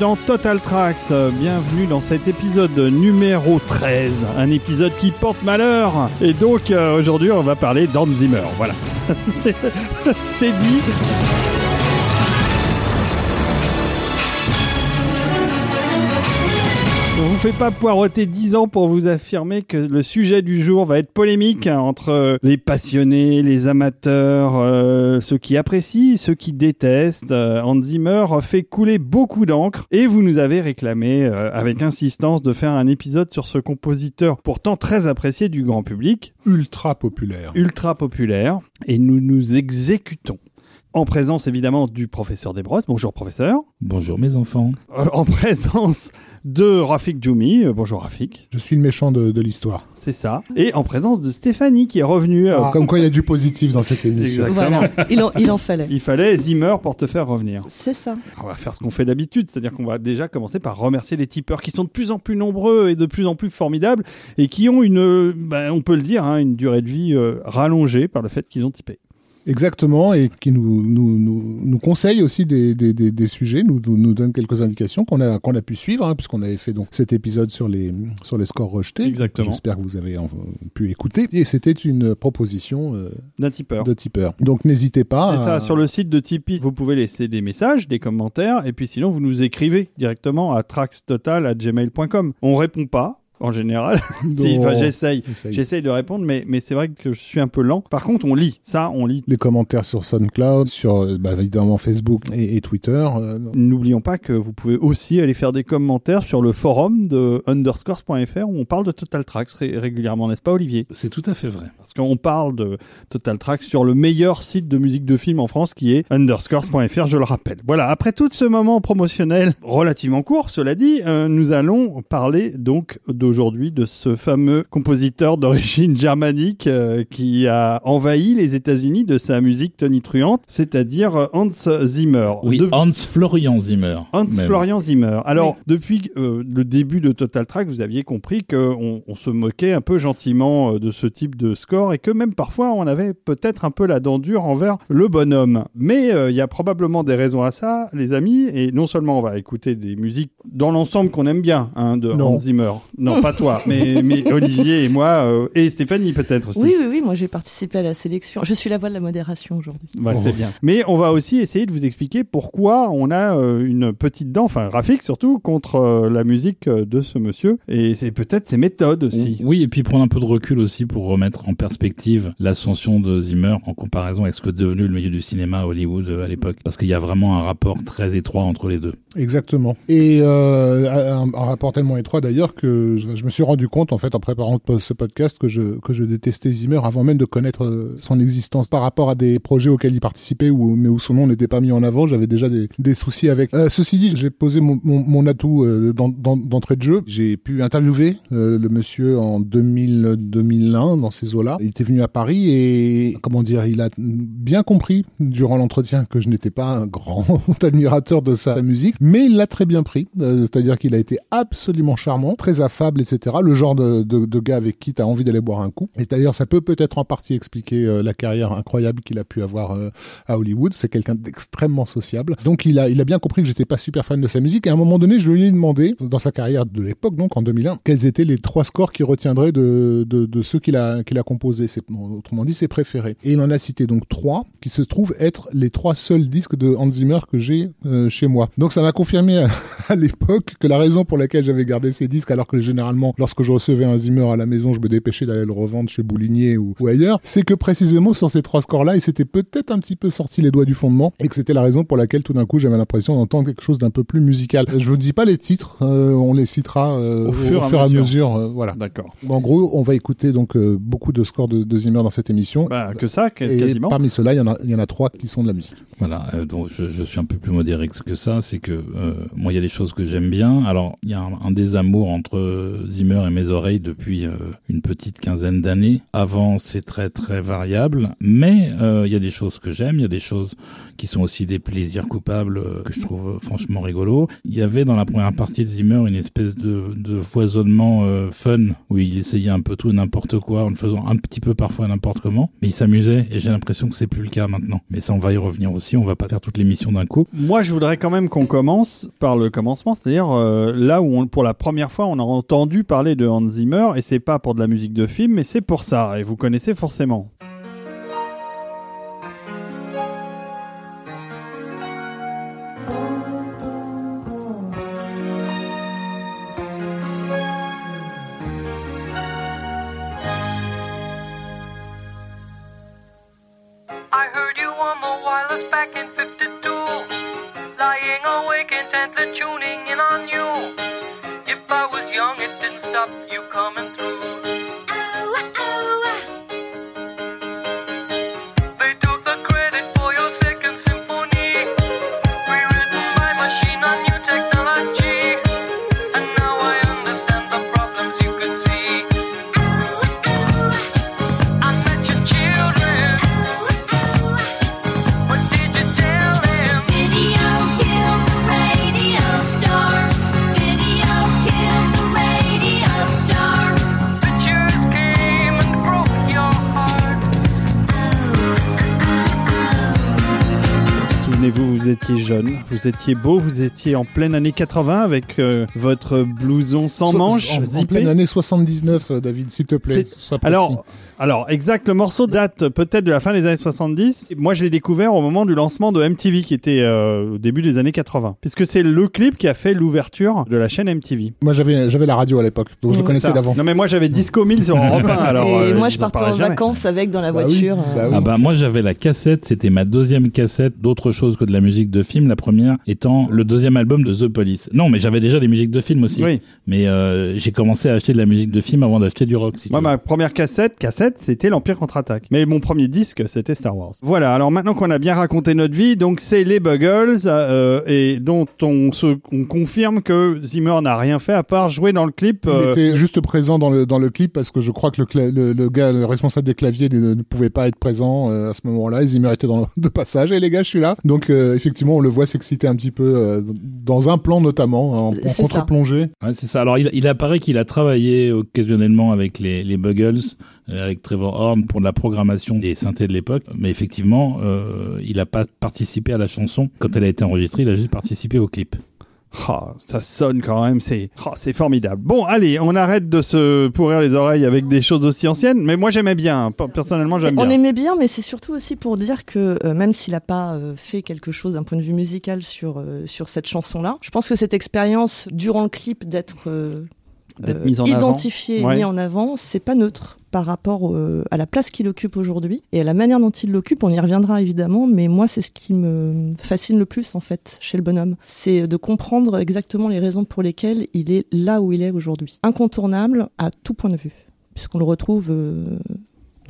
dans Total Tracks, bienvenue dans cet épisode numéro 13, un épisode qui porte malheur. Et donc euh, aujourd'hui on va parler d'Hans Zimmer, voilà. C'est dit. Fait pas poireauter 10 ans pour vous affirmer que le sujet du jour va être polémique hein, entre les passionnés, les amateurs, euh, ceux qui apprécient, ceux qui détestent. Euh, Hans Zimmer fait couler beaucoup d'encre et vous nous avez réclamé euh, avec insistance de faire un épisode sur ce compositeur pourtant très apprécié du grand public, ultra populaire. ultra populaire et nous nous exécutons. En présence évidemment du professeur Desbrosses. Bonjour professeur. Bonjour mes enfants. Euh, en présence de Rafik Djoumi. Euh, bonjour Rafik. Je suis le méchant de, de l'histoire. C'est ça. Et en présence de Stéphanie qui est revenue. euh, Comme quoi il y a du positif dans cette émission. Exactement. Voilà, il en, il en fallait. Il fallait Zimmer pour te faire revenir. C'est ça. On va faire ce qu'on fait d'habitude, c'est-à-dire qu'on va déjà commencer par remercier les tipeurs qui sont de plus en plus nombreux et de plus en plus formidables et qui ont une, euh, ben, on peut le dire, hein, une durée de vie euh, rallongée par le fait qu'ils ont typé. Exactement, et qui nous, nous, nous, nous conseille aussi des, des, des, des sujets, nous, nous, donne quelques indications qu'on a, qu'on a pu suivre, hein, puisqu'on avait fait donc cet épisode sur les, sur les scores rejetés. Exactement. J'espère que vous avez en- pu écouter. Et c'était une proposition euh, D'un tipeur. de tipeur. Donc n'hésitez pas. C'est ça, sur le site de Tipeee, vous pouvez laisser des messages, des commentaires, et puis sinon, vous nous écrivez directement à traxtotal.gmail.com. On répond pas, en général. Si, Non. enfin, j'essaye. Essaye. J'essaye de répondre, mais, mais c'est vrai que je suis un peu lent. Par contre, on lit. Ça, on lit. Les commentaires sur SoundCloud, sur bah, évidemment Facebook et, et Twitter. euh, N'oublions pas que vous pouvez aussi aller faire des commentaires sur le forum de underscores.fr où on parle de Total Tracks ré- régulièrement, n'est-ce pas Olivier? C'est tout à fait vrai. Parce qu'on parle de Total Tracks sur le meilleur site de musique de film en France qui est underscores.fr, je le rappelle. Voilà, après tout ce moment promotionnel relativement court, cela dit, euh, nous allons parler donc d'aujourd'hui de ce fameux compositeur d'origine germanique euh, qui a envahi les États-Unis de sa musique tonitruante, c'est-à-dire euh, Hans Zimmer. Oui, De- Hans Florian Zimmer. Hans même. Florian Zimmer. Alors, depuis euh, le début de Total Track, vous aviez compris qu'on on se moquait un peu gentiment de ce type de score et que même parfois on avait peut-être un peu la dent dure envers le bonhomme. Mais euh, il y a probablement des raisons à ça, les amis. Et non seulement on va écouter des musiques dans l'ensemble qu'on aime bien hein, de Non. Hans Zimmer. Non, pas toi, mais, mais Olivier et moi euh, et Stéphanie peut-être aussi. Oui, oui, oui, moi j'ai participé à la sélection. Je suis la voix de la modération aujourd'hui. Ouais, Oh. c'est bien. Mais on va aussi essayer de vous expliquer pourquoi on a euh, une petite dent, enfin Rafik surtout, contre euh, la musique de ce monsieur. Et c'est peut-être ses méthodes aussi. Oui, et puis prendre un peu de recul aussi pour remettre en perspective l'ascension de Zimmer en comparaison avec ce que devenu le milieu du cinéma à Hollywood à l'époque. Parce qu'il y a vraiment un rapport très étroit entre les deux. Exactement. Et euh, un, un rapport tellement étroit d'ailleurs que je, me suis rendu compte en fait en préparant ce podcast que je que je détestais Zimmer avant même de connaître euh, son existence par rapport à des projets auxquels il participait ou mais où son nom n'était pas mis en avant. J'avais déjà des, des soucis avec. Euh, ceci dit, j'ai posé mon, mon, mon atout euh, d'entrée de jeu. J'ai pu interviewer euh, le monsieur en 2000 2001 dans ces eaux-là. Il était venu à Paris et comment dire, il a bien compris durant l'entretien que je n'étais pas un grand admirateur de sa, musique, mais il l'a très bien pris. C'est-à-dire qu'il a été absolument charmant, très affable, etc. Le genre de, gars avec qui tu as envie d'aller boire un coup. Et d'ailleurs, ça peut peut-être en partie expliquer euh, la carrière incroyable qu'il a pu avoir euh, à Hollywood. C'est quelqu'un d'extrêmement sociable. Donc il a, il a bien compris que j'étais pas super fan de sa musique. Et à un moment donné, je lui ai demandé, dans sa carrière de l'époque, donc en 2001, quels étaient les trois scores qu'il retiendrait de, de, ceux qu'il a, qu'il a composés. Autrement dit, ses préférés. Et il en a cité donc trois qui se trouvent être les trois seuls disques de Hans Zimmer que j'ai euh, chez moi. Donc ça m'a confirmé à, l'époque que la raison pour laquelle j'avais gardé ces disques, alors que généralement, lorsque je recevais un Zimmer à la maison, je me dépêchais d'aller le revendre chez Boulinier ou, ou ailleurs, c'est que précisément sur ces trois scores-là, il s'était peut-être un petit peu sorti les doigts du fondement et que c'était la raison pour laquelle tout d'un coup j'avais l'impression d'entendre quelque chose d'un peu plus musical. Je vous dis pas les titres, euh, on les citera euh, Au fur et à et à mesure. mesure. euh, voilà. D'accord. En gros, on va écouter donc euh, beaucoup de scores de, de Zimmer dans cette émission. Bah, que ça, et quasiment. parmi ceux-là, il y en a, il y en a trois qui sont de la musique. Voilà, euh, donc je, je suis un peu plus modéré que ça, c'est que euh, moi il y a des choses que j'aime bien. Alors il y a un, un désamour entre Zimmer et mes oreilles depuis euh, une petite quinzaine d'années. Avant, c'est très très variable, mais euh, il y a des choses que j'aime, il y a des choses qui sont aussi des plaisirs coupables euh, que je trouve franchement rigolo. Il y avait dans la première partie de Zimmer une espèce de, de foisonnement fun où il essayait un peu tout et n'importe quoi en le faisant un petit peu parfois n'importe comment, mais il s'amusait et j'ai l'impression que c'est plus le cas maintenant. Mais ça, on va y revenir aussi. On va pas faire toute l'émission d'un coup. Moi, je voudrais quand même qu'on commence par le commencement, c'est-à-dire là où pour la première fois on a entendu parler de Hans Zimmer et c'est pas pour de la musique de film, mais c'est pour ça et vous connaissez forcément. stop you coming vous étiez beau, vous étiez en pleine année 80 avec euh, votre blouson sans manches, en, en, pleine année 79, euh, David, s'il te plaît. Alors, alors, exact, le morceau date peut-être de la fin des années 70. Moi, je l'ai découvert au moment du lancement de MTV, qui était euh, au début des années 80. Puisque c'est le clip qui a fait l'ouverture de la chaîne MTV. Moi, j'avais, j'avais la radio à l'époque, donc je connaissais d'avant. Non, mais moi, j'avais Disco 1000 sur Europe 1, alors. Et euh, moi, je partais en vacances avec dans la bah voiture. Bah ah bah, moi, j'avais la cassette, c'était ma deuxième cassette d'autre chose que de la musique de film. La première étant le deuxième album de The Police. Non, mais j'avais déjà des musiques de film aussi. Oui. Mais euh, j'ai commencé à acheter de la musique de film avant d'acheter du rock. moi, ma première cassette, cassette, c'était l'Empire contre attaque Mais mon premier disque, c'était Star Wars. Voilà, alors maintenant qu'on a bien raconté notre vie, donc c'est les Buggles, euh, et dont on, se, on confirme que Zimmer n'a rien fait à part jouer dans le clip. Il euh, était juste présent dans le, dans le clip parce que je crois que le, le, gars, le responsable des claviers ne, pouvait pas être présent euh, à ce moment-là. Zimmer était dans de passage, et les gars, je suis là. Donc effectivement, on le voit s'exciter un petit peu dans un plan notamment, en, contre-plongée. Ouais, c'est ça. Alors il, il apparaît qu'il a travaillé occasionnellement avec les, les Buggles, avec Trevor Horn pour la programmation des synthés de l'époque, mais effectivement, euh, il n'a pas participé à la chanson quand elle a été enregistrée, il a juste participé au clip. Oh, ça sonne quand même, c'est oh, c'est formidable. Bon, allez, on arrête de se pourrir les oreilles avec des choses aussi anciennes, mais moi j'aimais bien, personnellement j'aime bien. On aimait bien, mais c'est surtout aussi pour dire que euh, même s'il n'a pas euh, fait quelque chose d'un point de vue musical sur, sur cette chanson-là, je pense que cette expérience durant le clip d'être identifié, mis en avant, c'est pas neutre par rapport euh, à la place qu'il occupe aujourd'hui et à la manière dont il l'occupe. On y reviendra évidemment, mais moi, c'est ce qui me fascine le plus en fait chez le bonhomme. C'est de comprendre exactement les raisons pour lesquelles il est là où il est aujourd'hui. Incontournable à tout point de vue, puisqu'on le retrouve euh,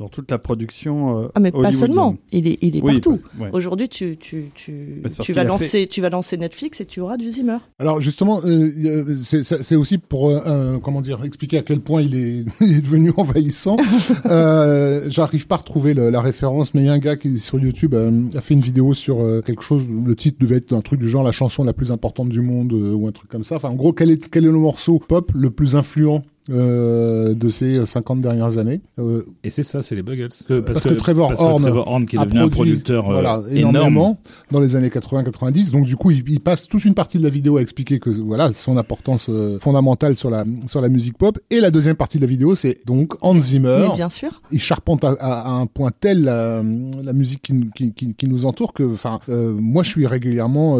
dans toute la production. Euh, ah mais pas seulement, il est, il est partout. Aujourd'hui, tu, tu, tu, tu vas lancer, tu vas lancer Netflix et tu auras du Zimmer. Alors justement, euh, c'est aussi pour euh, comment dire expliquer à quel point il est, il est devenu envahissant. euh, J'arrive pas à retrouver le, la référence, mais il y a un gars qui sur YouTube a fait une vidéo sur quelque chose. Le titre devait être un truc du genre la chanson la plus importante du monde ou un truc comme ça. Enfin, en gros, quel est quel est le morceau pop le plus influent euh, de ces 50 dernières années. Euh, et c'est ça, c'est les Buggles. parce, que, Trevor, Horn, qui est devenu un producteur euh, énormément dans les années 80-90. Donc du coup, il, passe toute une partie de la vidéo à expliquer que voilà son importance fondamentale sur la sur la musique pop. Et la deuxième partie de la vidéo, c'est donc Hans Zimmer. Mais bien sûr. Il charpente à, un point tel la, musique qui, qui, qui, nous entoure que, enfin, moi, je suis régulièrement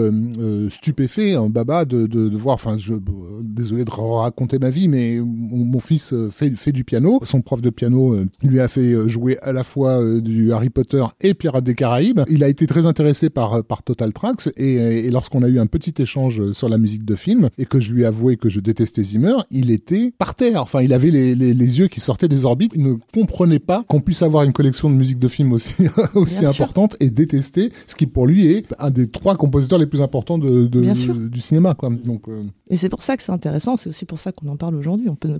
stupéfait, hein, baba, de, de, de voir. Enfin, je désolé de raconter ma vie, mais mon, fils euh, fait, fait du piano. Son prof de piano euh, lui a fait euh, jouer à la fois du Harry Potter et Pirates des Caraïbes. Il a été très intéressé par, par Total Tracks et, et lorsqu'on a eu un petit échange sur la musique de film et que je lui avouais que je détestais Zimmer, il était par terre. Enfin, il avait les, les, les yeux qui sortaient des orbites. Il ne comprenait pas qu'on puisse avoir une collection de musique de film aussi, aussi importante et détester ce qui pour lui est un des trois compositeurs les plus importants de, de- du cinéma. Quoi. Donc, euh, Et c'est pour ça que c'est intéressant, c'est aussi pour ça qu'on en parle aujourd'hui. On, peut ne-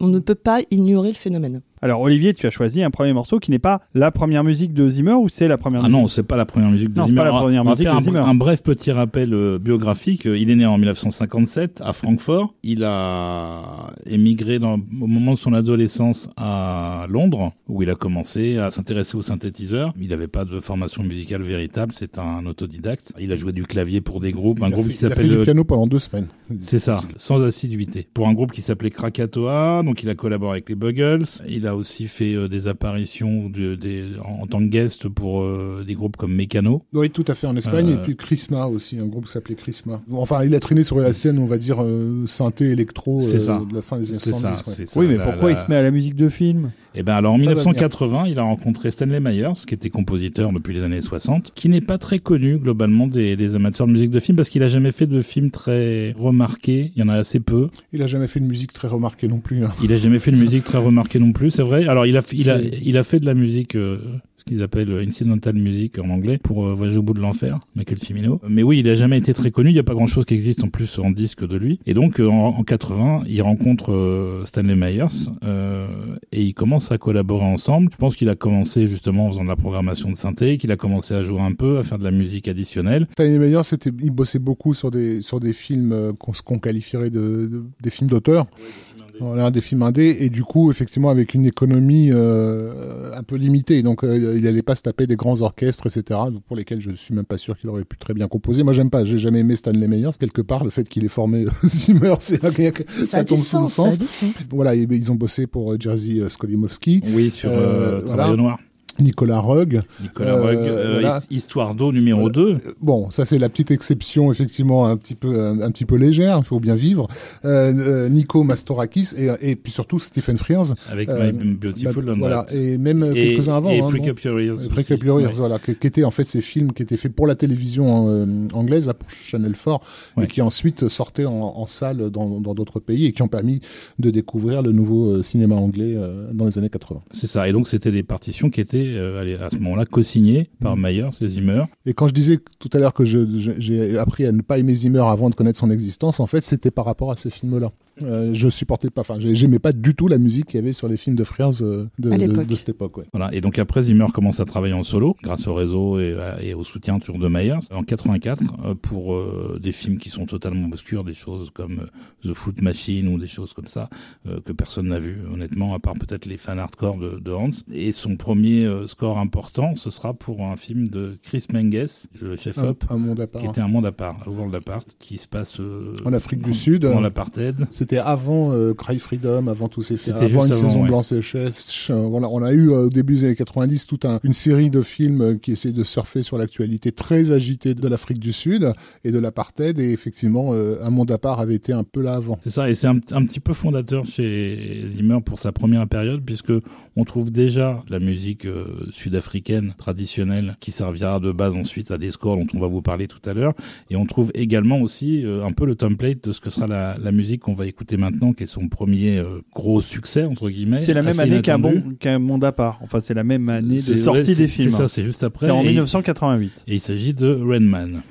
on ne peut pas ignorer le phénomène. Alors Olivier, tu as choisi un premier morceau qui n'est pas la première musique de Zimmer ou c'est la première Ah musique non, c'est pas la première musique de Non, c'est Zimmer. pas la première on va musique faire de un, Zimmer. un bref petit rappel euh, biographique. Il est né en 1957 à Francfort. Il a émigré dans, au moment de son adolescence à Londres, où il a commencé à s'intéresser aux synthétiseurs. Il n'avait pas de formation musicale véritable, c'est un autodidacte. Il a joué du clavier pour des groupes, un il a groupe fait- qui il a fait s'appelle du le piano pendant deux semaines. c'est ça, sans assiduité. Pour un groupe qui s'appelait Krakatoa, donc il a collaboré avec les Buggles. Il a aussi fait euh, des apparitions de, des, en, en tant que guest pour euh, des groupes comme Mécano. Oui, tout à fait en Espagne. Euh, Et puis Chrisma aussi, un groupe qui s'appelait Chrisma. Enfin, il a traîné sur la scène, on va dire, euh, synthé, électro C'est euh, ça. de la fin des années C'est ça, 70. ouais. c'est ça. Oui, mais La- pourquoi la- il se met à la musique de film? Eh ben alors en Ça va 1980, il a rencontré Stanley Myers, qui était compositeur depuis les années 60, qui n'est pas très connu globalement des, des amateurs de musique de film parce qu'il a jamais fait de film très remarqué. Il y en a assez peu. Il a jamais fait une musique très remarquée non plus. hein. Il a jamais fait de musique très remarquée non plus, c'est vrai. Alors il a, il a, il a fait de la musique. euh, qu'ils appellent incidental music en anglais pour euh, voyager au bout de l'enfer, Michael Cimino. Mais oui, il a jamais été très connu. Il n'y a pas grand chose qui existe en plus en disque de lui. Et donc euh, en, en 80, il rencontre euh, Stanley Myers euh, et ils commencent à collaborer ensemble. Je pense qu'il a commencé justement en faisant de la programmation de synthé, qu'il a commencé à jouer un peu, à faire de la musique additionnelle. Stanley c'était, il bossait beaucoup sur des sur des films euh, qu'on, qu'on qualifierait de, de- des films d'auteur. Voilà, des films indés et du coup effectivement avec une économie euh, un peu limitée. Donc euh, il n'allait pas se taper des grands orchestres etc pour lesquels je suis même pas sûr qu'il aurait pu très bien composer. Moi j'aime pas j'ai jamais aimé Stanley Meyers quelque part le fait qu'il ait formé Zimmer c'est ça, Ça, tombe sous le sens, voilà et- ils ont bossé pour euh, Jerzy euh, Skolimowski Oui, sur Euh, euh, voilà. Travail au noir. Nicolas Roeg Nicolas Euh, Roeg, euh, voilà. His- Histoire d'eau numéro 2. Bon, ça c'est la petite exception effectivement un petit peu un, un petit peu légère, il faut bien vivre. Euh, euh, Nico Mastorakis et, et puis surtout Stephen Frears. avec Euh, My Beautiful bah, voilà, et même Et, quelques-uns avant. et hein, bon. Up Your Ears. Et Prick aussi. Up Your Ears, Ouais. voilà, qui, qui étaient en fait ces films qui étaient faits pour la télévision euh, anglaise, là, pour Channel 4, Ouais. et qui ensuite sortaient en, en salle dans d'autres pays et qui ont permis de découvrir le nouveau euh, cinéma anglais euh, dans les années 80. C'est ça. Et donc, c'était des partitions qui étaient, euh, à ce moment-là, co-signées Mm. par Myers et Zimmer. Et quand je disais tout à l'heure que j'ai appris à ne pas aimer Zimmer avant de connaître son existence, en fait, c'était par rapport à ces films-là. Euh, je supportais pas, enfin, j'ai- j'aimais pas du tout la musique qu'il y avait sur les films de Frears euh, de, À de, l'époque. de cette époque. Ouais. Voilà. Et donc, après, Zimmer commence à travailler en solo, grâce au réseau et, à- et au soutien toujours de Myers, en 84, euh, pour euh, des films qui sont totalement obscurs, des choses comme euh, The Foot Machine ou des choses comme ça, euh, que personne n'a vu, honnêtement, à part peut-être les fans hardcore de, de Hans. Et son premier euh, score important, ce sera pour un film de Chris Menges, le chef-op, Un, un monde à part. qui était un monde à part, un world apart, qui se passe euh, En Afrique du Sud. pendant l'apartheid. C'était avant euh, Cry Freedom, avant tous ces C'était avant une avant, saison ouais. blanche et sèche. Euh, Voilà, on a eu euh, au début des années 90 toute un- une série de films euh, qui essayaient de surfer sur l'actualité très agitée de l'Afrique du Sud et de l'apartheid. Et effectivement, euh, un monde à part avait été un peu là avant. C'est ça, et c'est un, un petit peu fondateur chez Zimmer pour sa première période, puisque on trouve déjà la musique euh, sud-africaine traditionnelle qui servira de base ensuite à des scores dont on va vous parler tout à l'heure, et on trouve également aussi euh, un peu le template de ce que sera la, la musique qu'on va écouter maintenant, qui est son premier euh, gros succès entre guillemets. C'est la même année qu'un bon, qu'un monde à part. Enfin, c'est la même année de sortie des films. C'est ça, c'est juste après. C'est en et- 1988. Et il s'agit de Rain Man.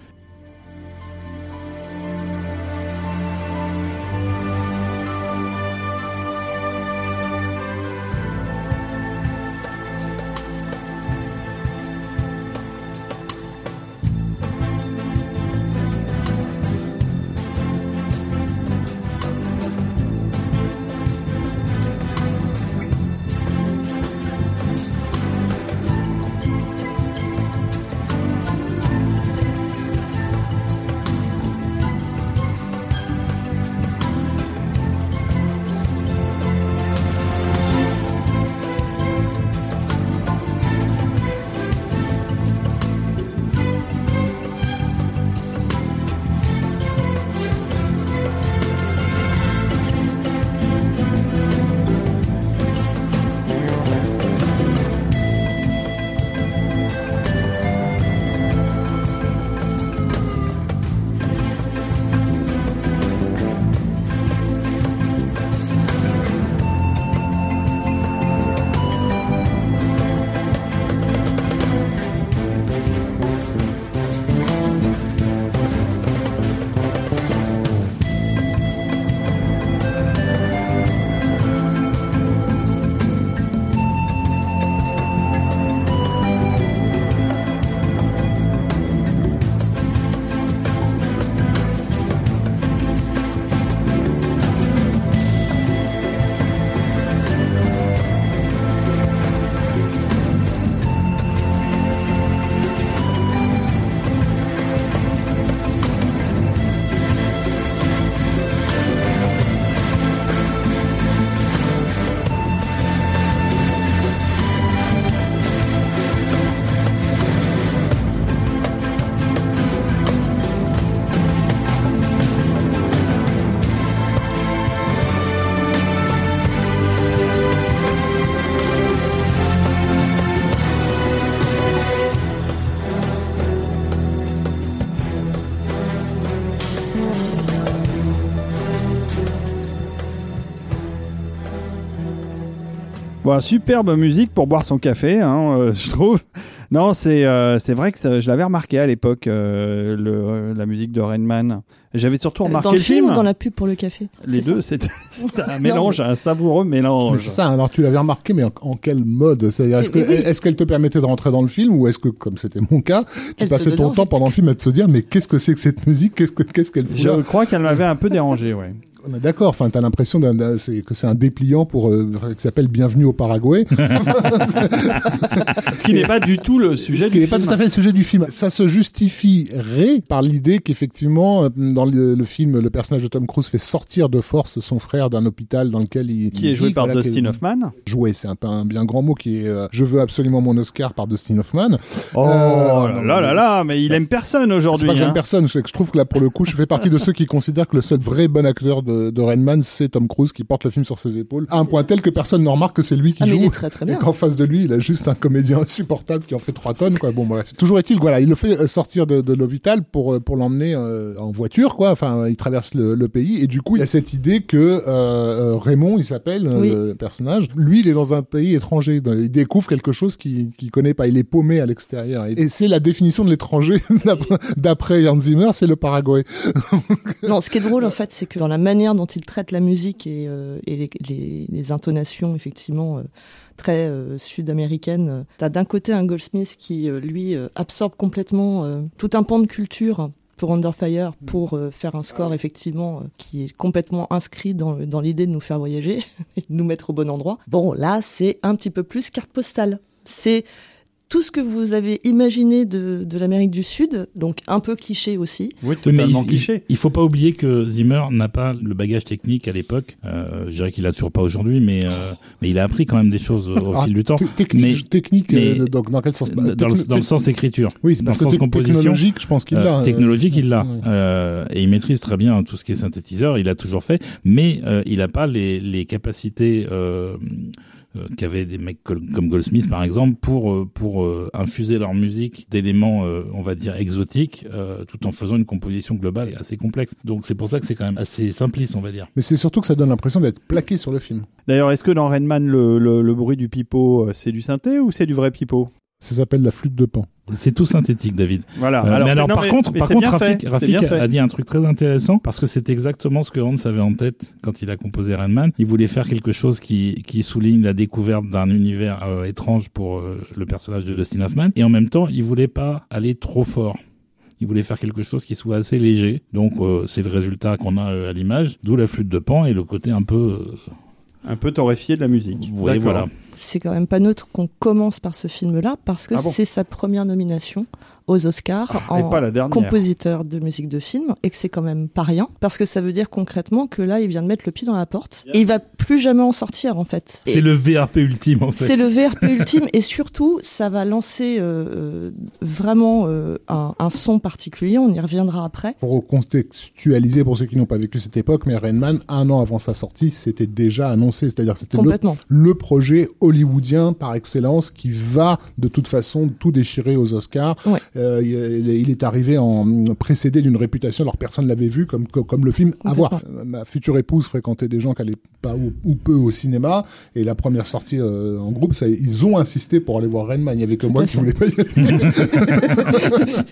Bon, superbe musique pour boire son café, hein, euh, je trouve. Non, c'est euh, c'est vrai que ça- je l'avais remarqué à l'époque, euh, euh, la musique de Rainman. J'avais surtout remarqué Dans le le film film. ou dans la pub pour le café? Les deux, c'était un mélange, un savoureux mélange. Mais c'est ça, alors tu l'avais remarqué, mais en, en quel mode? C'est-à-dire, est-ce oui. qu'elle te permettait de rentrer dans le film ou est-ce que, comme c'était mon cas, tu Elle passais ton temps pendant le film à te se dire, mais qu'est-ce que c'est que cette musique? Qu'est-ce que- qu'est-ce qu'elle fout Je là? crois qu'elle m'avait un peu dérangé, ouais. On est d'accord, enfin, t'as l'impression que c'est un dépliant pour, euh, qui s'appelle Bienvenue au Paraguay. Ce qui n'est pas du tout le sujet Ce qui n'est pas tout à fait le sujet du film. Ça se justifierait par l'idée qu'effectivement, euh, dans le, le film, le personnage de Tom Cruise fait sortir de force son frère d'un hôpital dans lequel il Qui est joué vit, par voilà, Dustin Hoffman. Joué, c'est un, bien grand mot qui est euh, Je veux absolument mon Oscar par Dustin Hoffman. Oh Euh, là là là, mais il aime personne C'est aujourd'hui. pas que j'aime hein. personne, c'est que je trouve que là, pour le coup, je fais partie de ceux qui considèrent que le seul vrai bon acteur de, de Rain Man, c'est Tom Cruise qui porte le film sur ses épaules, à un point tel que personne ne remarque que c'est lui qui Ah, mais il joue. est très très Et qu'en face de lui, il a juste un comédien insupportable qui en fait 3 tonnes, quoi. Bon, bref. Toujours est-il, voilà, il le fait euh, sortir de, de l'hôpital pour, euh, pour l'emmener euh, en voiture, quoi. Enfin, il traverse le, le pays. Et du coup, il y a cette idée que euh, Raymond, il s'appelle, Oui. le personnage, lui, il est dans un pays étranger. Il découvre quelque chose qu'il qu'il connaît pas. Il est paumé à l'extérieur. Et, c'est la définition de l'étranger, d'après- Hans Zimmer, c'est le Paraguay. Non, ce qui est drôle en fait, c'est que dans la manière dont il traite la musique et, euh, et les, les- les intonations effectivement euh, très euh, sud-américaines, t'as d'un côté un Goldsmith qui lui absorbe complètement tout un pan de culture pour Under Fire pour euh, faire un score effectivement euh, qui est complètement inscrit dans, dans l'idée de nous faire voyager et de nous mettre au bon endroit. Bon, là, c'est un petit peu plus carte postale. C'est tout ce que vous avez imaginé de, de l'Amérique du Sud, donc un peu cliché aussi. Oui, Oui, mais totalement il, cliché. il, il faut pas oublier que Zimmer n'a pas le bagage technique à l'époque. Euh, je dirais qu'il a toujours pas aujourd'hui, mais euh, mais il a appris quand même des choses au, Ah, fil du temps. Mais- technique mais- euh, donc dans quel sens Dans, le- dans le sens écriture. Oui, dans parce le que sens composition. technologique, je pense qu'il Euh, l'a. euh, technologique, il l'a. ouais. Euh, et il maîtrise très bien tout ce qui est synthétiseur. Il a toujours fait, mais euh, il n'a pas les, les capacités euh, qu'avaient des mecs comme Goldsmith, par exemple, pour euh, pour euh, infuser leur musique d'éléments, euh, on va dire exotiques, euh, tout en faisant une composition globale et assez complexe. Donc c'est pour ça que c'est quand même assez simpliste, on va dire. Mais c'est surtout que ça donne l'impression d'être plaqué sur le film. D'ailleurs, est-ce que dans Rainman, le, le, le bruit du pipeau, c'est du synthé ou c'est du vrai pipeau? Ça s'appelle la flûte de pan. C'est tout synthétique, David. Voilà. Euh, mais alors, par contre, mais par contre, Rafik, a dit un truc très intéressant parce que c'est exactement ce que Hans avait en tête quand il a composé Rain Man. Il voulait faire quelque chose qui, qui souligne la découverte d'un univers euh, étrange pour euh, le personnage de Dustin Hoffman et en même temps, il voulait pas aller trop fort. Il voulait faire quelque chose qui soit assez léger. Donc, c'est le résultat qu'on a à l'image, d'où la flûte de pan et le côté un peu. Un peu torréfié de la musique. D'accord. voilà. C'est quand même pas neutre qu'on commence par ce film-là parce que Ah bon c'est sa première nomination aux Oscars Et en pas la compositeur de musique de film et que c'est quand même pas rien parce que ça veut dire concrètement que là il vient de mettre le pied dans la porte et il va plus jamais en sortir en fait. C'est le VRP ultime, en fait. c'est le VRP ultime et surtout ça va lancer euh, euh, vraiment euh, un, un son particulier, on y reviendra après. Pour contextualiser pour ceux qui n'ont pas vécu cette époque, mais Rain Man, un an avant sa sortie, c'était déjà annoncé. C'est-à-dire que c'était le projet hollywoodien par excellence qui va de toute façon tout déchirer aux Oscars. Ouais. Euh, il, est- il est arrivé en précédé d'une réputation, alors personne l'avait vu comme, comme, le film à voir. Ma future épouse fréquentait des gens qui allaient pas ou, ou peu au cinéma et la première sortie euh, en groupe, ça, ils ont insisté pour aller voir Rain Man. Il y avait que moi qui voulais pas y aller.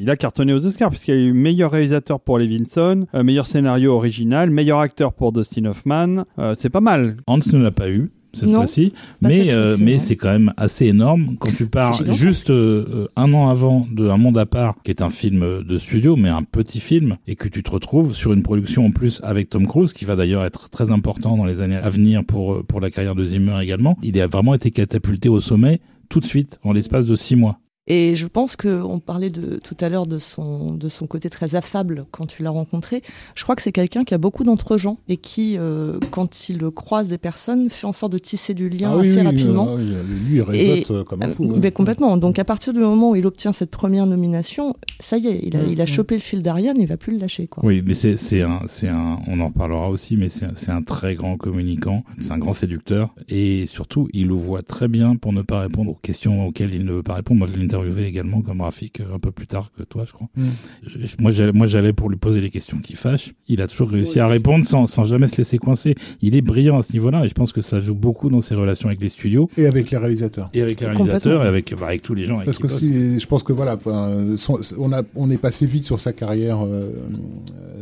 Il a cartonné aux Oscars puisqu'il a eu meilleur réalisateur pour Levinson, euh, meilleur scénario original, meilleur acteur pour Dustin Hoffman. Euh, c'est pas mal. Hans ne l'a pas eu cette Non, fois-ci, mais cette euh, mais c'est quand même assez énorme quand tu pars juste euh, un an avant de Un monde à part, qui est un film euh, de studio, mais un petit film, et que tu te retrouves sur une production en plus avec Tom Cruise, qui va d'ailleurs être très important dans les années à venir pour pour la carrière de Zimmer également. Il a vraiment été catapulté au sommet tout de suite en l'espace de six mois. Et je pense que on parlait de tout à l'heure de son de son côté très affable quand tu l'as rencontré. Je crois que c'est quelqu'un qui a beaucoup d'entre-gens et qui, euh, quand il croise des personnes, fait en sorte de tisser du lien Ah oui, assez oui, rapidement. euh, oui, lui, il réseaute euh, comme un Euh, fou. mais ouais. complètement. Donc à partir du moment où il obtient cette première nomination, ça y est, il a, il a chopé le fil d'Ariane, il va plus le lâcher. Quoi. Oui, mais c'est c'est un c'est un on en reparlera aussi, mais c'est un- c'est un très grand communicant, c'est un grand séducteur et surtout il le voit très bien pour ne pas répondre aux questions auxquelles il ne veut pas répondre. Moi, je interviewé également comme Rafik un peu plus tard que toi, je crois. Mm. Je- Moi, j'allais, pour lui poser les questions qui fâchent. Il a toujours réussi à répondre sans, sans jamais se laisser coincer. Il est brillant à ce niveau-là et je pense que ça joue beaucoup dans ses relations avec les studios Et avec les réalisateurs. et avec les réalisateurs et avec, bah, avec tous les gens avec Parce que si, je pense que voilà, on a, on est passé vite sur sa carrière, euh,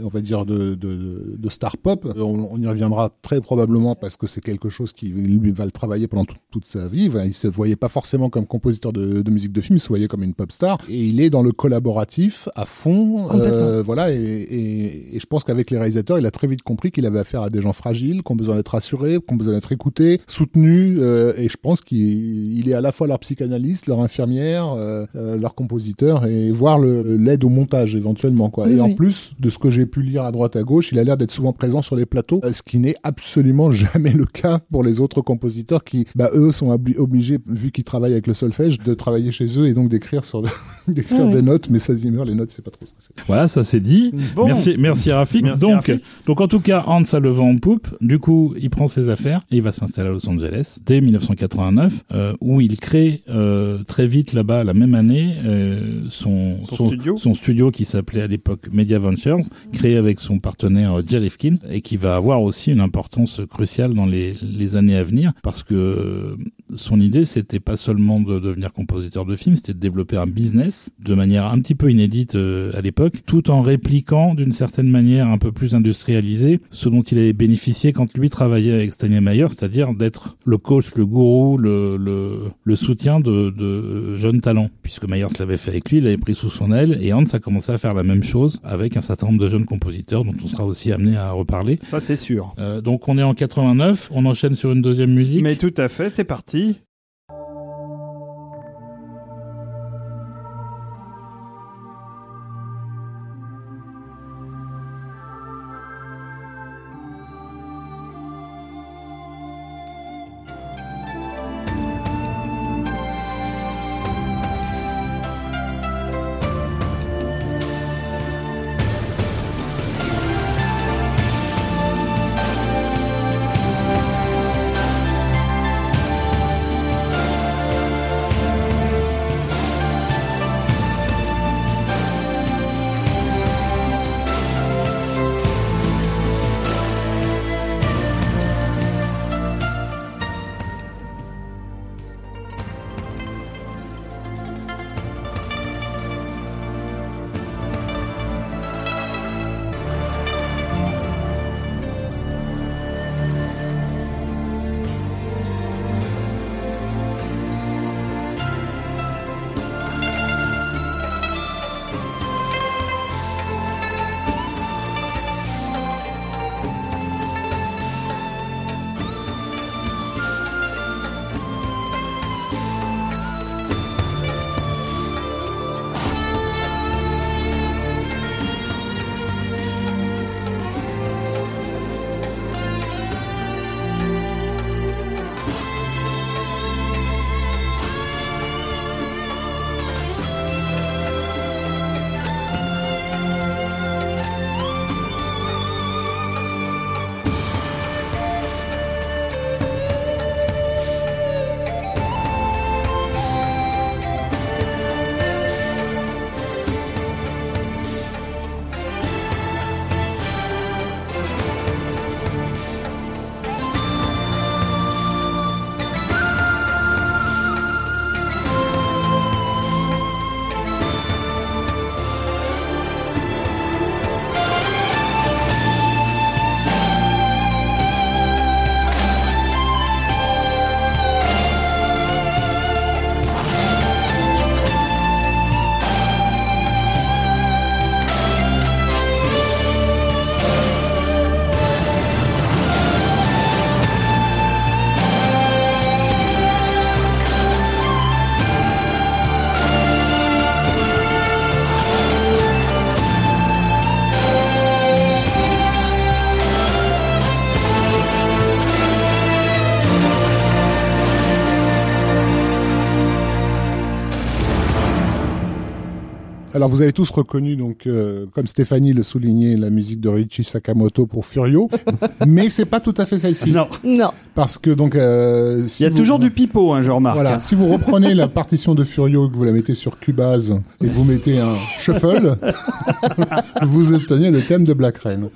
on va dire de, de, de star pop. On, on y reviendra très probablement parce que c'est quelque chose qui lui va le travailler pendant toute- toute sa vie. Il se voyait pas forcément comme compositeur de, de musique de film, voyait comme une pop star. Et il est dans le collaboratif à fond. Complètement. voilà, et, et, et je pense qu'avec les réalisateurs, il a très vite compris qu'il avait affaire à des gens fragiles, qui ont besoin d'être rassurés, qui ont besoin d'être écoutés, soutenus. euh, et je pense qu'il il est à la fois leur psychanalyste, leur infirmière, euh, euh, leur compositeur, et voir le- l'aide au montage éventuellement. Quoi. Oui, et en plus de ce que j'ai pu lire à droite à gauche, il a l'air d'être souvent présent sur les plateaux, euh, ce qui n'est absolument jamais le cas pour les autres compositeurs qui, bah, eux, sont obli- obligés, vu qu'ils travaillent avec le solfège, de travailler chez eux et donc d'écrire sur d'écrire Ah oui. des notes. Mais ça, Zimmer, les notes, c'est pas trop ce que c'est. Voilà, ça c'est dit. Bon. Merci, merci Rafik. Merci, donc, Rafik. donc en tout cas, Hans a le vent en poupe. Du coup, il prend ses affaires et il va s'installer à Los Angeles dès 1989, euh, où il crée euh, très vite là-bas, la même année, euh, son, Son studio. son studio qui s'appelait à l'époque Media Ventures, créé avec son partenaire euh, Jay Lifkin et qui va avoir aussi une importance cruciale dans les, les années à venir parce que son idée c'était pas seulement de devenir compositeur de films, c'était de développer un business de manière un petit peu inédite euh, à l'époque, tout en répliquant d'une certaine manière un peu plus industrialisée ce dont il avait bénéficié quand lui travaillait avec Stanley Meyer, c'est-à-dire d'être le coach, le gourou, le, le, le soutien de, de jeunes talents. Puisque Myers l'avait fait avec lui, il l'avait pris sous son aile et Hans a commencé à faire la même chose avec un certain nombre de jeunes compositeurs dont on sera aussi amené à reparler. Ça, c'est sûr. Euh, donc on est en 89, on enchaîne sur une deuxième musique. Mais tout à fait, c'est parti. Alors vous avez tous reconnu, donc euh, comme Stéphanie le soulignait, la musique de Richie Sakamoto pour Furio, mais c'est pas tout à fait celle-ci. Non. Non. Parce que donc euh, si Il y a vous- toujours du pipeau, hein, je remarque. Voilà, hein. si vous reprenez la partition de Furio, que vous la mettez sur Cubase et que vous mettez un shuffle, vous obtenez le thème de Black Rain.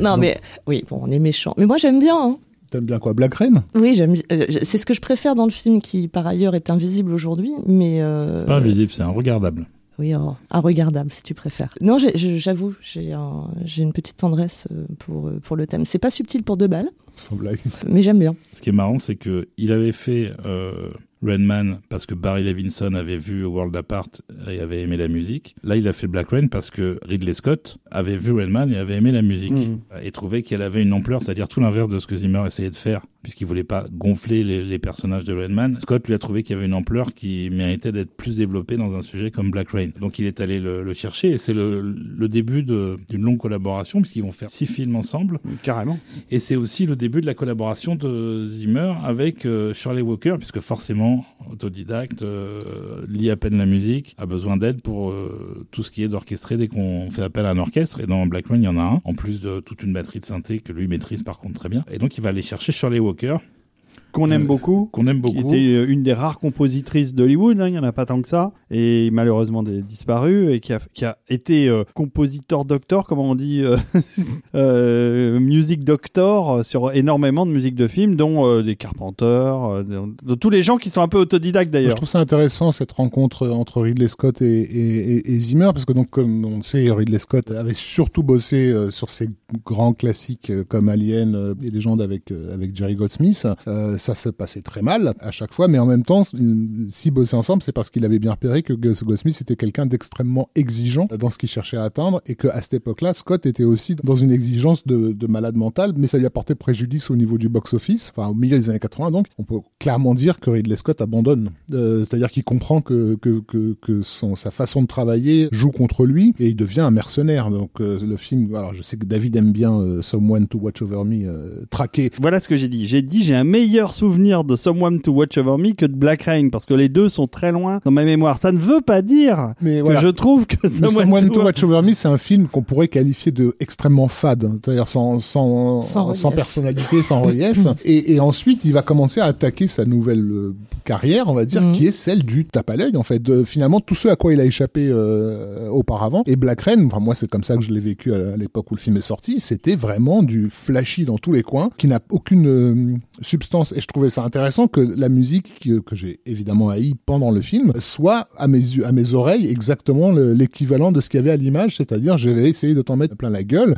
Non, mais oui, bon, on est méchant. Mais moi, j'aime bien. hein. T'aimes bien quoi, Black Rain? Oui, j'aime. euh, C'est ce que je préfère dans le film, qui par ailleurs est invisible aujourd'hui, mais. euh, C'est pas invisible, c'est un regardable. Oui, oh, un regardable si tu préfères. Non, j'avoue, j'ai un- j'ai une petite tendresse euh, pour, pour le thème. C'est pas subtil pour deux balles, Sans blague. mais j'aime bien. Ce qui est marrant, c'est que il avait fait euh, Rain Man parce que Barry Levinson avait vu World Apart et avait aimé la musique. Là, il a fait Black Rain parce que Ridley Scott avait vu Rain Man et avait aimé la musique Mhm. et trouvait qu'elle avait une ampleur, c'est-à-dire tout l'inverse de ce que Zimmer essayait de faire puisqu'il voulait pas gonfler les, les personnages de Rain Man. Scott lui a trouvé qu'il y avait une ampleur qui méritait d'être plus développée dans un sujet comme Black Rain. Donc il est allé le, le chercher et c'est le, le début d'une longue collaboration puisqu'ils vont faire six films ensemble. Carrément. Et c'est aussi le début de la collaboration de Zimmer avec euh, Shirley Walker, puisque forcément, autodidacte, euh, lit à peine la musique, a besoin d'aide pour euh, tout ce qui est d'orchestrer dès qu'on fait appel à un orchestre. Et dans Black Rain, il y en a un, en plus de toute une batterie de synthé que lui maîtrise par contre très bien. Et donc il va aller chercher Shirley Walker, uke. Qu'on aime Euh, beaucoup. qu'on aime Qui était euh, une des rares compositrices d'Hollywood, hein, il n'y en a pas tant que ça, et malheureusement des- disparu, et qui a, qui a été euh, compositeur doctor, comment on dit, euh, euh, music doctor euh, sur énormément de musique de films, dont euh, des Carpenters, euh, de, de tous les gens qui sont un peu autodidactes Moi, Je d'ailleurs. trouve ça intéressant cette rencontre entre Ridley Scott et, et, et- et Zimmer parce que donc comme on le sait Ridley Scott avait surtout bossé euh, sur ses grands classiques euh, comme Alien euh, et Légende avec euh, avec Jerry Goldsmith. Ça se passait très mal à chaque fois, mais en même temps, s'ils bossaient ensemble, c'est parce qu'il avait bien repéré que Goldsmith était quelqu'un d'extrêmement exigeant dans ce qu'il cherchait à atteindre et que à cette époque-là, Scott était aussi dans une exigence de, de malade mental, mais ça lui a porté préjudice au niveau du box-office, enfin au milieu des années 80 donc. On peut clairement dire que Ridley Scott abandonne, Euh, c'est-à-dire qu'il comprend que que que, son sa façon de travailler joue contre lui et il devient un mercenaire. Donc euh, le film, alors je sais que David aime bien euh, Someone to Watch Over Me traqué. Voilà ce que j'ai dit. J'ai dit j'ai un meilleur souvenir de Someone to Watch Over Me que de Black Rain, parce que les deux sont très loin dans ma mémoire. Ça ne veut pas dire Mais que voilà. je trouve que Someone, Someone to Watch Over Me, c'est un film qu'on pourrait qualifier de extrêmement fade, c'est-à-dire sans sans Sans personnalité, sans relief. et, et ensuite, il va commencer à attaquer sa nouvelle euh, carrière, on va dire, Mhm. qui est celle du tape à l'œil, en fait. De, finalement, tout ce à quoi il a échappé euh, auparavant. Et Black Rain, enfin moi, c'est comme ça que je l'ai vécu à, à l'époque où le film est sorti. C'était vraiment du flashy dans tous les coins, qui n'a aucune euh, substance. Je trouvais ça intéressant que la musique que, j'ai évidemment haï pendant le film soit à mes à mes oreilles, exactement le- l'équivalent de ce qu'il y avait à l'image. C'est-à-dire, je vais essayer de t'en mettre plein la gueule.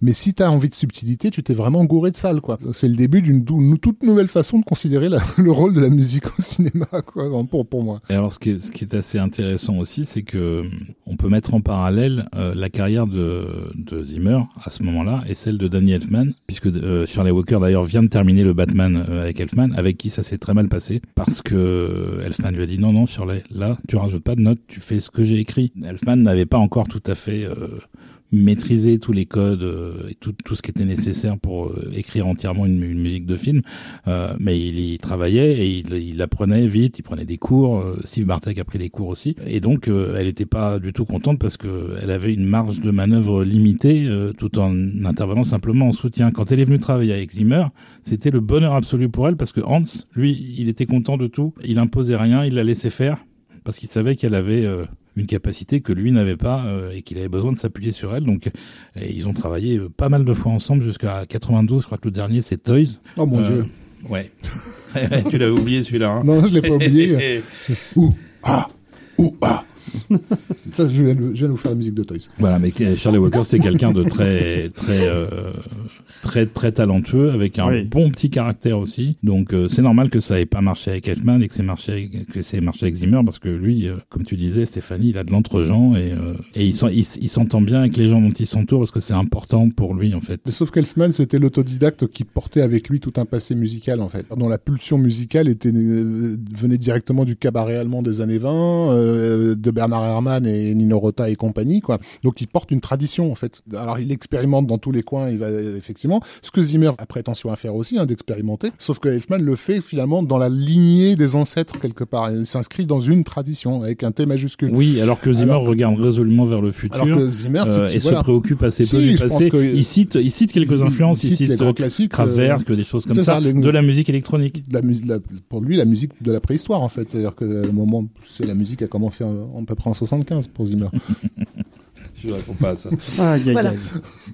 Mais si t'as envie de subtilité, tu t'es vraiment gouré de salle, quoi. C'est le début d'une toute nouvelle façon de considérer le rôle de la musique au cinéma, quoi, pour, pour moi. Et alors, ce qui est, assez intéressant aussi, c'est que on peut mettre en parallèle euh, la carrière de, de Zimmer à ce moment-là et celle de Danny Elfman, puisque euh, Shirley Walker d'ailleurs vient de terminer le Batman euh, avec Avec qui ça s'est très mal passé, parce que Elfman lui a dit non non Shirley, là tu rajoutes pas de notes, tu fais ce que j'ai écrit. Elfman n'avait pas encore tout à fait euh, maîtriser tous les codes euh, et tout, tout ce qui était nécessaire pour euh, écrire entièrement une, une musique de film, euh, mais il y travaillait et il, il apprenait vite, il prenait des cours. euh, Steve Bartek a pris des cours aussi, et donc euh, elle n'était pas du tout contente parce que elle avait une marge de manœuvre limitée, euh, tout en intervenant simplement en soutien. Quand elle est venue travailler avec Zimmer, c'était le bonheur absolu pour elle parce que Hans, lui, il était content de tout, il imposait rien, il la laissait faire parce qu'il savait qu'elle avait euh, une capacité que lui n'avait pas euh, et qu'il avait besoin de s'appuyer sur elle. Donc, ils ont travaillé euh, pas mal de fois ensemble jusqu'à 92. Je crois que le dernier c'est Toys. Oh mon dieu. Ouais. tu l'avais oublié celui-là. Hein Non, je l'ai pas oublié. Ouh, ah, ouh, ah. Ça, je viens, de, je viens vous faire la musique de Toys. Voilà, mais Charlie Walker, c'est quelqu'un de très, très, euh, très, très talentueux, avec un Oui. bon petit caractère aussi. Donc, euh, c'est normal que ça ait pas marché avec Elfman et que c'est marché, que c'est marché avec Zimmer, parce que lui, euh, comme tu disais, Stéphanie, il a de l'entre-gens et, euh, et il, s'entend bien avec les gens dont il s'entoure, parce que c'est important pour lui, en fait. Mais sauf qu'Elfman, c'était l'autodidacte qui portait avec lui tout un passé musical, en fait. Dont la pulsion musicale était, euh, venait directement du cabaret allemand des années 20, euh, de Bernard Herrmann et Nino Rota et compagnie, quoi. Donc il porte une tradition en fait. Alors il expérimente dans tous les coins, il va effectivement ce que Zimmer a prétention à faire aussi, hein, d'expérimenter. Sauf que Elfman le fait finalement dans la lignée des ancêtres quelque part. Il s'inscrit dans une tradition avec un T majuscule. Oui, alors que Zimmer regarde résolument vers le futur. Alors que Zimmer euh, et voilà. se préoccupe assez peu du passé. que- Il cite, il cite quelques Il- influences, il il cite les cite grands classiques, Kraftwerk, euh, des choses comme ça, ça, les- de la musique électronique. de la la- pour lui, la musique de la préhistoire, en fait. C'est-à-dire que le moment, c'est la musique a commencé en, peu près en 75 pour Zimmer. Je réponds pas à ça. Aïe, aïe, Voilà. aïe.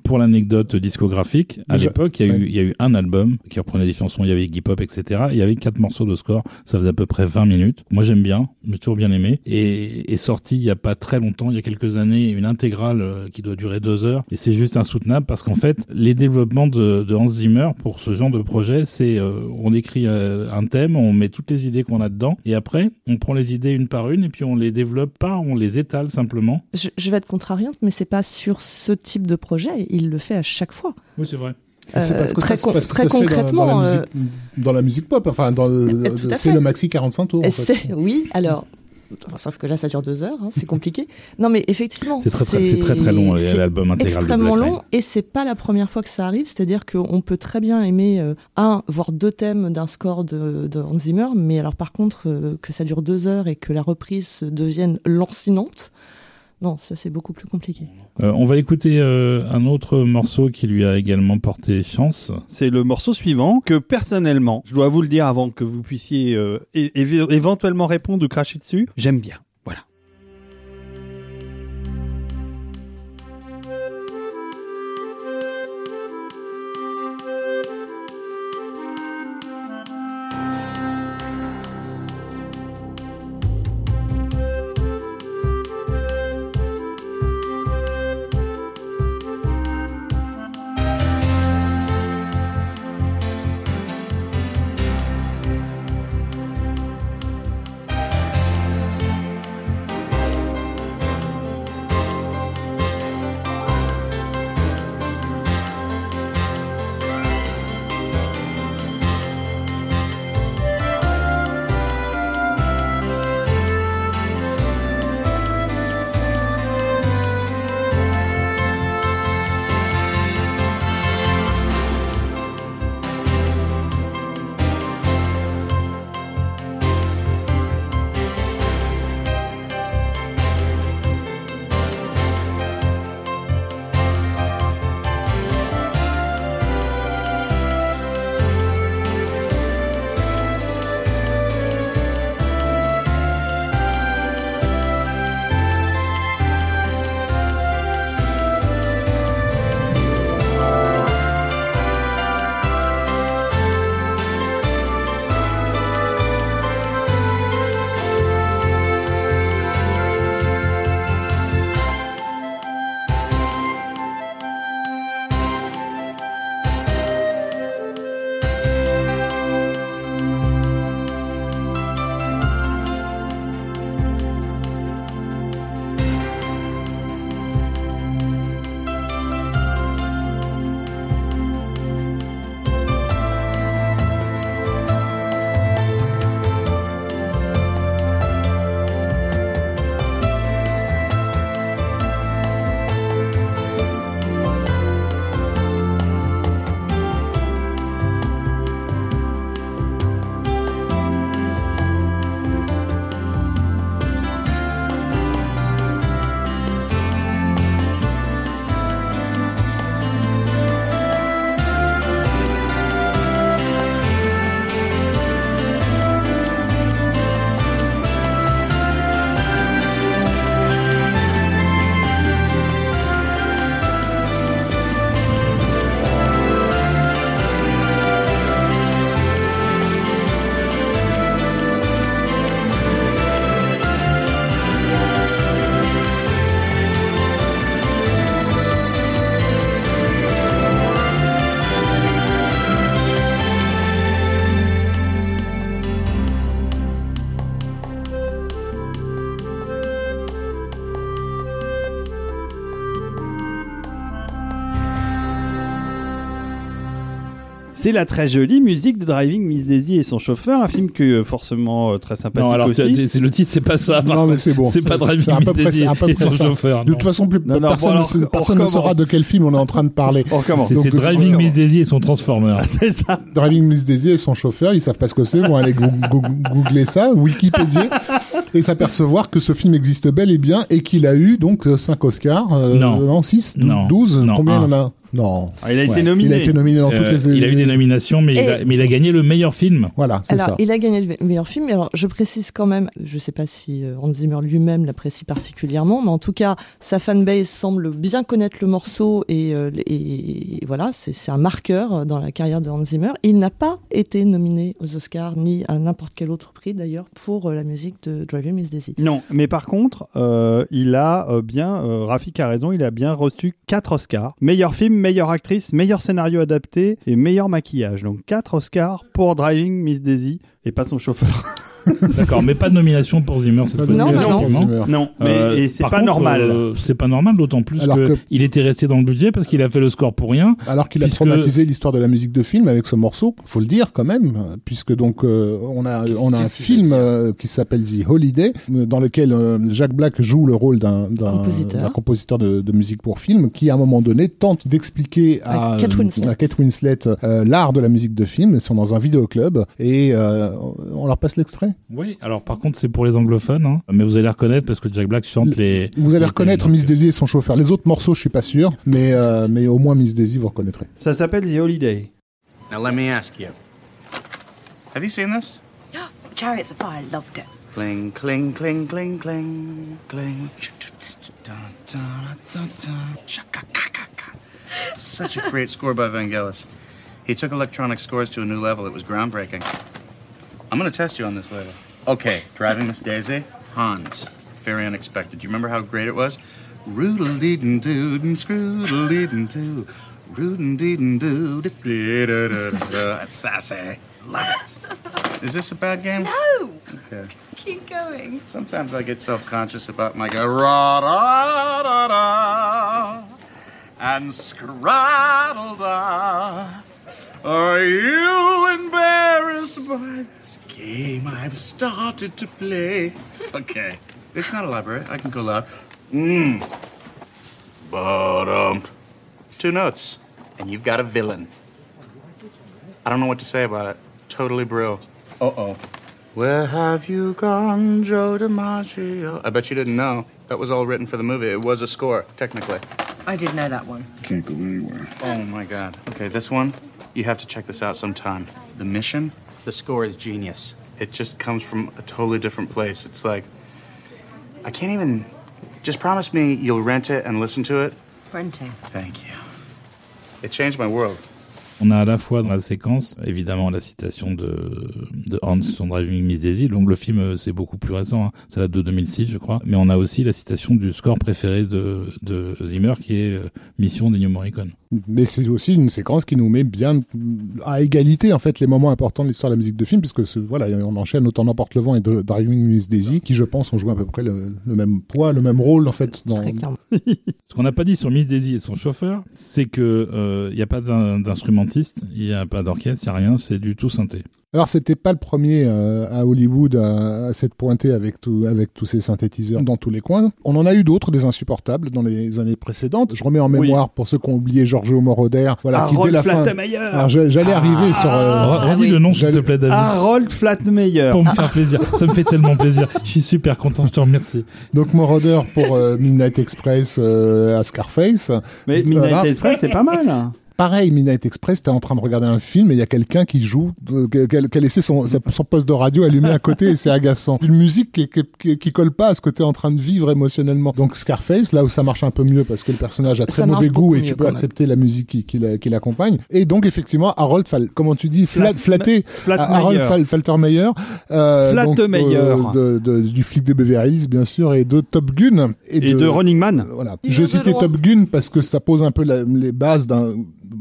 Pour l'anecdote discographique, à l'époque, il y, a eu- ouais. il y a eu un album qui reprenait des chansons, il y avait Iggy Pop, etc. Il y avait quatre morceaux de score, ça faisait à peu près 20 minutes. Moi, j'aime bien, j'ai toujours bien aimé. Et est sorti il y a pas très longtemps, il y a quelques années, une intégrale euh, qui doit durer deux heures. Et c'est juste insoutenable parce qu'en fait, les développements de, de Hans Zimmer pour ce genre de projet, c'est euh, on écrit euh, un thème, on met toutes les idées qu'on a dedans, et après, on prend les idées une par une, et puis on les développe pas, on les étale simplement. Je, je vais être contrariante, mais c'est pas sur ce type de projet. Il le fait à chaque fois. Oui, c'est vrai. Euh, parce que très ça, con- parce que très ça se fait dans- concrètement, dans, la euh, musique, dans la musique pop. Enfin, Euh, c'est le maxi 45 tours. en fait. oui, alors. enfin, Sauf que là, ça dure deux heures, hein, c'est compliqué. Non, mais effectivement, C'est très, très, c'est très, très long, l'album intégral de extrêmement Black long et c'est pas la première fois que ça arrive. C'est-à-dire qu'on peut très bien aimer euh, un, voire deux thèmes d'un score de, de Hans Zimmer, mais alors par contre euh, que ça dure deux heures et que la reprise devienne lancinante, non, ça c'est beaucoup plus compliqué. Euh, on va écouter euh, un autre morceau qui lui a également porté chance. C'est le morceau suivant que personnellement, je dois vous le dire avant que vous puissiez euh, éventuellement répondre ou cracher dessus, j'aime bien. C'est la très jolie musique de Driving Miss Daisy et son chauffeur, un film que euh, forcément euh, très sympathique Non, alors aussi. le titre, c'est pas ça. Non, mais c'est bon. C'est pas Driving Miss près- Daisy et son ça. chauffeur. De toute façon, plus, Non, non, personne, bon, ne saura de quel film on est en train de parler. On recommence. C'est de- Driving Miss. Daisy et son Transformer. C'est ça. Driving Miss Daisy et son chauffeur, ils savent pas ce que c'est, vont aller goo- goo- googler ça, Wikipédia, et s'apercevoir que ce film existe bel et bien et qu'il a eu donc 5 Oscars. euh, Non. 6, Non. 12, Non, combien un. il en a? Non. Ah, il a été Ouais. nominé. Il a été nominé dans toutes Euh, les. il a eu des nominations, mais, il a, mais il a gagné le meilleur film. Voilà, c'est Alors, ça. il a gagné le meilleur film. Alors, je précise quand même, je sais pas si euh, Hans Zimmer lui-même l'apprécie particulièrement, mais en tout cas, sa fanbase semble bien connaître le morceau et, euh, et voilà, c'est un marqueur dans la carrière de Hans Zimmer. Il n'a pas été nominé aux Oscars ni à n'importe quel autre prix d'ailleurs pour euh, la musique de Driving Miss Daisy. Non, mais par contre, euh, il a bien, euh, Rafik a raison, il a bien reçu 4 Oscars. Meilleur film, meilleure actrice, meilleur scénario adapté et meilleur maquillage. Donc 4 Oscars pour Driving Miss Daisy et pas son chauffeur. D'accord, mais pas de nomination pour Zimmer cette Pas de fois-ci. Non, non, non. Non, mais Euh, c'est pas contre, normal. euh, c'est pas normal, d'autant plus Alors que que- il était resté dans le budget parce qu'il a fait le score pour rien. Alors qu'il a traumatisé l'histoire de la musique de film avec ce morceau, faut le dire quand même, puisque donc euh, on a on a un qu'il film euh, qui s'appelle The Holiday, euh, dans lequel euh, Jack Black joue le rôle d'un d'un Compositeur. de, de musique pour film, qui à un moment donné tente d'expliquer à, À Kate Winslet. euh, l'art de la musique de film. Ils sont dans un vidéoclub et euh, on leur passe l'extrait. Oui, alors par contre, c'est pour les anglophones, hein. mais vous allez reconnaître parce que Jack Black chante les. Vous allez les reconnaître Miss Daisy et son chauffeur. Les autres morceaux, je suis pas sûr, mais euh, mais au moins Miss Daisy vous reconnaîtrez. Ça s'appelle The Holiday. Now let me ask you. Have you seen this? Chariots of Fire loved it. Cling, cling, cling, cling, cling, cling. Such a great score by Vangelis. He took electronic scores to a new level. It was groundbreaking. I'm to test you on this later. Okay, driving Miss Daisy, Hans. Very unexpected. Do you remember how great it was? Roodle deedin doo and scroodle deedin doo. Roodin deedin doo. That's sassy. Love it. Is this a bad game? No! Okay. Keep going. Sometimes I get self-conscious about my guy. Ra da da da and scraddle da. Are you embarrassed by this game I've started to play? Okay, it's not elaborate. I can go loud. Mmm. Ba-dum. Two notes, and you've got a villain. I don't know what to say about it. Totally brill. Uh oh. Where have you gone, Joe DiMaggio? I bet you didn't know. That was all written for the movie. It was a score, technically. I did know that one. Can't go anywhere. Oh my god. Okay, this one, you have to check this out sometime. The mission, the score is genius. It just comes from a totally different place. It's like, I can't even. Just promise me you'll rent it and listen to it. Renting. Thank you. It changed my world. On a à la fois dans la séquence, évidemment, la citation de, de Hans sur Driving Miss Daisy. Donc le film, euh, c'est beaucoup plus récent, hein. ça date de 2006, je crois. Mais on a aussi la citation du score préféré de, de Zimmer, qui est euh, Mission d'Ennio Morricone. Mais c'est aussi une séquence qui nous met bien à égalité en fait les moments importants de l'histoire de la musique de film, puisque ce- voilà, on enchaîne autant n'emporte le vent et de Driving Miss Daisy, qui je pense ont joué à peu près le, le même poids, le même rôle en fait dans. Très clairement. Ce qu'on n'a pas dit sur Miss Daisy et son chauffeur, c'est que euh, il n'y a pas d'in- il n'y a pas d'orchestre, il n'y a rien, c'est du tout synthé. Alors c'était pas le premier euh, à Hollywood à, à s'être pointé avec tout, avec tous ces synthétiseurs dans tous les coins. On en a eu d'autres, des insupportables dans les années précédentes. Je remets en Oui. mémoire pour ceux qui ont oublié Giorgio Moroder, voilà, qui dès Harold la fin. J'allais arriver sur. euh, Redis oui. le nom, s'il te plaît, David. Harold Flattemeyer. Pour me faire plaisir. Ça me fait tellement plaisir. Je suis super content, je te remercie. donc Moroder pour euh, Midnight Express euh, à Scarface. Mais Midnight Voilà. Express, c'est pas mal. Pareil, Midnight Express, t'es en train de regarder un film et il y a quelqu'un qui joue, euh, qui a, qui a laissé son, son poste de radio allumé à côté et c'est agaçant. Une musique qui, qui, qui, colle pas à ce que t'es en train de vivre émotionnellement. Donc Scarface, là où ça marche un peu mieux parce que le personnage a très Ça mauvais goût et tu peux accepter la musique qui, qui, la- qui l'accompagne. Et donc effectivement, Harold, Fal- comment tu dis, flat, Flat- flatté, Flatmeyer. Harold Fal- Faltermeyer, euh, euh, de, de- du flic de Beverly Hills bien sûr et de Top Gun Et de Running Man. voilà. Il Je de citais. Top Gun parce que ça pose un peu la- les bases d'un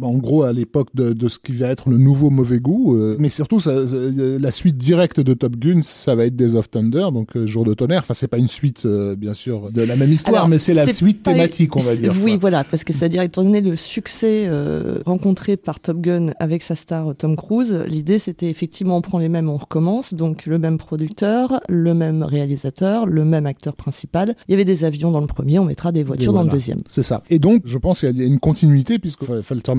en gros à l'époque de, de ce qui va être le nouveau mauvais goût. euh, mais surtout, ça, ça- la suite directe de Top Gun, ça va être Days of Thunder, donc euh, Jour de tonnerre. Enfin, c'est pas une suite, euh, bien sûr, de la même histoire, Alors, mais c'est la suite thématique, on va dire. Oui, quoi. voilà, parce que c'est-à-dire, étant donné le succès euh, rencontré par Top Gun avec sa star euh, Tom Cruise, l'idée c'était effectivement on prend les mêmes, on recommence, donc le même producteur, le même réalisateur, le même acteur principal. Il y avait des avions dans le premier, on mettra des voitures dans le deuxième. C'est ça. Et donc, je pense qu'il y a une continuité puisque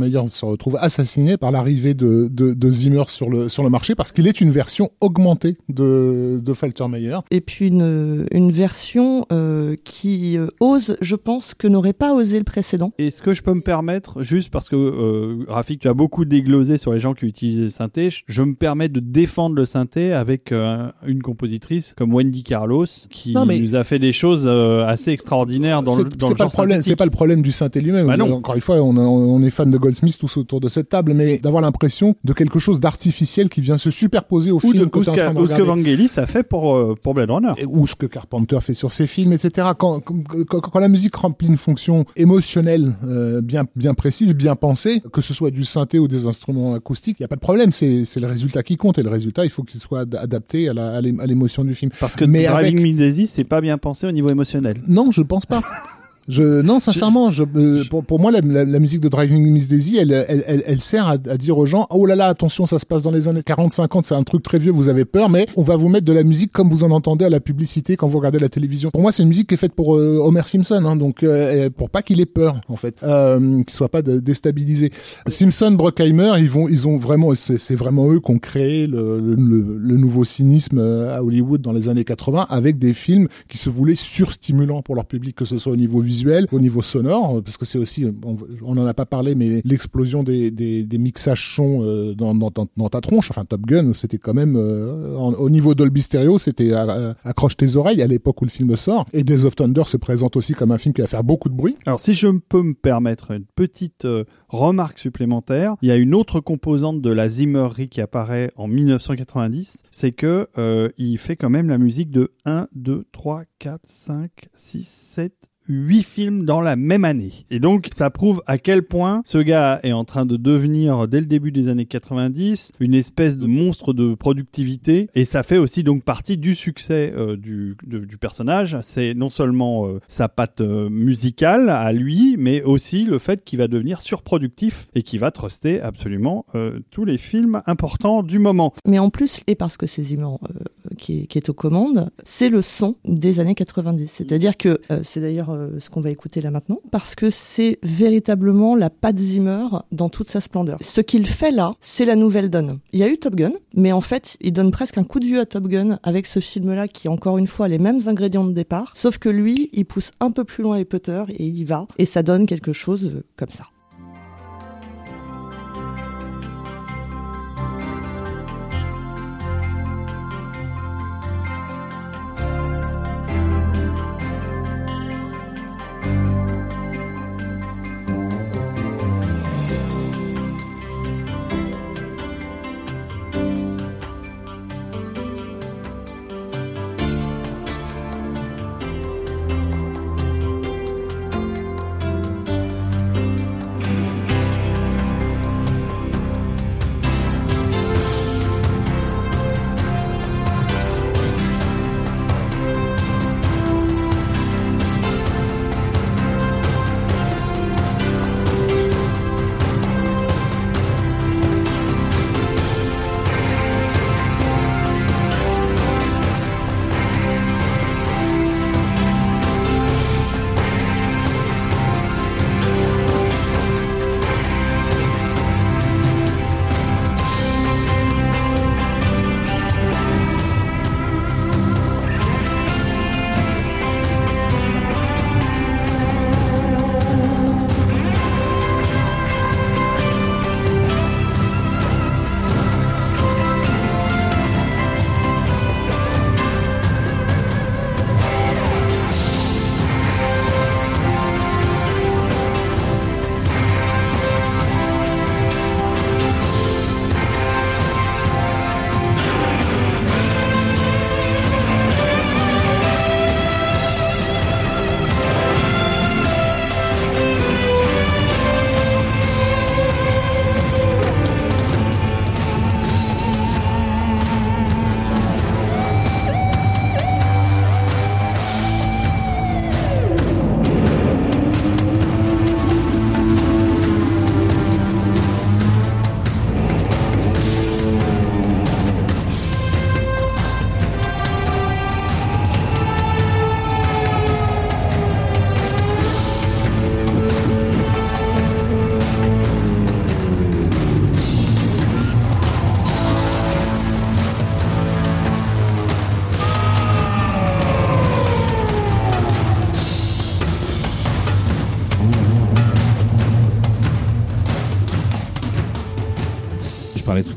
Faltermeyer se retrouve assassiné par l'arrivée de, de, de Zimmer sur le, sur le marché parce qu'il est une version augmentée de, de Faltermeyer. Et puis une, une version euh, qui euh, ose, je pense, que n'aurait pas osé le précédent. Est-ce que je peux me permettre, juste parce que euh, Rafik, tu as beaucoup déglosé sur les gens qui utilisent le synthé, je, je me permets de défendre le synthé avec euh, une compositrice comme Wendy Carlos qui Non, mais- nous a fait des choses euh, assez extraordinaires dans le dans c'est le pas genre le problème, c'est pas le problème du synthé lui-même. Bah non. Encore une fois, on, a- on est fan de Goldsmith tous autour de cette table, mais d'avoir l'impression de quelque chose d'artificiel qui vient se superposer au ou, film de, que ou ce en qu'a- train de ou ce que. Vangelis a fait pour, euh, pour Blade Runner. Et- ou ce que Carpenter fait sur ses films, etc. Quand, quand, la musique remplit une fonction émotionnelle euh, bien, bien précise, bien pensée, que ce soit du synthé ou des instruments acoustiques, il n'y a pas de problème. C'est le résultat qui compte. Et le résultat, il faut qu'il soit ad- adapté à l'émotion du film. Parce que Mais Driving avec- Me Daisy, c'est pas bien pensé au niveau émotionnel. Non, je pense pas. Je, non, sincèrement, je, euh, pour, pour moi, la, la- la musique de Driving Miss Daisy, elle, elle, elle, elle sert à, à dire aux gens, oh là là, attention, ça se passe dans les années 40-50, c'est un truc très vieux, vous avez peur, mais on va vous mettre de la musique comme vous en entendez à la publicité quand vous regardez la télévision. Pour moi, c'est une musique qui est faite pour euh, Homer Simpson, hein, donc euh, pour pas qu'il ait peur, en fait, euh, qu'il soit pas de- déstabilisé. Simpson, Bruckheimer, ils vont, ils ont vraiment, c'est vraiment eux qui ont créé le, le, le- le nouveau cynisme euh, à Hollywood dans les années 80 avec des films qui se voulaient surstimulants pour leur public, que ce soit au niveau visuel, au niveau sonore, parce que c'est aussi, on, on en a pas parlé, mais l'explosion des, des, mixages son euh, dans, dans, ta tronche, enfin Top Gun, c'était quand même euh, au niveau Dolby Stereo, c'était euh, accroche tes oreilles à l'époque où le film sort. Et Days of Thunder se présente aussi comme un film qui va faire beaucoup de bruit. Alors, si je peux me permettre une petite euh, remarque supplémentaire, il y a une autre composante de la Zimmerie qui apparaît en 1990, c'est que euh, il fait quand même la musique de 1, 2, 3, 4, 5, 6, 7, 8 films dans la même année. Et donc, ça prouve à quel point ce gars est en train de devenir, dès le début des années 90, une espèce de monstre de productivité. Et ça fait aussi donc partie du succès euh, du, de- du personnage. C'est non seulement euh, sa patte euh, musicale à lui, mais aussi le fait qu'il va devenir surproductif et qu'il va truster absolument euh, tous les films importants du moment. Mais en plus, et parce que c'est Zimmer euh, qui, est, qui est aux commandes, c'est le son des années 90. C'est-à-dire que euh, c'est d'ailleurs euh, ce qu'on va écouter là maintenant, parce que c'est véritablement la patte Zimmer dans toute sa splendeur. Ce qu'il fait là, c'est la nouvelle donne. Il y a eu Top Gun, mais en fait, il donne presque un coup de vieux à Top Gun avec ce film-là qui, encore une fois, les mêmes ingrédients de départ, sauf que lui, il pousse un peu plus loin les putters et il y va, et ça donne quelque chose euh, comme ça.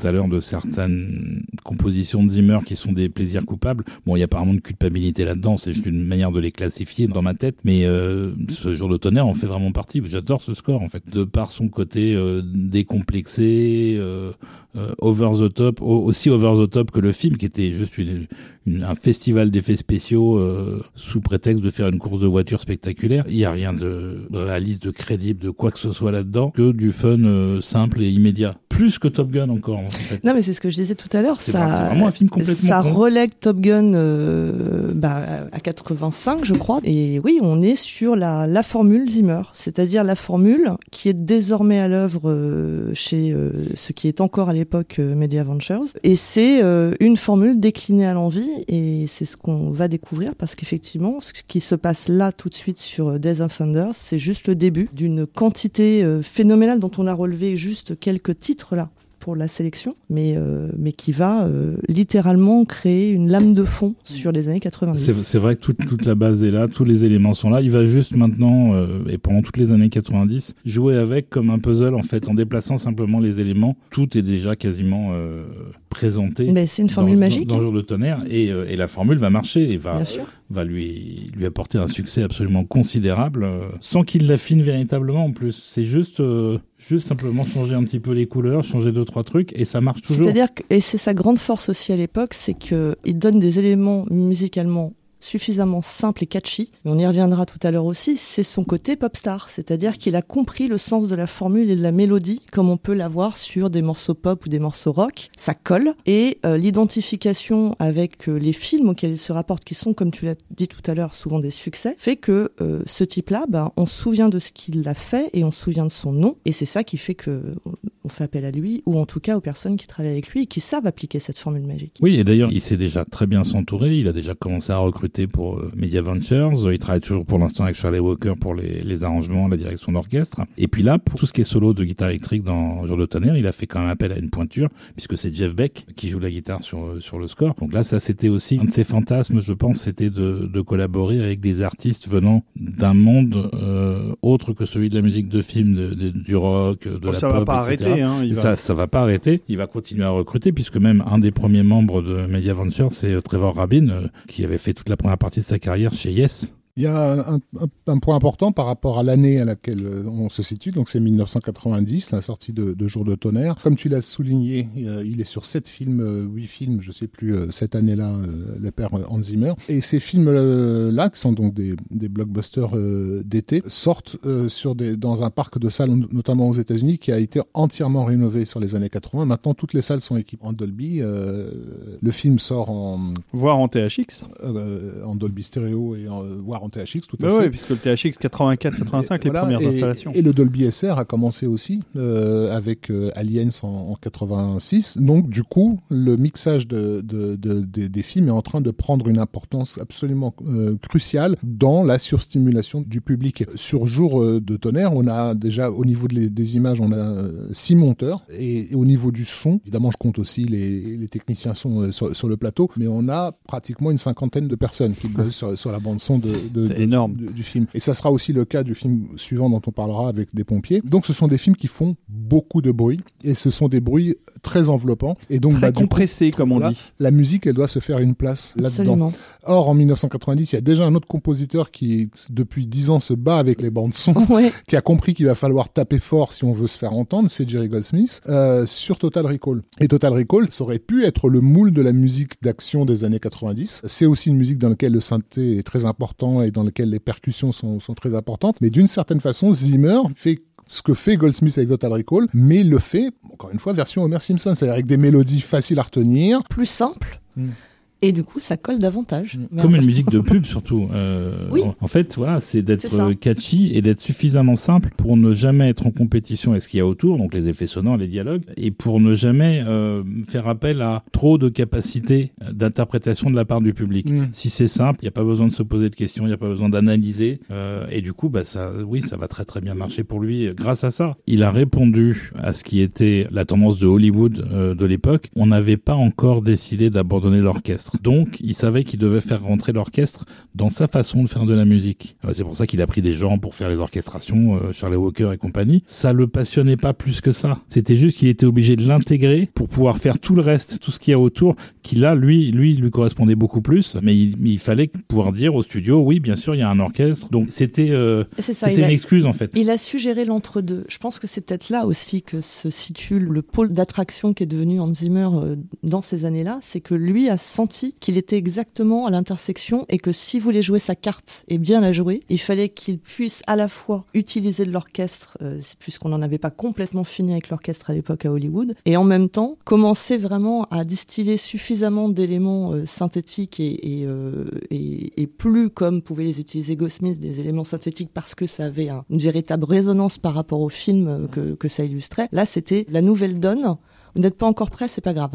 À l'heure de certaines compositions de Zimmer qui sont des plaisirs coupables. Bon, il y a apparemment de culpabilité là-dedans, c'est juste une manière de les classifier dans ma tête. Mais euh, ce jour de tonnerre en fait vraiment partie. J'adore ce score en fait, de par son côté euh, décomplexé, euh, over the top, aussi over the top que le film, qui était juste une, une, un festival d'effets spéciaux sous prétexte de faire une course de voiture spectaculaire. Il y a rien de, réaliste, de crédible, de quoi que ce soit là-dedans, que du fun simple et immédiat. Plus que Top Gun encore. En fait. Non, mais c'est ce que je disais tout à l'heure. Ça, c'est vraiment un film complètement ça relègue Top Gun euh, bah, à 85, je crois. Et oui, on est sur la, la formule Zimmer, c'est-à-dire la formule qui est désormais à l'œuvre euh, chez euh, ce qui est encore à l'époque euh, Media Ventures. Et c'est euh, une formule déclinée à l'envie, et c'est ce qu'on va découvrir parce qu'effectivement, ce qui se passe là tout de suite sur euh, Days of Thunder, c'est juste le début d'une quantité euh, phénoménale dont on a relevé juste quelques titres là pour la sélection, mais, euh, mais qui va euh, littéralement créer une lame de fond sur les années C'est 90. c'est vrai que toute, toute la base est là, tous les éléments sont là. Il va juste maintenant, euh, et pendant toutes les années 90, jouer avec comme un puzzle en fait, en déplaçant simplement les éléments. Tout est déjà quasiment présenté. Mais c'est une formule dans, magique, Dans, dans. Jour de tonnerre, et, et la formule va marcher et va, va lui, lui apporter un succès absolument considérable, sans qu'il l'affine véritablement en plus. C'est juste, juste simplement changer un petit peu les couleurs, changer deux trois trucs, et ça marche toujours. C'est-à-dire que, et c'est sa grande force aussi à l'époque, c'est que il donne des éléments musicalement suffisamment simples et catchy, on y reviendra tout à l'heure aussi, c'est son côté pop star, c'est-à-dire qu'il a compris le sens de la formule et de la mélodie, comme on peut l'avoir sur des morceaux pop ou des morceaux rock, ça colle, et euh, l'identification avec euh, les films auxquels il se rapporte, qui sont, comme tu l'as dit tout à l'heure, souvent des succès, fait que euh, ce type-là, ben, on se souvient de ce qu'il a fait et on se souvient de son nom, et c'est ça qui fait que on fait appel à lui, ou en tout cas aux personnes qui travaillent avec lui et qui savent appliquer cette formule magique. Oui, et d'ailleurs, il sait déjà très bien s'entourer. Il a déjà commencé à recruter pour euh, Media Ventures. Il travaille toujours pour l'instant avec Charlie Walker pour les, les arrangements, la direction d'orchestre. Et puis là, pour tout ce qui est solo de guitare électrique dans Jour de tonnerre, il a fait quand même appel à une pointure, puisque c'est Jeff Beck qui joue la guitare sur, euh, sur le score. Donc là, ça c'était aussi un de ses fantasmes, je pense, c'était de, de collaborer avec des artistes venant d'un monde euh, autre que celui de la musique de film, de- de- du rock, de Bon, la ça pop, va pas etc. arrêter. Hein, il Et va- ça, ça va pas arrêter. Il va continuer à recruter puisque même un des premiers membres de Media Ventures, c'est euh, Trevor Rabin, euh, qui avait fait toute la première partie de sa carrière chez Yes. Il y a un, un- un point important par rapport à l'année à laquelle euh, on se situe, donc c'est 1990, la sortie de, de Jour de tonnerre. Comme tu l'as souligné, euh, il est sur sept films, euh, huit films, je sais plus, cette année-là, le père Hans Zimmer. Et ces films-là, qui sont donc des, des blockbusters d'été, sortent sur des, dans un parc de salles, notamment aux États-Unis, qui a été entièrement rénové sur les années 80. Maintenant, toutes les salles sont équipées en Dolby. le film sort en, Voir en THX. euh, en Dolby Stereo et en, voire en THX, tout à fait. ouais, puisque le THX 84-85, les Voilà, premières et- installations. Et le Dolby SR a commencé aussi euh, avec euh, Aliens en, en 86. Donc du coup, le mixage de, de- de- des- films est en train de prendre une importance absolument euh, cruciale dans la surstimulation du public. Sur Jour euh, de tonnerre, on a déjà au niveau les- des images, on a euh, six monteurs et, et au niveau du son, évidemment, je compte aussi les, les techniciens son euh, sur, sur le plateau, mais on a pratiquement une cinquantaine de personnes qui bossent sur, sur la bande son de, de- C'est de- énorme. du, du film. Et ça sera aussi le cas du film suivant dont on parlera avec des pompiers. Donc ce sont des films qui font beaucoup de bruit et ce sont des bruits très enveloppants. Et donc Très bah, du coup, compressé, comme on dit. la musique, elle doit se faire une place là-dedans. Or, en 1990, il y a déjà un autre compositeur qui, depuis dix ans, se bat avec les bandes son, Ouais. qui a compris qu'il va falloir taper fort si on veut se faire entendre, c'est Jerry Goldsmith, euh, sur Total Recall. Et Total Recall, ça aurait pu être le moule de la musique d'action des années 90. C'est aussi une musique dans laquelle le synthé est très important et dans laquelle les percussions sont, sont très importantes. Mais d'une certaine façon, Zimmer fait ce que fait Goldsmith avec Total Recall, mais il le fait, encore une fois, version Homer Simpson, c'est-à-dire avec des mélodies faciles à retenir, Plus simple. Mm. Et du coup, ça colle davantage. Mais Comme une musique de pub surtout. Euh, Oui. en- fait, voilà, c'est d'être euh, catchy et d'être suffisamment simple pour ne jamais être en compétition avec ce qu'il y a autour, donc les effets sonores, les dialogues, et pour ne jamais euh, faire appel à trop de capacité euh, d'interprétation de la part du public. Mm. Si c'est simple, il n'y a pas besoin de se poser de questions, il n'y a pas besoin d'analyser, euh, et du coup, bah ça, oui, ça va très très bien marcher pour lui grâce à ça. Il a répondu à ce qui était la tendance de Hollywood euh, de l'époque. On n'avait pas encore décidé d'abandonner l'orchestre. L'orchestre. Donc, il savait qu'il devait faire rentrer l'orchestre dans sa façon de faire de la musique. Euh, C'est pour ça qu'il a pris des gens pour faire les orchestrations, euh, Charlie Walker et compagnie. Ça le passionnait pas plus que ça. C'était juste qu'il était obligé de l'intégrer pour pouvoir faire tout le reste, tout ce qu'il y a autour, qui là, lui, lui, lui correspondait beaucoup plus. Mais il, il fallait pouvoir dire au studio, oui, bien sûr, il y a un orchestre. Donc, c'était, euh, c'était a- une excuse en fait. Il a su gérer l'entre-deux. Je pense que c'est peut-être là aussi que se situe le pôle d'attraction qui est devenu Hans Zimmer dans ces années-là. C'est que lui a senti qu'il était exactement à l'intersection et que s'il voulait jouer sa carte et bien la jouer, il fallait qu'il puisse à la fois utiliser de l'orchestre, euh, puisqu'on n'en avait pas complètement fini avec l'orchestre à l'époque à Hollywood, et en même temps commencer vraiment à distiller suffisamment d'éléments euh, synthétiques et, et, euh, et, et plus comme pouvait les utiliser Goldsmith, des éléments synthétiques parce que ça avait un- une véritable résonance par rapport au film euh, que, que ça illustrait. Là, c'était la nouvelle donne. Vous n'êtes pas encore prêt, c'est pas grave.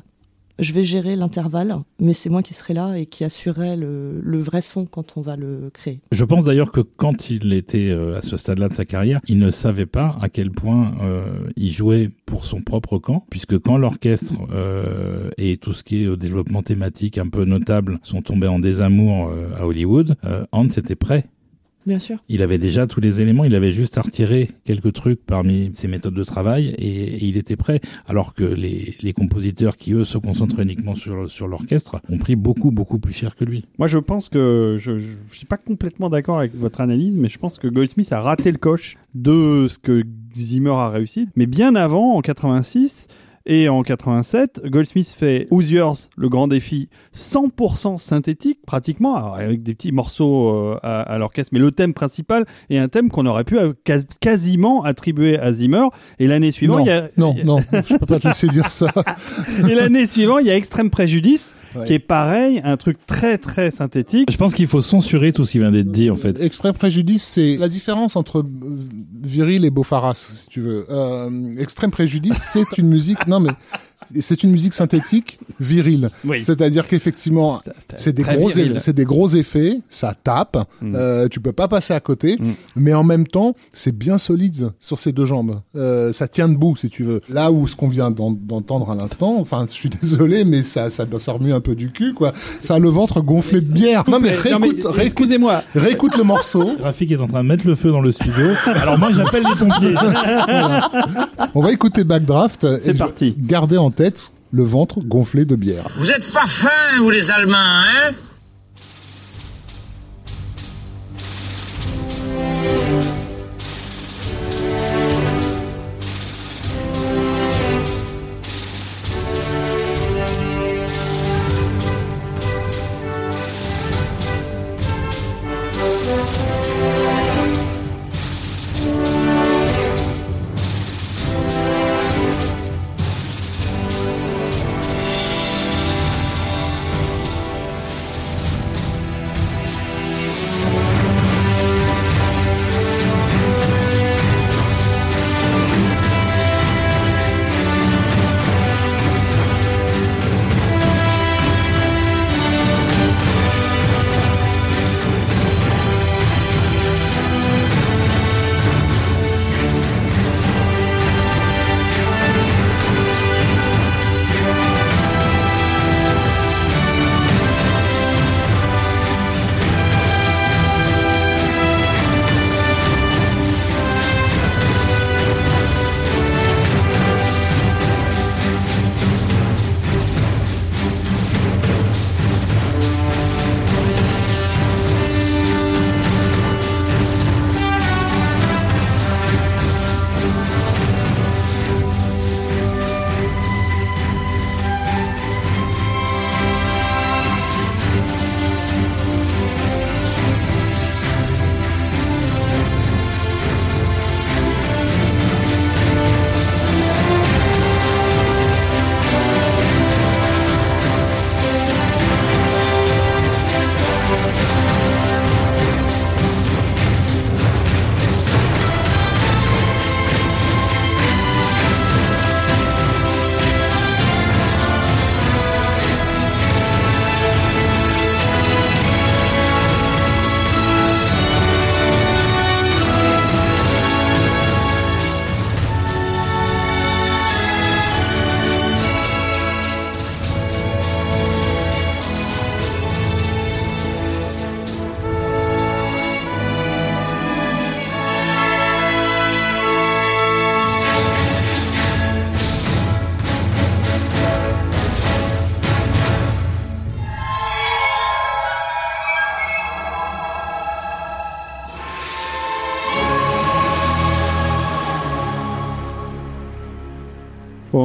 Je vais gérer l'intervalle, mais c'est moi qui serai là et qui assurerai le, vrai son quand on va le créer. Je pense d'ailleurs que quand il était euh, à ce stade-là de sa carrière, il ne savait pas à quel point euh, il jouait pour son propre camp, puisque quand l'orchestre euh, et tout ce qui est développement thématique un peu notable sont tombés en désamour à Hollywood, Hans était prêt. Bien sûr. Il avait déjà tous les éléments, il avait juste à retirer quelques trucs parmi ses méthodes de travail et, et il était prêt. Alors que les, les compositeurs qui, eux, se concentrent uniquement sur, sur l'orchestre ont pris beaucoup, beaucoup plus cher que lui. Moi, je pense que je, je, je suis pas complètement d'accord avec votre analyse, mais je pense que Goldsmith a raté le coche de ce que Zimmer a réussi. Mais bien avant, en 86 et en 87, Goldsmith fait Who's Yours, le grand défi, 100% synthétique, pratiquement, avec des petits morceaux euh, à, à l'orchestre, mais le thème principal est un thème qu'on aurait pu euh, quas- quasiment attribuer à Zimmer. Et l'année suivante, non, il y a, non, non, je peux pas te laisser dire ça. et l'année suivante, il y a Extrême Préjudice, Ouais. qui est pareil, un truc très très synthétique. Je pense qu'il faut censurer tout ce qui vient d'être dit, en fait. Extrême préjudice, c'est la différence entre euh, viril et Beaufaras, si tu veux. Euh, extrême préjudice, c'est une musique, non mais c'est une musique synthétique virile. Oui. C'est-à-dire qu'effectivement, c'est des gros, viril. eff- c'est des gros effets, ça tape, Mm. euh, tu peux pas passer à côté, Mm. mais en même temps, c'est bien solide sur ses deux jambes. Euh, ça tient debout, si tu veux. Là où ce qu'on vient d'en- d'entendre à l'instant, enfin, je suis désolé, mais ça, ça, ça remue un peu du cul, quoi. Ça a le ventre gonflé de bière. Non mais réécoute, réécoute, excusez-moi, réécoute le morceau. Rafik est en train de mettre le feu dans le studio. Alors moi, j'appelle les pompiers. On va écouter Backdraft. C'est parti. Gardez en tête le ventre gonflé de bière. Vous êtes pas fins, vous les Allemands, hein?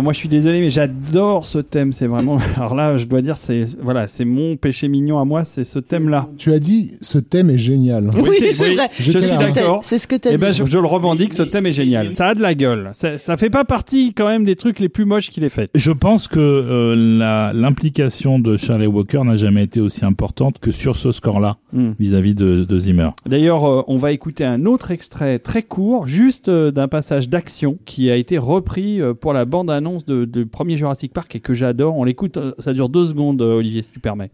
Moi je suis désolé, mais j'adore ce thème. C'est vraiment. Alors là, je dois dire, c'est voilà, c'est mon péché mignon à moi, c'est ce thème-là. Tu as dit ce thème est génial. Oui, c'est- c'est oui, vrai. je suis C'est ce que t'as- d'accord. C'est ce que t'as Eh dit. ben, je, je le revendique. Ce thème est génial. Ça a de la gueule. Ça, ça fait pas partie quand même des trucs les plus moches qu'il ait fait. Je pense que euh, l'implication de Charlie Walker n'a jamais été aussi importante que sur ce score-là Hmm. vis-à-vis de, de Zimmer. D'ailleurs, euh, on va écouter un autre extrait très court, juste euh, d'un passage d'action qui a été repris euh, pour la bande-annonce de, de premier Jurassic Park et que j'adore. On l'écoute, euh, ça dure deux secondes, euh, Olivier, si tu permets.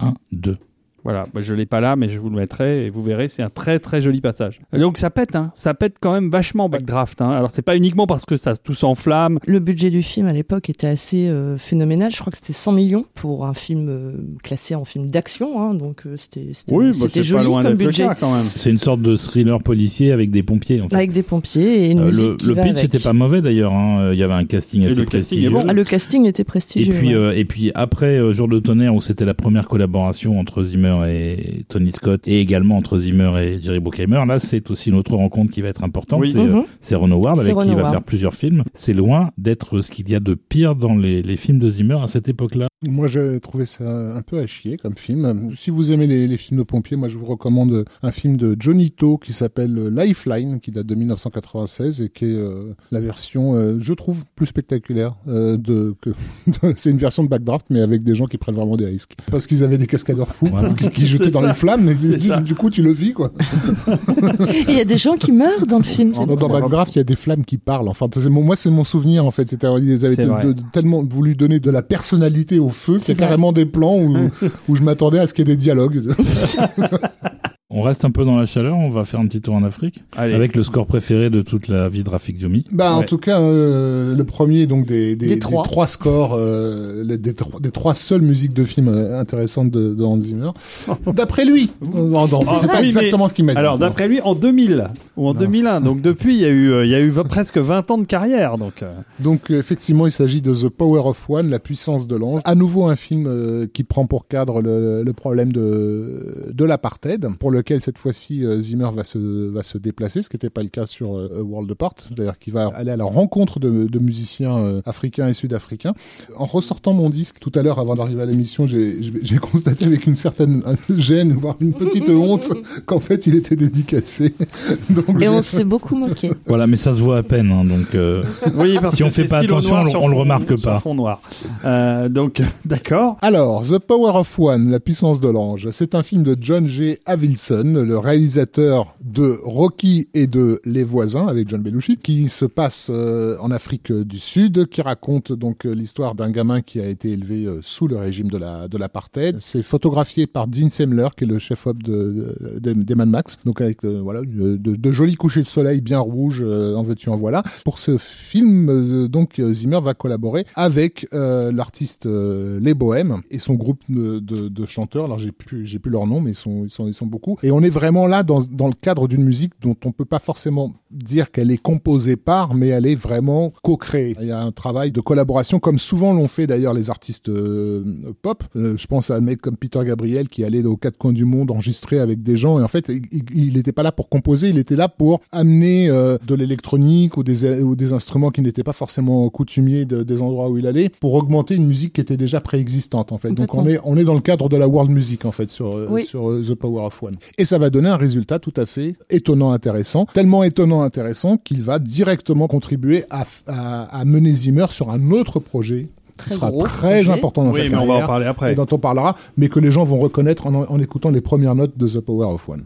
1, 2. Voilà, bah, je l'ai pas là, mais je vous le mettrai et vous verrez, c'est un très très joli passage. Donc ça pète, hein, ça pète quand même vachement Backdraft. Hein. Alors c'est pas uniquement parce que ça tout s'enflamme. Le budget du film à l'époque était assez euh, phénoménal. Je crois que c'était 100 millions pour un film euh, classé en film d'action. hein, donc euh, c'était c'était Oui, bah, joli pas loin comme budget. cas quand même. C'est une sorte de thriller policier avec des pompiers. En fait. Avec des pompiers et une Euh, musique le qui le va pitch avec. était pas mauvais d'ailleurs. hein. Il y avait un casting Et assez le casting est prestigieux. bon. Ah, le casting était Et prestigieux. puis, ouais. euh, et puis après euh, Jour de tonnerre où c'était la première collaboration entre Zimmer et Tony Scott et également entre Zimmer et Jerry Bruckheimer, là c'est aussi une autre rencontre qui va être importante. Oui. C'est Mhm. c'est Ron Howard avec Ron qui il va faire plusieurs films. C'est loin d'être ce qu'il y a de pire dans les, les films de Zimmer à cette époque-là. Moi, j'ai trouvé ça un peu à chier comme film. Si vous aimez les, les films de pompiers, moi, je vous recommande un film de Johnny To qui s'appelle Lifeline, qui date de 1996 et qui est euh, la version, euh, je trouve, plus spectaculaire euh, de que c'est une version de Backdraft, mais avec des gens qui prennent vraiment des risques. Parce qu'ils avaient des cascadeurs fous Voilà. Qui, C'est dans ça. les flammes, mais du, du coup, tu le vis, quoi. Il y a des gens qui meurent dans le film. c'est Dans, dans. Backdraft, il y a des flammes qui parlent. Enfin, moi, c'est mon souvenir, en fait. C'était, ils avaient de- de- tellement voulu donner de la personnalité au feu qu'il y a carrément des plans où, où je m'attendais à ce qu'il y ait des dialogues. On reste un peu dans la chaleur, on va faire un petit tour en Afrique Allez. avec le score préféré de toute la vie de Rafik Djoumi. Bah, en tout cas, euh, le premier, donc, des, des, Des des trois. scores, euh, les- des, trois- des trois seules musiques de films euh, intéressantes de, de Hans Zimmer. D'après lui. Non, non, Ah, c'est pas exactement mais- ce qu'il m'a dit. Alors d'après lui, en 2000 ou en 2001. Donc depuis, il y a eu, il y a eu v- presque 20 ans de carrière. Donc Donc effectivement, il s'agit de The Power of One, la puissance de l'ange. À nouveau un film euh, qui prend pour cadre le, le problème de, de l'apartheid, pour lequel cette fois-ci euh, Zimmer va se, va se déplacer, ce qui n'était pas le cas sur euh, World Apart, d'ailleurs qui va aller à la rencontre de, de musiciens euh, africains et sud-africains. En ressortant mon disque tout à l'heure avant d'arriver à l'émission, j'ai constaté avec une certaine gêne, voire une petite honte, qu'en fait il était dédicacé. Donc, Et on s'est beaucoup moqué. Voilà, mais ça se voit à peine, hein, donc euh, oui, parce Si que on fait pas attention, on- le fond- remarque sur pas. fond noir. Euh, donc d'accord. Alors, The Power of One, la puissance de l'ange, c'est un film de John G. Avildsen, le réalisateur de Rocky et de Les Voisins avec John Belushi, qui se passe euh, en Afrique du Sud, qui raconte donc euh, l'histoire d'un gamin qui a été élevé euh, sous le régime de la de l'apartheid. C'est photographié par Dean Semler, qui est le chef-op de, de, de- d'Eman Max, donc avec euh, voilà de, de jolis couchers de soleil bien rouges, euh, en veux-tu en voilà. Pour ce film, euh, donc Zimmer va collaborer avec l'artiste Les Bohèmes et son groupe de, de, de chanteurs. Alors j'ai plus j'ai plus leur nom, mais ils sont ils sont ils sont beaucoup. Et on est vraiment là dans dans le cadre d'une musique dont on peut pas forcément dire qu'elle est composée par, mais elle est vraiment co-créée. Il y a un travail de collaboration, comme souvent l'ont fait d'ailleurs les artistes euh, pop. Euh, je pense à un mec comme Peter Gabriel qui allait aux quatre coins du monde enregistrer avec des gens. Et en fait, il n'était pas là pour composer, il était là pour amener euh, de l'électronique ou des, ou des instruments qui n'étaient pas forcément coutumiers de- des endroits où il allait, pour augmenter une musique qui était déjà préexistante en fait. Donc on est, on est dans le cadre de la world music en fait sur, Oui. sur The Power of One. Et ça va donner un résultat tout à fait étonnant, intéressant, tellement étonnant, intéressant qu'il va directement contribuer à, à, à mener Zimmer sur un autre projet qui Très sera gros très projet. important dans sa Oui, mais on carrière va en parler et après. dont on parlera, mais que les gens vont reconnaître en, en écoutant les premières notes de The Power of One.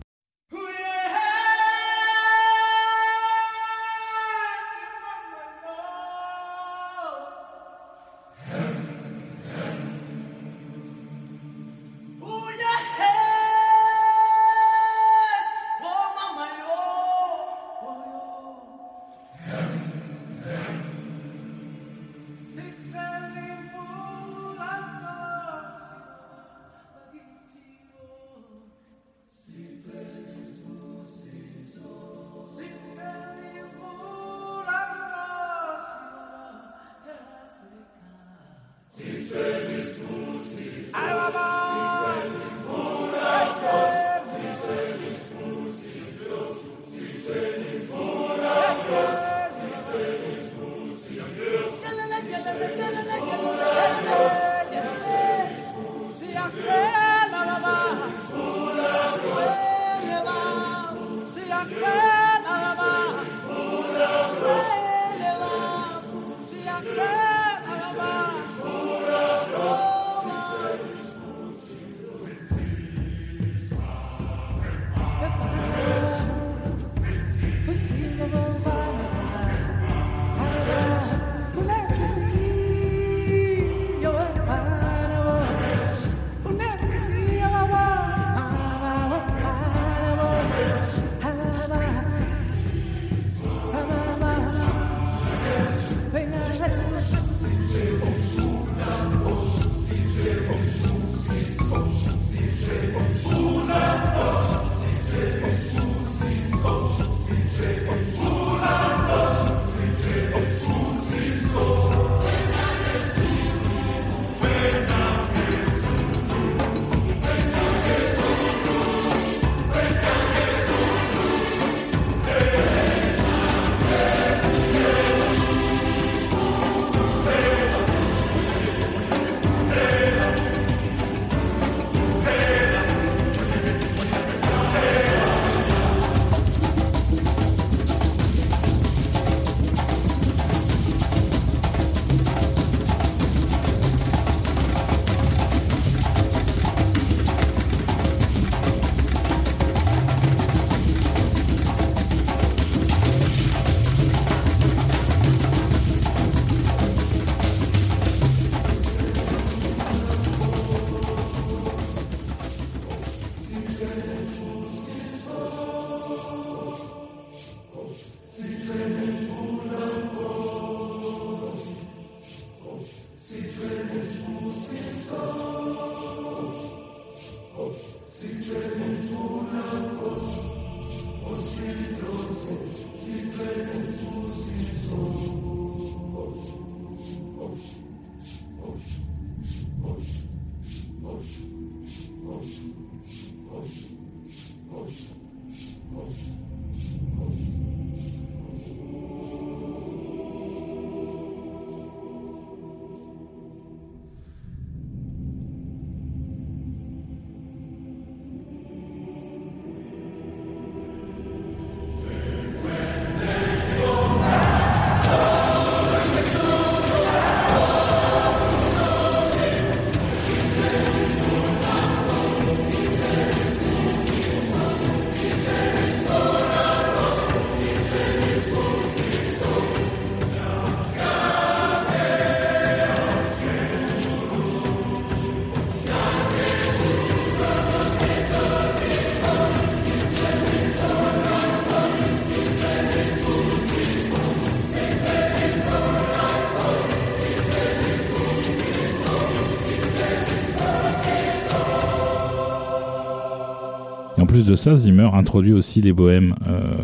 De ça, Zimmer introduit aussi les bohèmes euh,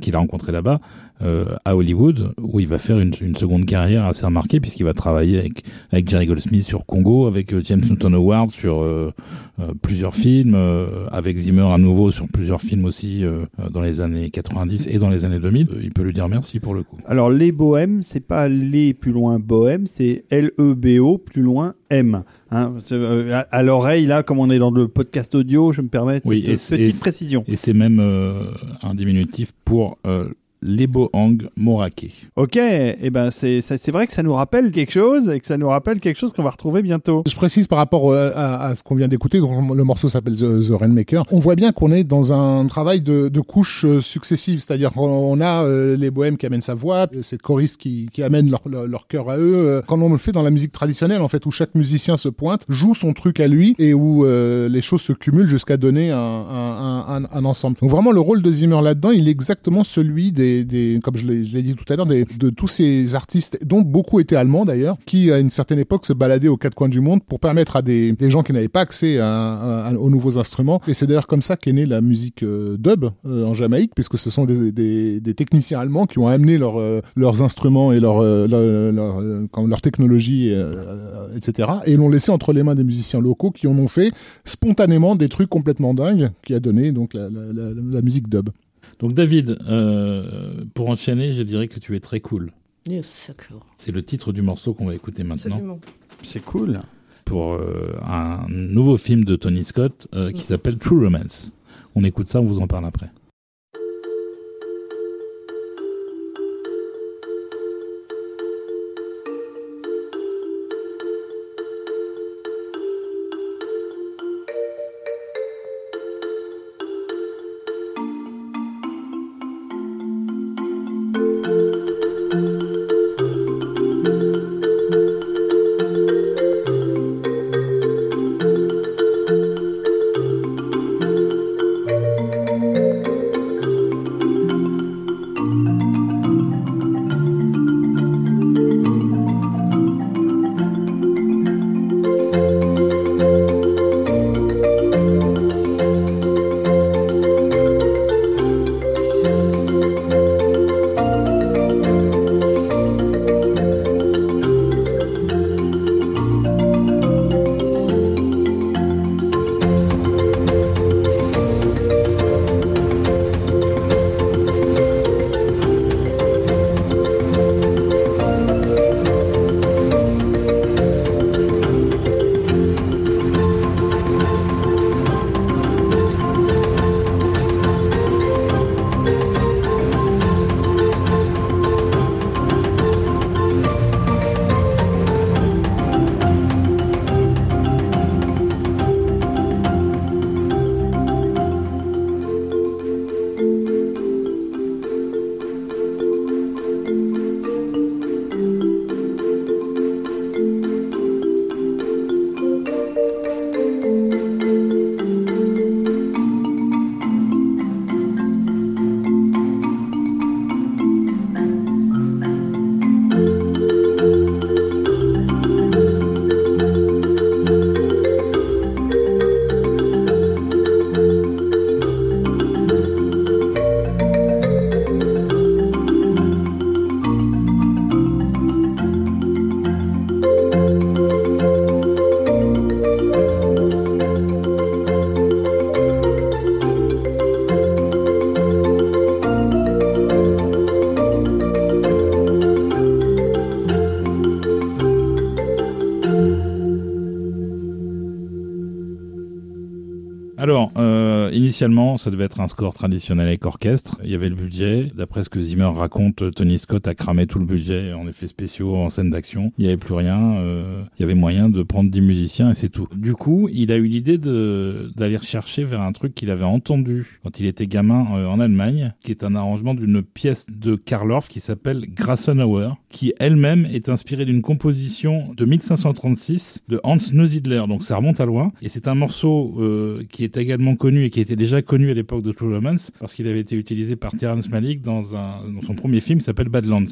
qu'il a rencontrés là-bas à Hollywood, où il va faire une, une seconde carrière assez remarquée, puisqu'il va travailler avec, avec Jerry Goldsmith sur Congo, avec euh, James Newton Howard sur euh, euh, plusieurs films, euh, avec Zimmer à nouveau sur plusieurs films aussi euh, dans les années 90 et dans les années 2000. Il peut lui dire merci pour le coup. Alors, les bohèmes, c'est pas les plus loin bohème, c'est L-E-B-O plus loin M. Hein, euh, à, à l'oreille, là, comme on est dans le podcast audio, je me permets Oui, cette et euh, c'est- petite et- précision. Et c'est même euh, un diminutif pour euh, Lebohang Morake. Ok, et ben c'est c'est vrai que ça nous rappelle quelque chose et que ça nous rappelle quelque chose qu'on va retrouver bientôt. Je précise par rapport à, à ce qu'on vient d'écouter, le morceau s'appelle The, The Rainmaker. On voit bien qu'on est dans un travail de, de couches euh, successives, c'est-à-dire qu'on a euh, les bohèmes qui amènent sa voix, c'est choristes qui, qui amènent leur, leur, leur cœur à eux. Euh, Quand on le fait dans la musique traditionnelle, en fait, où chaque musicien se pointe, joue son truc à lui et où euh, les choses se cumulent jusqu'à donner un, un, un, un- un ensemble. Donc vraiment, le rôle de Zimmer là-dedans, il est exactement celui des, comme je l'ai dit tout à l'heure, de tous ces artistes, dont beaucoup étaient allemands d'ailleurs, qui à une certaine époque se baladaient aux quatre coins du monde pour permettre à des, gens qui n'avaient pas accès aux nouveaux instruments. Et c'est d'ailleurs comme ça qu'est née la musique euh, dub euh, en Jamaïque, puisque ce sont des, techniciens allemands qui ont amené euh, leurs instruments et leur, technologie, etc. Et l'ont laissé entre les mains des musiciens locaux qui en ont fait spontanément des trucs complètement dingues, qui a donné donc la musique dub. Donc David, euh, pour enchaîner, je dirais que tu es très cool. Yes, so cool. C'est le titre du morceau qu'on va écouter maintenant Absolument. C'est cool. pour euh, un nouveau film de Tony Scott euh, qui s'appelle True Romance. On écoute ça, on vous en parle après. Initialement, ça devait être un score traditionnel avec orchestre. Il y avait le budget. D'après ce que Zimmer raconte, Tony Scott a cramé tout le budget en effets spéciaux, en scène d'action. Il n'y avait plus rien. euh, il y avait moyen de prendre 10 musiciens et c'est tout. Du coup, il a eu l'idée d'aller rechercher vers un truc qu'il avait entendu quand il était gamin euh, en Allemagne, qui est un arrangement d'une pièce de Karl Orff qui s'appelle Grassenauer, qui elle-même est inspirée d'une composition de 1536 de Hans Neusiedler. Donc ça remonte à loin. Et c'est un morceau euh, qui est également connu et qui était déjà connu à l'époque de True Romance parce qu'il avait été utilisé par Terrence Malick dans, un, dans son premier film qui s'appelle Badlands.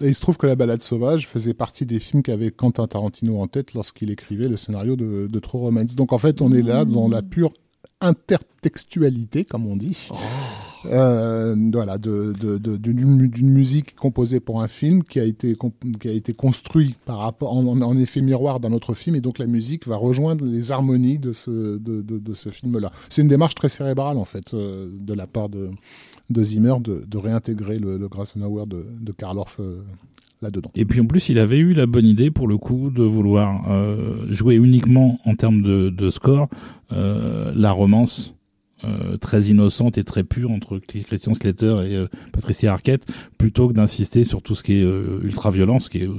Et il se trouve que La Balade Sauvage faisait partie des films qu'avait Quentin Tarantino en tête lorsqu'il écrivait le scénario de, de True Romance. Donc en fait, on est là dans la pure intertextualité, comme on dit. Euh, voilà, d'une, musique composée pour un film qui a été, qui a été construit par rapport, en, effet miroir d'un autre film, et donc la musique va rejoindre les harmonies de ce, de, ce film-là. C'est une démarche très cérébrale, en fait, euh, de la part de, de Zimmer de, réintégrer le, le Grassenauer de, Karl Orff euh, là-dedans. Et puis en plus, il avait eu la bonne idée pour le coup de vouloir jouer uniquement en termes de, score la romance euh, très innocente et très pure entre Christian Slater et euh, Patricia Arquette, plutôt que d'insister sur tout ce qui est euh, ultra violent, ce qui est euh,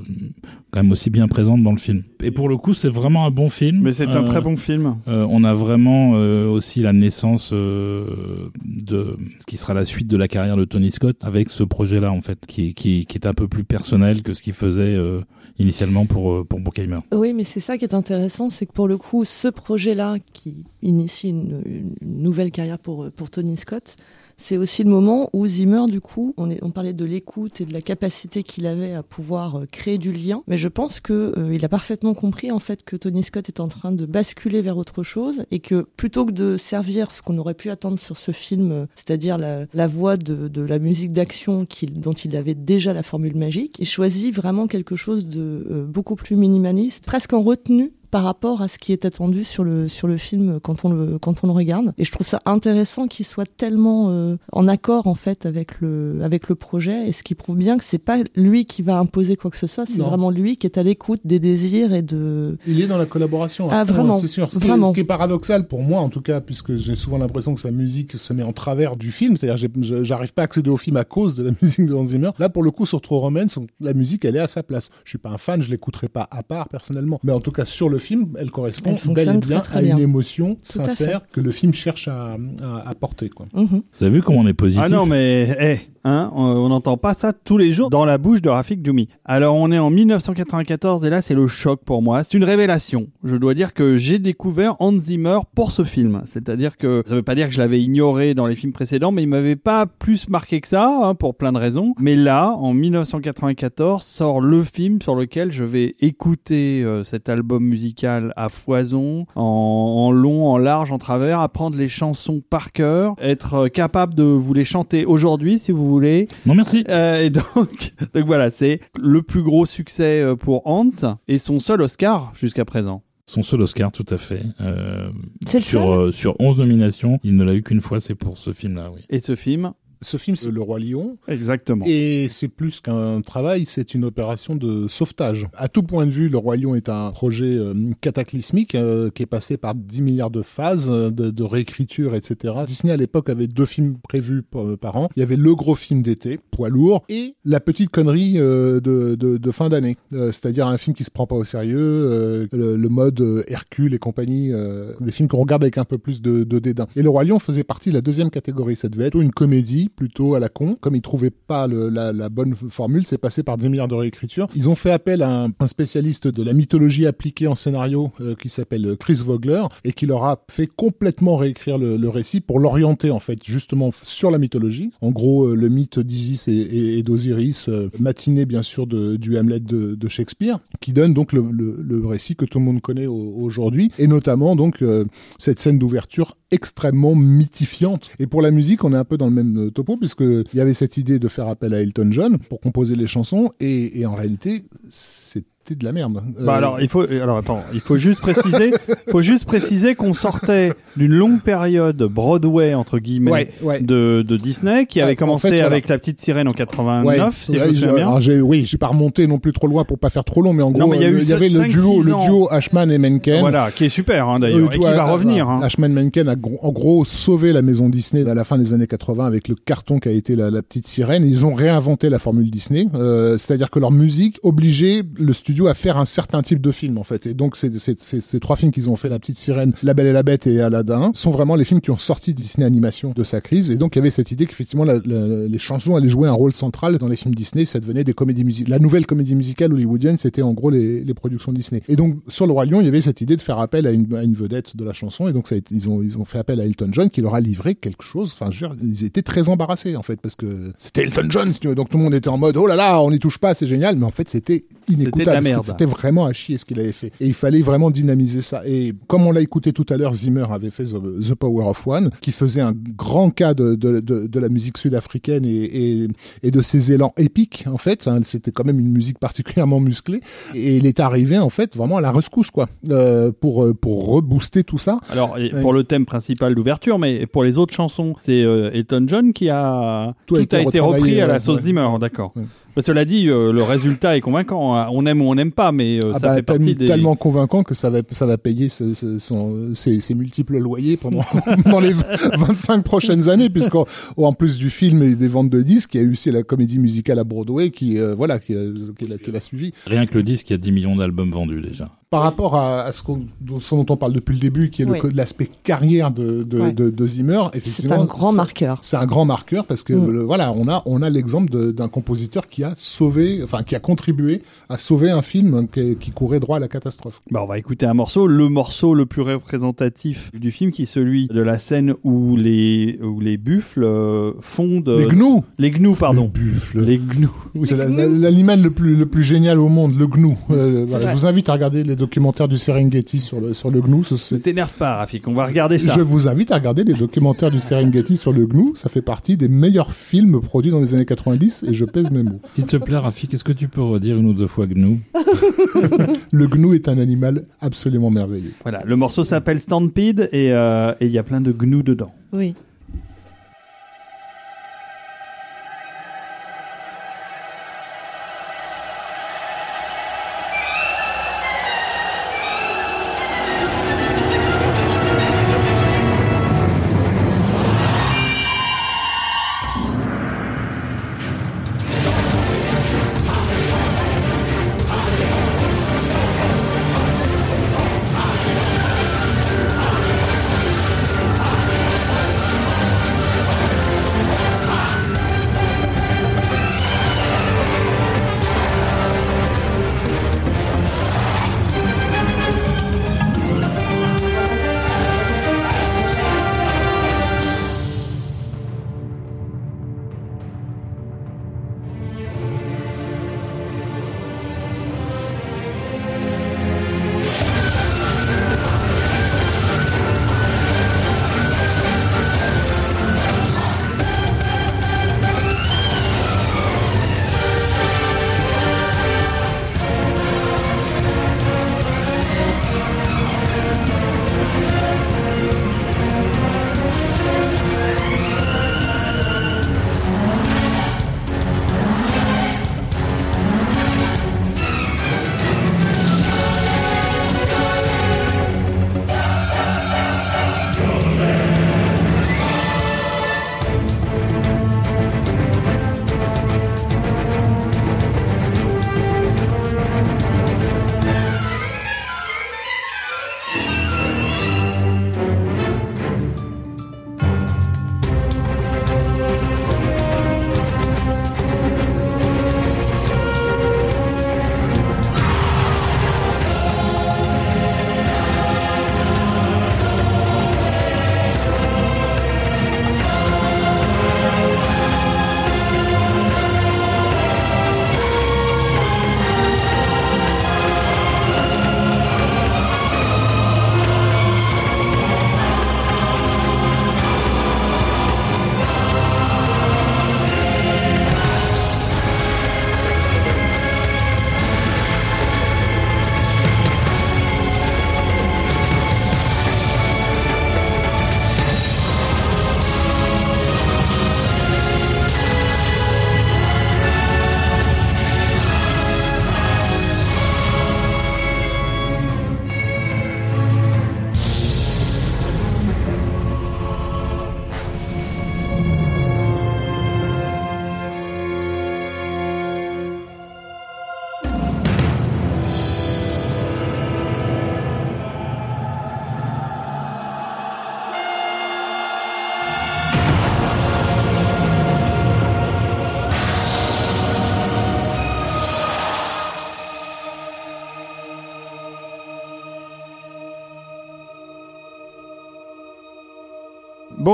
quand même aussi bien présente dans le film. Et pour le coup, c'est vraiment un bon film. Mais c'est un Euh, très bon film. euh, on a vraiment euh, aussi la naissance euh, de ce qui sera la suite de la carrière de Tony Scott avec ce projet-là en fait, qui, est- qui, est- qui est un peu plus personnel que ce qu'il faisait euh, initialement pour pour Bruckheimer. Oui, mais c'est ça qui est intéressant, c'est que pour le coup, ce projet-là, qui initie une, une nouvelle carrière pour, pour Tony Scott, c'est aussi le moment où Zimmer, du coup, on, est, on parlait de l'écoute et de la capacité qu'il avait à pouvoir euh, créer du lien, mais je pense que euh, a parfaitement compris en fait que Tony Scott est en train de basculer vers autre chose et que plutôt que de servir ce qu'on aurait pu attendre sur ce film, euh, c'est-à-dire la, la voix de, de la musique d'action dont il avait déjà la formule magique, il choisit vraiment quelque chose de euh, beaucoup plus minimaliste, presque en retenue par rapport à ce qui est attendu sur le sur le film quand on le quand on le regarde et je trouve ça intéressant qu'il soit tellement euh, en accord en fait avec le avec le projet et ce qui prouve bien que c'est pas lui qui va imposer quoi que ce soit c'est vraiment lui qui est à l'écoute des désirs et de Il est dans la collaboration. Ah, fond, vraiment, C'est sûr. Ce qui, est, vraiment. ce qui est paradoxal pour moi, en tout cas, puisque j'ai souvent l'impression que sa musique se met en travers du film. C'est-à-dire, j'arrive pas à accéder au film à cause de la musique de Hans Zimmer. Là, pour le coup, sur True Romance, la musique, elle est à sa place. Je suis pas un fan, je l'écouterai pas à part personnellement. Mais en tout cas, sur le film, elle correspond Elle bel fonctionne et bien très, très à bien. une émotion sincère que le film cherche à, à, à porter. Quoi. Mhm. Vous avez vu comment on est positif Ah non, mais eh, hein, on n'entend pas ça tous les jours dans la bouche de Rafik Djoumi. Alors on est en 1994 et là c'est le choc pour moi. C'est une révélation. Je dois dire que j'ai découvert Hans Zimmer pour ce film. C'est-à-dire que ça veut pas dire que je l'avais ignoré dans les films précédents, mais il m'avait pas plus marqué que ça hein, pour plein de raisons. Mais là, en 1994, sort le film sur lequel je vais écouter euh, cet album musical à foison, en, en long, en large, en travers, apprendre les chansons par cœur, être euh, capable de vous les chanter aujourd'hui si vous voulez. Non merci. Euh, et donc, donc voilà, c'est le plus gros succès euh, pour Hans et son seul Oscar jusqu'à présent. Son seul Oscar, tout à fait. Euh, C'est le sur seul? euh, sur 11 nominations, il ne l'a eu qu'une fois, c'est pour ce film-là, oui. Et ce film, Ce film, c'est Le Roi Lion. exactement. Et c'est plus qu'un travail, c'est une opération de sauvetage. À tout point de vue, Le Roi Lion est un projet euh, cataclysmique euh, qui est passé par 10 milliards de phases euh, de, de réécriture, etc. Disney à l'époque avait deux films prévus par, par an. Il y avait le gros film d'été, poids lourd, et la petite connerie euh, de, de, de fin d'année. C'est-à-dire un film qui se prend pas au sérieux, le, le mode Hercule et compagnie, des films qu'on regarde avec un peu plus de, de dédain. Et Le Roi Lion faisait partie de la deuxième catégorie. Ça devait être une comédie plutôt à la con. Comme ils trouvaient pas la, bonne formule, c'est passé par 10 milliards de réécritures. Ils ont fait appel à un, spécialiste de la mythologie appliquée en scénario euh, qui s'appelle Chris Vogler et qui leur a fait complètement réécrire le, récit pour l'orienter en fait justement sur la mythologie. En gros, euh, le mythe d'Isis et, d'Osiris, euh, matiné bien sûr de, du Hamlet de, Shakespeare, qui donne donc le, récit que tout le monde connaît au- aujourd'hui et notamment donc euh, cette scène d'ouverture extrêmement mythifiante. Et pour la musique, on est un peu dans le même euh, topo, puisqu'il y avait cette idée de faire appel à Elton John pour composer les chansons, et, et en réalité, c'est c'était de la merde. Euh, Bah alors il faut alors attends il faut juste préciser faut juste préciser qu'on sortait d'une longue période Broadway entre guillemets Ouais, ouais. de, de Disney qui Ouais, avait en commencé voilà. avec la petite sirène en 89 Ouais, si je me souviens bien. alors, j'ai- oui, j'ai pas remonté non plus trop loin pour pas faire trop long, mais en Non, gros, mais il y a eu euh, avait le duo, le Ashman et Menken. Voilà qui est super hein, Euh, d'ailleurs et tu qui va euh, revenir. Hein. Ashman Menken a en gros sauvé la maison Disney à la fin des années 80 avec le carton qui a été la, la petite sirène. Ils ont réinventé la formule Disney, euh, c'est-à-dire que leur musique obligeait le studio à faire un certain type de film en fait. Et donc ces trois films qu'ils ont fait, La Petite Sirène, La Belle et la Bête et Aladdin, sont vraiment les films qui ont sorti Disney Animation de sa crise. Et donc il y avait cette idée qu'effectivement la- la- les chansons allaient jouer un rôle central dans les films Disney. Ça devenait des comédies musicales. La nouvelle comédie musicale hollywoodienne, c'était en gros les, les productions Disney. Et donc sur le Roi Lion, il y avait cette idée de faire appel à une, à une vedette de la chanson. Et donc ça ils ont ils ont fait appel à Elton John qui leur a livré quelque chose. Enfin, je veux dire, ils étaient très embarrassés en fait parce que c'était Elton John. Donc tout le monde était en mode oh là là, on n'y touche pas, c'est génial. Mais en fait, c'était inécoutable. C'était merde. Vraiment à chier ce qu'il avait fait. Et il fallait vraiment dynamiser ça. Et comme on l'a écouté tout à l'heure, Zimmer avait fait The, The Power of One, qui faisait un grand cas de, de, de, de la musique sud-africaine et, et, et de ses élans épiques, en fait. hein. C'était quand même une musique particulièrement musclée. Et il est arrivé, en fait, vraiment à la rescousse, quoi, euh, pour, euh, pour rebooster tout ça. Alors et pour le thème principal d'ouverture mais pour les autres chansons c'est euh, Elton John qui a Tout tout, a été a été retravaillé, repris à la sauce ouais. Zimmer d'accord. Ouais. Bah, cela dit euh, le résultat est convaincant hein. on aime ou on n'aime pas mais euh, Ah ça bah, fait partie des tellement convaincant que ça va, ça va payer ce- ce- son- ses, ses multiples loyers pendant dans les 25 prochaines années, puisqu'en en plus du film et des ventes de disques, il y a eu aussi la comédie musicale à Broadway qui, euh, voilà, qui, a- qui l'a- qui l'a suivi. Rien que le disque, il y a 10 millions d'albums vendus déjà. Par rapport à, à ce, qu'on- dont, ce dont on parle depuis le début, qui est Oui. l'aspect carrière de, de, Ouais. de, de Zimmer, C'est effectivement, un grand marqueur. C'est un grand marqueur parce que Mm. le- voilà, on a on a l'exemple d'un compositeur qui a sauvé, enfin qui a contribué à sauver un film qui, qui courait droit à la catastrophe. Bah, on va écouter un morceau, le morceau le plus représentatif du film, qui est celui de la scène où les, où les buffles euh, fondent. Les gnous, Les gnous, pardon. Les buffles. Les gnous. C'est la- la- l'animal le plus, le plus génial au monde, le gnou. Euh, voilà, je vous invite à regarder les documentaires du Serengeti sur le, sur le gnou. ce- Ne t'énerve pas, Rafik, on va regarder ça. Je vous invite à regarder les documentaires du Serengeti sur le gnou. Ça fait partie des meilleurs films produits dans les années 90 et je pèse mes mots. S'il te plaît, Rafik, est-ce que tu peux redire une ou deux fois GNU Le gnou est un animal absolument merveilleux. Voilà, le morceau s'appelle Stampede et euh, et il y a plein de gnous dedans. Oui.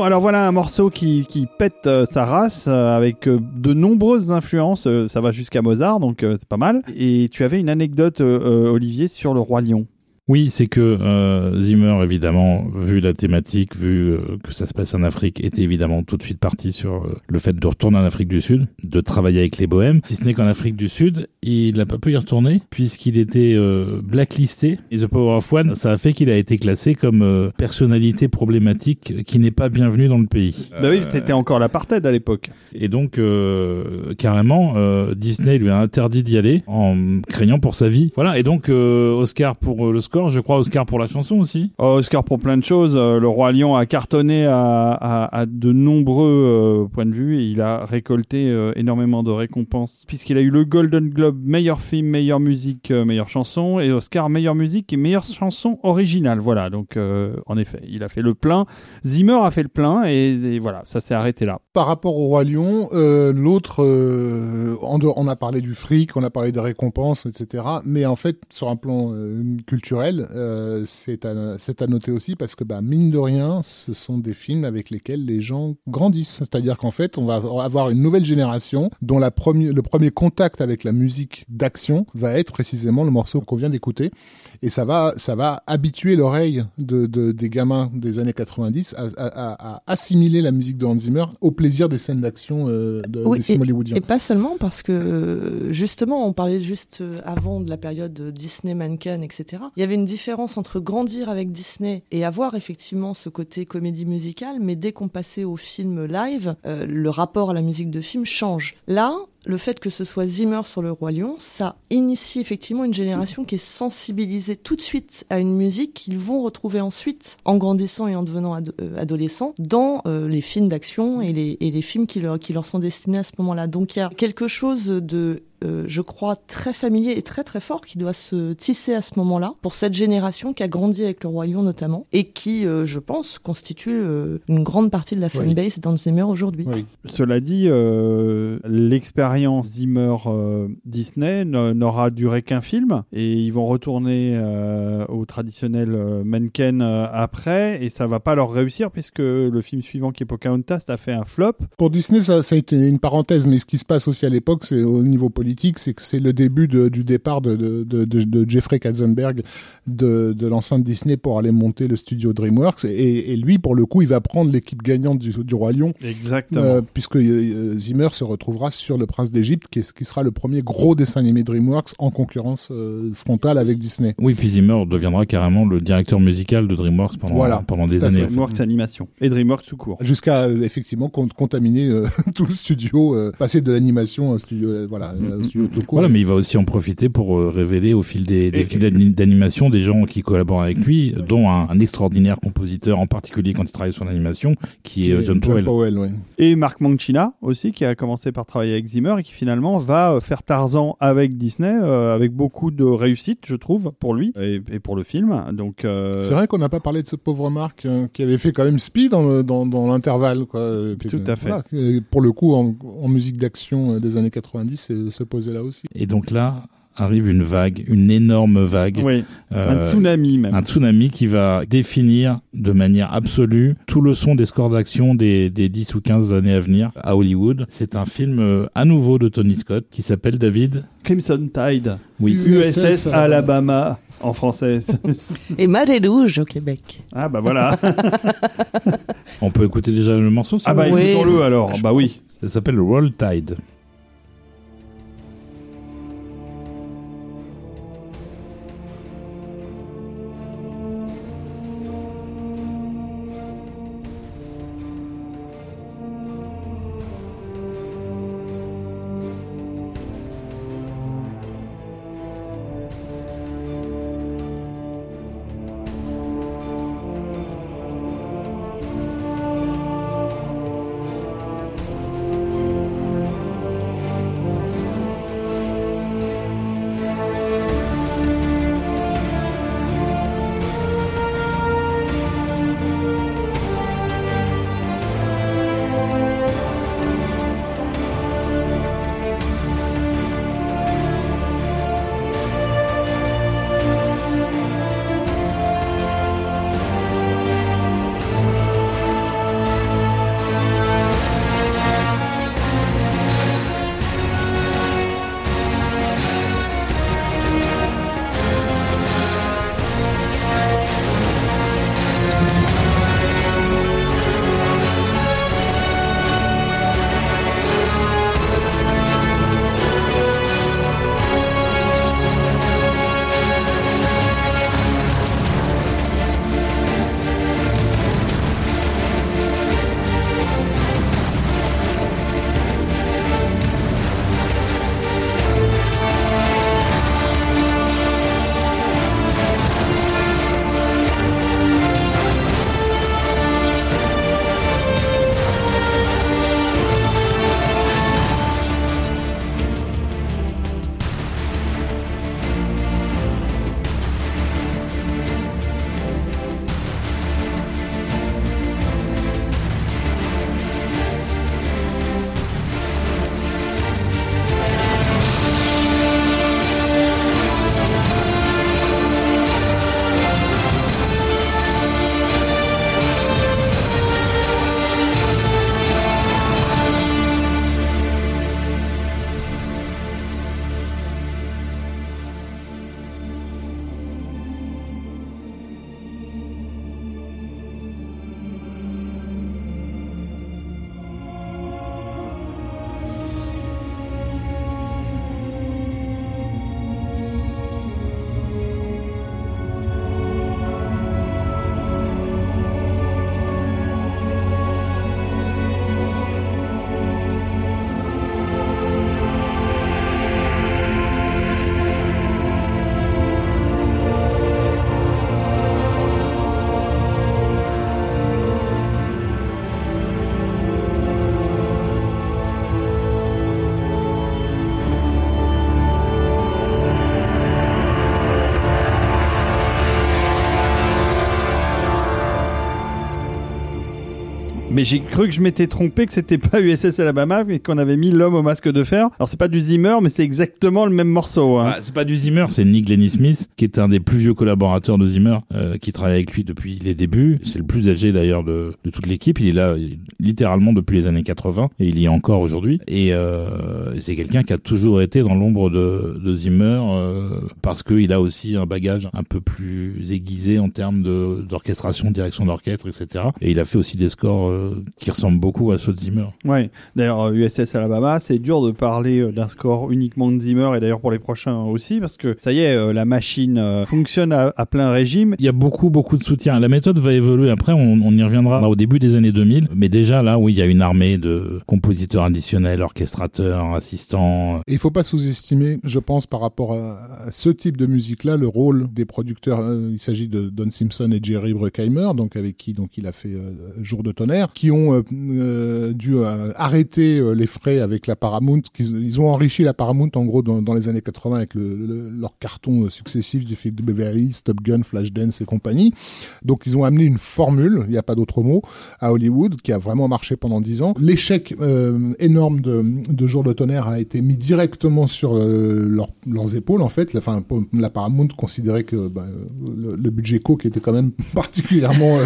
Alors voilà un morceau qui, pète euh, sa race euh, avec euh, de nombreuses influences. ça va jusqu'à Mozart, donc c'est pas mal. Et tu avais une anecdote, Olivier, sur le Roi Lion. Oui, c'est que euh, Zimmer, évidemment, vu la thématique, vu euh, que ça se passe en Afrique, était évidemment tout de suite parti sur euh, le fait de retourner en Afrique du Sud, de travailler avec les bohèmes. Si ce n'est qu'en Afrique du Sud, il n'a pas pu y retourner puisqu'il était euh, blacklisté. Et The Power of One, ça a fait qu'il a été classé comme euh, personnalité problématique qui n'est pas bienvenue dans le pays. Bah oui, c'était encore l'apartheid à l'époque. et donc, euh, carrément, euh, Disney lui a interdit d'y aller en craignant pour sa vie. Voilà. Et donc, euh, Oscar pour le score, je crois Oscar pour la chanson aussi. Oh, Oscar pour plein de choses. Euh, le Roi Lion a cartonné à, à- à de nombreux euh, points de vue et il a récolté euh, énormément de récompenses puisqu'il a eu le Golden Globe meilleur film, meilleure musique, euh, meilleure chanson et Oscar meilleure musique et meilleure chanson originale. Voilà, donc euh, en effet, il a fait le plein. Zimmer a fait le plein et, et voilà, ça s'est arrêté là. Par rapport au Roi Lion, euh, l'autre, euh, on a parlé du fric, on a parlé des récompenses, etc. Mais en fait, sur un plan euh, euh, c'est à, à noter aussi parce que, bah, mine de rien, ce sont des films avec lesquels les gens grandissent. C'est-à-dire qu'en fait, on va avoir une nouvelle génération dont la le premier contact avec la musique d'action va être précisément le morceau qu'on vient d'écouter. Et ça va, ça va habituer l'oreille de, de- des gamins des années 90 à, à- à- assimiler la musique de Hans Zimmer au plaisir des scènes d'action euh, de, Oui, des films hollywoodiens. Et pas seulement parce que euh, justement, on parlait juste euh, avant de la période de Disney, Mannequin, etc. Il y avait une différence entre grandir avec Disney et avoir effectivement ce côté comédie musicale, mais dès qu'on passait au film live, euh, le rapport à la musique de film change. Là, le fait que ce soit Zimmer sur le Roi Lion, ça initie effectivement une génération qui est sensibilisée tout de suite à une musique qu'ils vont retrouver ensuite en grandissant et en devenant euh, adolescents dans euh, les films d'action et les, et les films qui leur, qui leur sont destinés à ce moment-là. Donc il y a quelque chose de euh, je crois, très familier et très très fort qui doit se tisser à ce moment-là pour cette génération qui a grandi avec le Roi Lion notamment et qui, euh, je pense, constitue euh, une grande partie de la Oui. fanbase d'Hans Zimmer aujourd'hui. Oui. Cela dit, euh, l'expérience Zimmer euh, Disney n'aura duré qu'un film et ils vont retourner euh, au traditionnel euh, Menken euh, après et ça va pas leur réussir puisque le film suivant qui est Pocahontas a fait un flop. Pour Disney, ça, ça a été une parenthèse, mais ce qui se passe aussi à l'époque, c'est au niveau politique, c'est que c'est le début de- du départ de, de, de, de- de Jeffrey Katzenberg de, de l'enceinte Disney pour aller monter le studio DreamWorks. Et, et lui, pour le coup, il va prendre l'équipe gagnante du, du Roi Lion, Exactement. euh, puisque euh, Zimmer se retrouvera sur Le Prince d'Égypte, qui, est- qui sera le premier gros dessin animé DreamWorks en concurrence euh, frontale avec Disney. Oui, puis Zimmer deviendra carrément le directeur musical de DreamWorks pendant, Voilà, pendant des années. fait. en fait. DreamWorks Animation et DreamWorks tout court. Jusqu'à effectivement con- contaminer euh, tout le studio, euh, passer de l'animation à un studio, euh, voilà, un studio tout court. Voilà, mais il va aussi en profiter pour euh, révéler au fil des, des d'animation des gens qui collaborent avec lui, dont un, un extraordinaire compositeur, en particulier quand il travaille sur l'animation, qui est euh, John, Powell. ouais. Et Mark Mancina aussi qui a commencé par travailler avec Zimmer et qui finalement va euh, faire Tarzan avec Disney euh, avec beaucoup de réussite je trouve pour lui et, et pour le film. Donc euh, C'est vrai qu'on n'a pas parlé de ce pauvre Marc euh, qui avait fait quand même Speed dans, dans, dans l'intervalle. quoi. euh, qui- Tout à fait. voilà, qui, pour le coup, en, en musique d'action euh, des années 90, c'est- là aussi. Et donc là arrive une vague, une énorme vague, oui, euh, un tsunami même. un tsunami qui va définir de manière absolue tout le son des scores d'action des, des 10 ou 15 années à venir à Hollywood. C'est un film euh, à nouveau de Tony Scott qui s'appelle David. Crimson Tide. Oui. USS Alabama en français. Et Marée Rouge au Québec. ah bah voilà. On peut écouter déjà le morceau ça Ah bah Oui. écoutons-le alors. Bah oui. Ça s'appelle Roll Tide. Mais j'ai cru que je m'étais trompé, que c'était pas USS Alabama, mais qu'on avait mis l'homme au masque de fer. Alors c'est pas du Zimmer, mais c'est exactement le même morceau. Hein. Ah, c'est pas du Zimmer, c'est Nick Lenny Smith, qui est un des plus vieux collaborateurs de Zimmer, euh, qui travaille avec lui depuis les débuts. C'est le plus âgé d'ailleurs de, de toute l'équipe. Il est là littéralement depuis les années 80 et il y est encore aujourd'hui. Et euh, c'est quelqu'un qui a toujours été dans l'ombre de, de Zimmer euh, parce qu'il a aussi un bagage un peu plus aiguisé en termes d'orchestration, direction d'orchestre, etc. Et il a fait aussi des scores euh, qui ressemblent beaucoup à ceux de Zimmer. Ouais. D'ailleurs, euh, USS Alabama, c'est dur de parler euh, d'un score uniquement de Zimmer et d'ailleurs pour les prochains aussi parce que ça y est, euh, la machine euh, fonctionne à, à plein régime. Il y a beaucoup, beaucoup de soutien. La méthode va évoluer. Après, on, on y reviendra au début des années 2000. Mais déjà, là, oui, il y a une armée de compositeurs additionnels, orchestrateurs, assistants. Il faut pas sous-estimer, je pense, par rapport à, à ce type de musique-là, le rôle des producteurs. Euh, Il s'agit de Don Simpson et Jerry Bruckheimer, donc avec qui donc il a fait euh, Jour de tonnerre, qui ont euh, euh, dû euh, arrêter les frais avec la Paramount. Ils, ont enrichi la Paramount en gros dans, dans les années 80 avec le, le- leurs cartons successifs du film de Beverly Hills, Top Gun, Flashdance et compagnie. Donc ils ont amené une formule, il n'y a pas d'autre mot, à Hollywood qui a vraiment marché pendant dix ans. L'échec euh, énorme de, de Jour de tonnerre a été mis directement sur leur- leurs épaules en fait. Enfin, la Paramount considérait que bah, le, le budget co qui était quand même particulièrement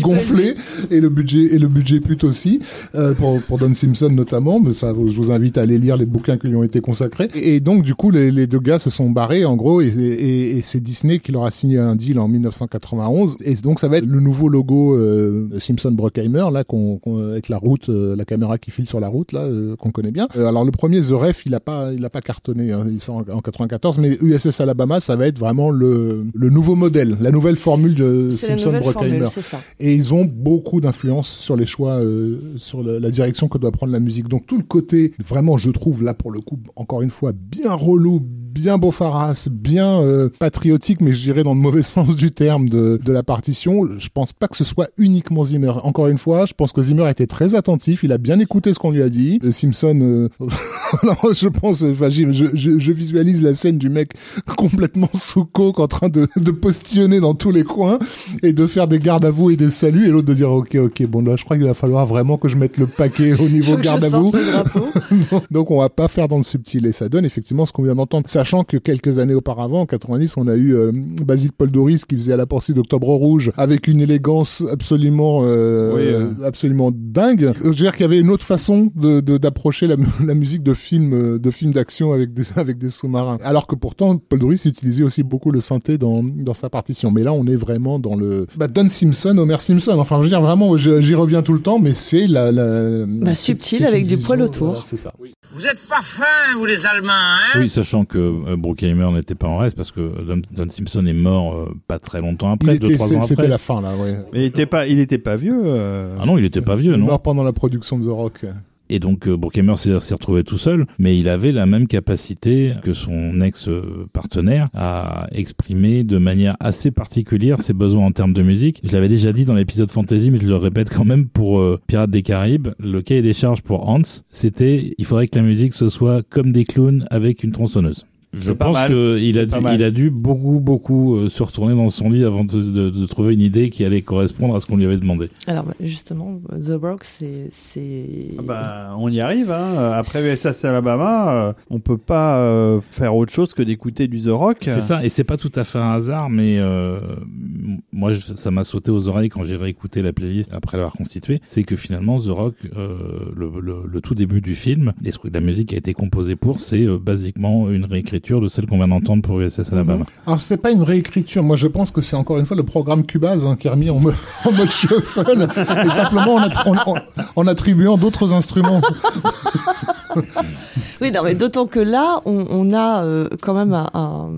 gonflé et le budget et le budget pute aussi euh, pour, pour Don Simpson notamment. Mais ça, je vous invite à aller lire les bouquins qui lui ont été consacrés. Et donc du coup, les, les deux gars se sont barrés en gros et, et, et c'est Disney qui leur a signé un deal en 1991. Et donc ça va être le nouveau logo euh, Simpson Bruckheimer là qu'on qu'on- avec la route, euh, la caméra qui file sur la route là qu'on connaît bien. Alors le premier The Ref, il a pas il a pas cartonné, hein, il sort en, en 94, mais USS Alabama, ça va être vraiment le le nouveau modèle, la nouvelle formule de C'est la Simpson nouvelle Bruckheimer. formule, c'est ça. Et ils ont beaucoup d'influence sur les choix, euh, sur le- la direction que doit prendre la musique. Donc tout le côté, vraiment, je trouve là pour le coup, encore une fois, bien relou, bien beaufarasse, bien euh, patriotique, mais je dirais dans le mauvais sens du terme de, de la partition. Je pense pas que ce soit uniquement Zimmer. Encore une fois, je pense que Zimmer était très attentif, il a bien écouté ce qu'on lui a dit. Euh, Simpson, euh, alors, je pense, enfin, j'y- je, je, je visualise la scène du mec complètement sous coke en train de, de postillonner dans tous les coins et de faire des gardes à vous et des saluts et l'autre de dire ok ok bon là je crois qu'il va falloir vraiment que je mette le paquet au niveau garde à vous donc on va pas faire dans le subtil et ça donne effectivement ce qu'on vient d'entendre sachant que quelques années auparavant en 90 on a eu euh, Basile Paul Doris qui faisait à la poursuite d'Octobre Rouge avec une élégance absolument euh, Oui, euh. absolument dingue. Je veux dire qu'il y avait une autre façon de de- d'approcher la, la musique de film de film d'action avec des avec des sous-marins. Alors que pourtant Paul Doris utilisait aussi beaucoup le synthé dans dans sa partition. Mais là on est vraiment dans le bah, Don Simpson Homer Simpson. Enfin je veux dire vraiment j'y reviens tout le temps mais c'est la, la Bah, subtil avec du poil autour. voilà, c'est ça Vous êtes pas fins, vous les Allemands, hein? Oui, sachant que euh, Bruckheimer n'était pas en reste parce que Don, Don Simpson est mort euh, pas très longtemps après, Il deux était- trois ans C'était après. la fin là, ouais. Mais il était pas, il était pas vieux. euh. Ah non, il était pas vieux, Il est non. mort pendant la production de The Rock. Et donc euh, Bruckheimer s'est retrouvé tout seul, mais il avait la même capacité que son ex-partenaire à exprimer de manière assez particulière ses besoins en termes de musique. Je l'avais déjà dit dans l'épisode fantasy, mais je le répète quand même pour euh, Pirates des Caraïbes, le cahier des charges pour Hans, c'était il faudrait que la musique ce soit comme des clowns avec une tronçonneuse. Je pense qu'il a, dû- il a dû beaucoup, beaucoup euh, se retourner dans son lit avant de, de- de trouver une idée qui allait correspondre à ce qu'on lui avait demandé. Alors bah, justement, The Rock, c'est c'est Ah Bah, on y arrive. Hein. Après USS Alabama, euh, on peut pas euh, faire autre chose que d'écouter du The Rock. C'est ça, et c'est pas tout à fait un hasard, mais euh, moi je- ça m'a sauté aux oreilles quand j'ai réécouté la playlist après l'avoir constituée. C'est que finalement The Rock, euh, le, le- le tout début du film, et ce que la musique qui a été composée pour, c'est euh, basiquement une réécriture de celle qu'on vient d'entendre pour USS Alabama. Alors c'est pas une réécriture, moi je pense que c'est encore une fois le programme Cubase hein, qui est remis en, mo- en mode shuffle et simplement en, attr- en- en- en attribuant d'autres instruments. Oui, non, mais d'autant que là, on, on a euh, quand même un, un-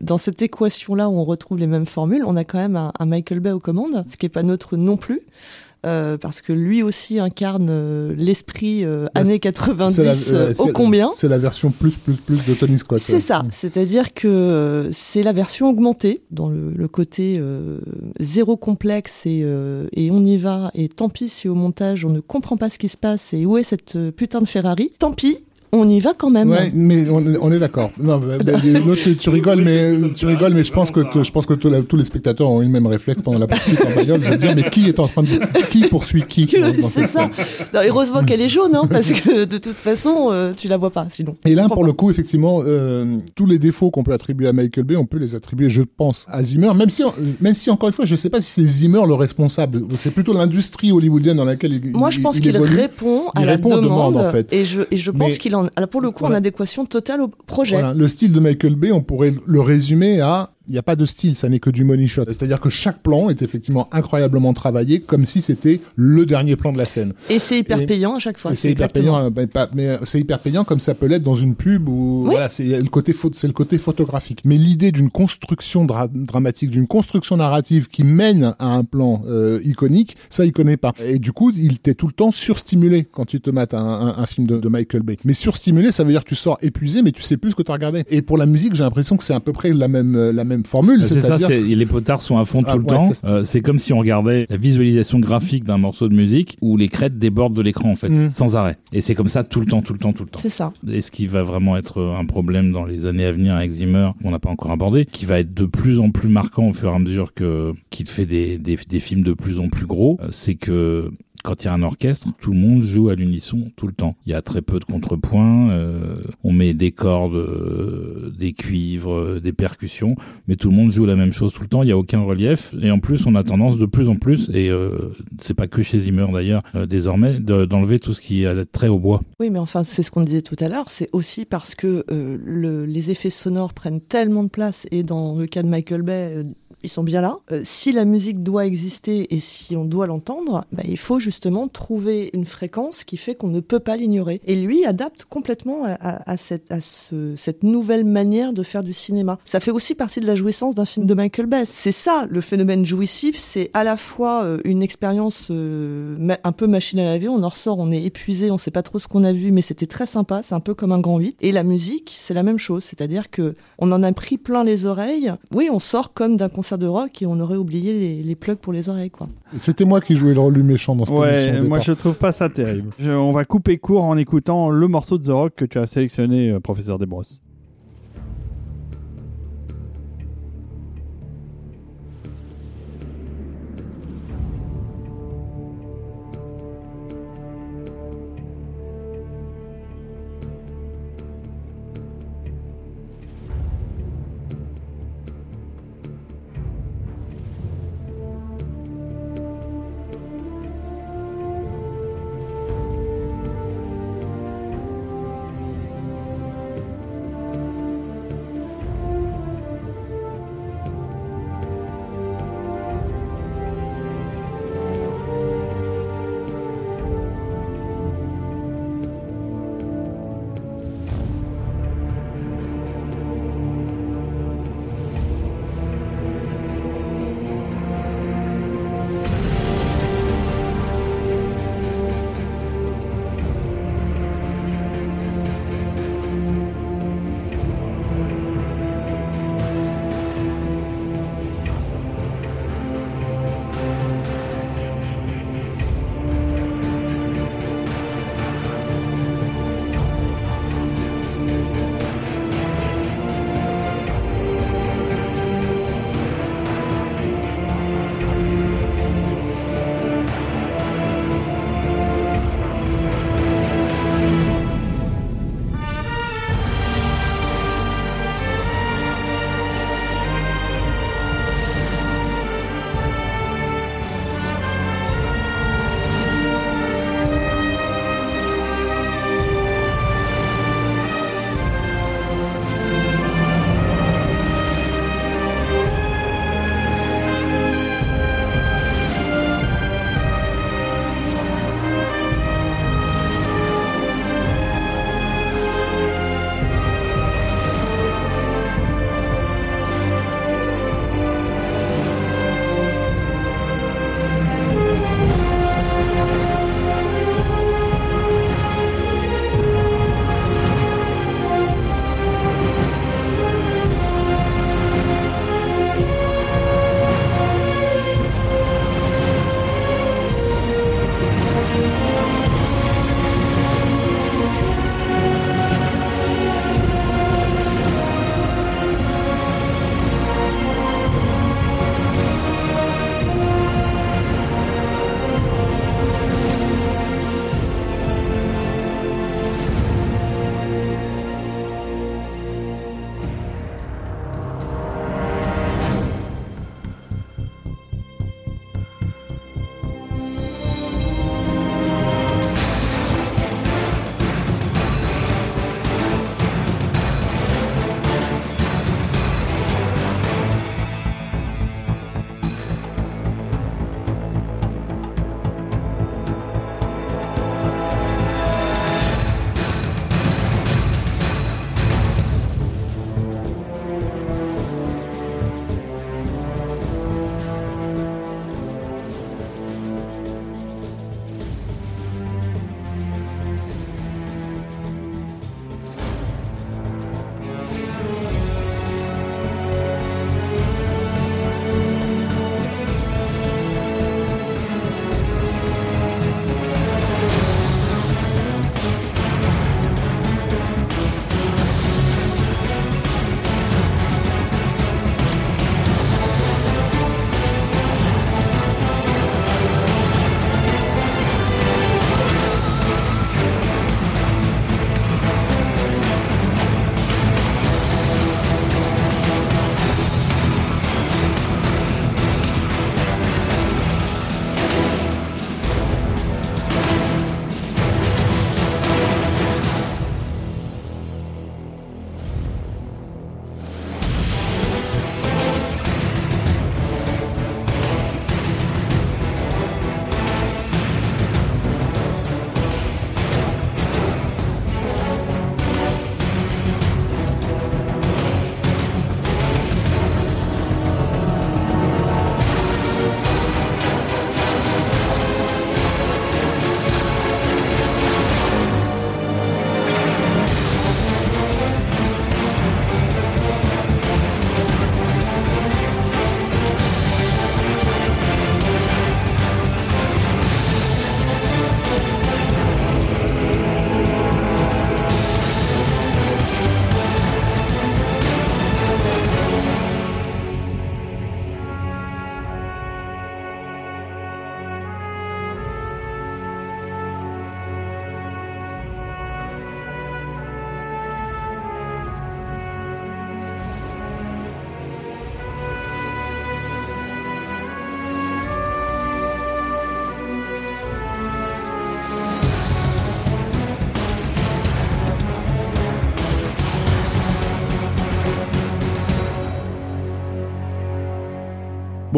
dans cette équation-là où on retrouve les mêmes formules, on a quand même un, un Michael Bay aux commandes, ce qui est pas neutre non plus. Euh, parce que lui aussi incarne euh, l'esprit euh, Bah, années c'est 90 la- euh, ô combien. C'est la version plus plus plus de Tony Scott. C'est ça, c'est-à-dire que euh, c'est la version augmentée dans le, le côté euh, zéro complexe et, euh, et on y va et tant pis si au montage on ne comprend pas ce qui se passe et où est cette putain de Ferrari. Tant pis, on y va quand même. Ouais, mais on, on est d'accord. Non, bah, bah, tu, tu rigoles, mais tu rigoles, mais je pense que je pense que tous la- tous les spectateurs ont eu le même réflexe pendant la poursuite en bagnole, de se dire mais qui est en train de qui poursuit qui c'est ça. Non, heureusement qu'elle est jaune, hein, parce que de toute façon, euh, tu la vois pas sinon. Et là, Je pour le coup, effectivement, euh, tous les défauts qu'on peut attribuer à Michael Bay, on peut les attribuer, je pense, à Zimmer. Même si, même si encore une fois, je sais pas si c'est Zimmer le responsable. C'est plutôt l'industrie hollywoodienne dans laquelle il. Moi, je pense il qu'il répond à Il la répond demande, en fait. et je et je pense qu'il en, alors pour le coup, en adéquation totale au projet. Voilà, le style de Michael Bay, on pourrait le résumer à il n'y a pas de style, ça n'est que du money shot. C'est-à-dire que chaque plan est effectivement incroyablement travaillé, comme si c'était le dernier plan de la scène. Et c'est hyper Et- payant à chaque fois. C'est hyper exactement. payant, mais euh, c'est hyper payant comme ça peut l'être dans une pub ou Oui. voilà, c'est le côté c'est le côté photographique. Mais l'idée d'une construction dra- dramatique, d'une construction narrative qui mène à un plan euh, iconique, ça il connaît pas. Et du coup, il t'est tout le temps surstimulé quand tu te mates un, un- un film de, de Michael Bay. Mais surstimulé, ça veut dire que tu sors épuisé, mais tu sais plus ce que tu as regardé. Et pour la musique, j'ai l'impression que c'est à peu près la même euh, la même formule. C'est ça, les potards sont à fond Ah, tout le ouais, temps. Euh, C'est comme si on regardait la visualisation graphique d'un morceau de musique où les crêtes débordent de l'écran en fait, Mm. sans arrêt. Et c'est comme ça tout le temps, tout le temps, tout le temps. C'est ça. Et ce qui va vraiment être un problème dans les années à venir avec Zimmer, qu'on n'a pas encore abordé, qui va être de plus en plus marquant au fur et à mesure que qu'il fait des, des, des films de plus en plus gros, euh, c'est que quand il y a un orchestre, tout le monde joue à l'unisson tout le temps. Il y a très peu de contrepoints, euh, on met des cordes, euh, des cuivres, euh, des percussions, mais tout le monde joue la même chose tout le temps, il n'y a aucun relief, et en plus on a tendance de plus en plus, et c'est pas que chez Zimmer d'ailleurs, désormais, de- d'enlever tout ce qui a trait au bois. Oui, mais enfin, c'est ce qu'on disait tout à l'heure. C'est aussi parce que le- les effets sonores prennent tellement de place, et dans le cas de Michael Bay, ils sont bien là. Euh, si la musique doit exister et si on doit l'entendre, bah, il faut justement trouver une fréquence qui fait qu'on ne peut pas l'ignorer. Et lui adapte complètement à, cette, nouvelle manière de faire du cinéma. Ça fait aussi partie de la jouissance d'un film de Michael Bay. C'est ça, le phénomène jouissif, c'est à la fois euh, une expérience euh, un peu machine à laver, on en ressort, on est épuisé, on sait pas trop ce qu'on a vu, mais c'était très sympa, c'est un peu comme un grand 8. Et la musique, c'est la même chose, c'est-à-dire que on en a pris plein les oreilles. Oui, on sort comme d'un concert de rock et on aurait oublié les, les plugs pour les oreilles, quoi. C'était moi qui jouais le rôle du méchant dans cette émission. Ouais, au moi je trouve pas ça terrible. Je- on va couper court en écoutant le morceau de The Rock que tu as sélectionné, euh, professeur Desbrosses.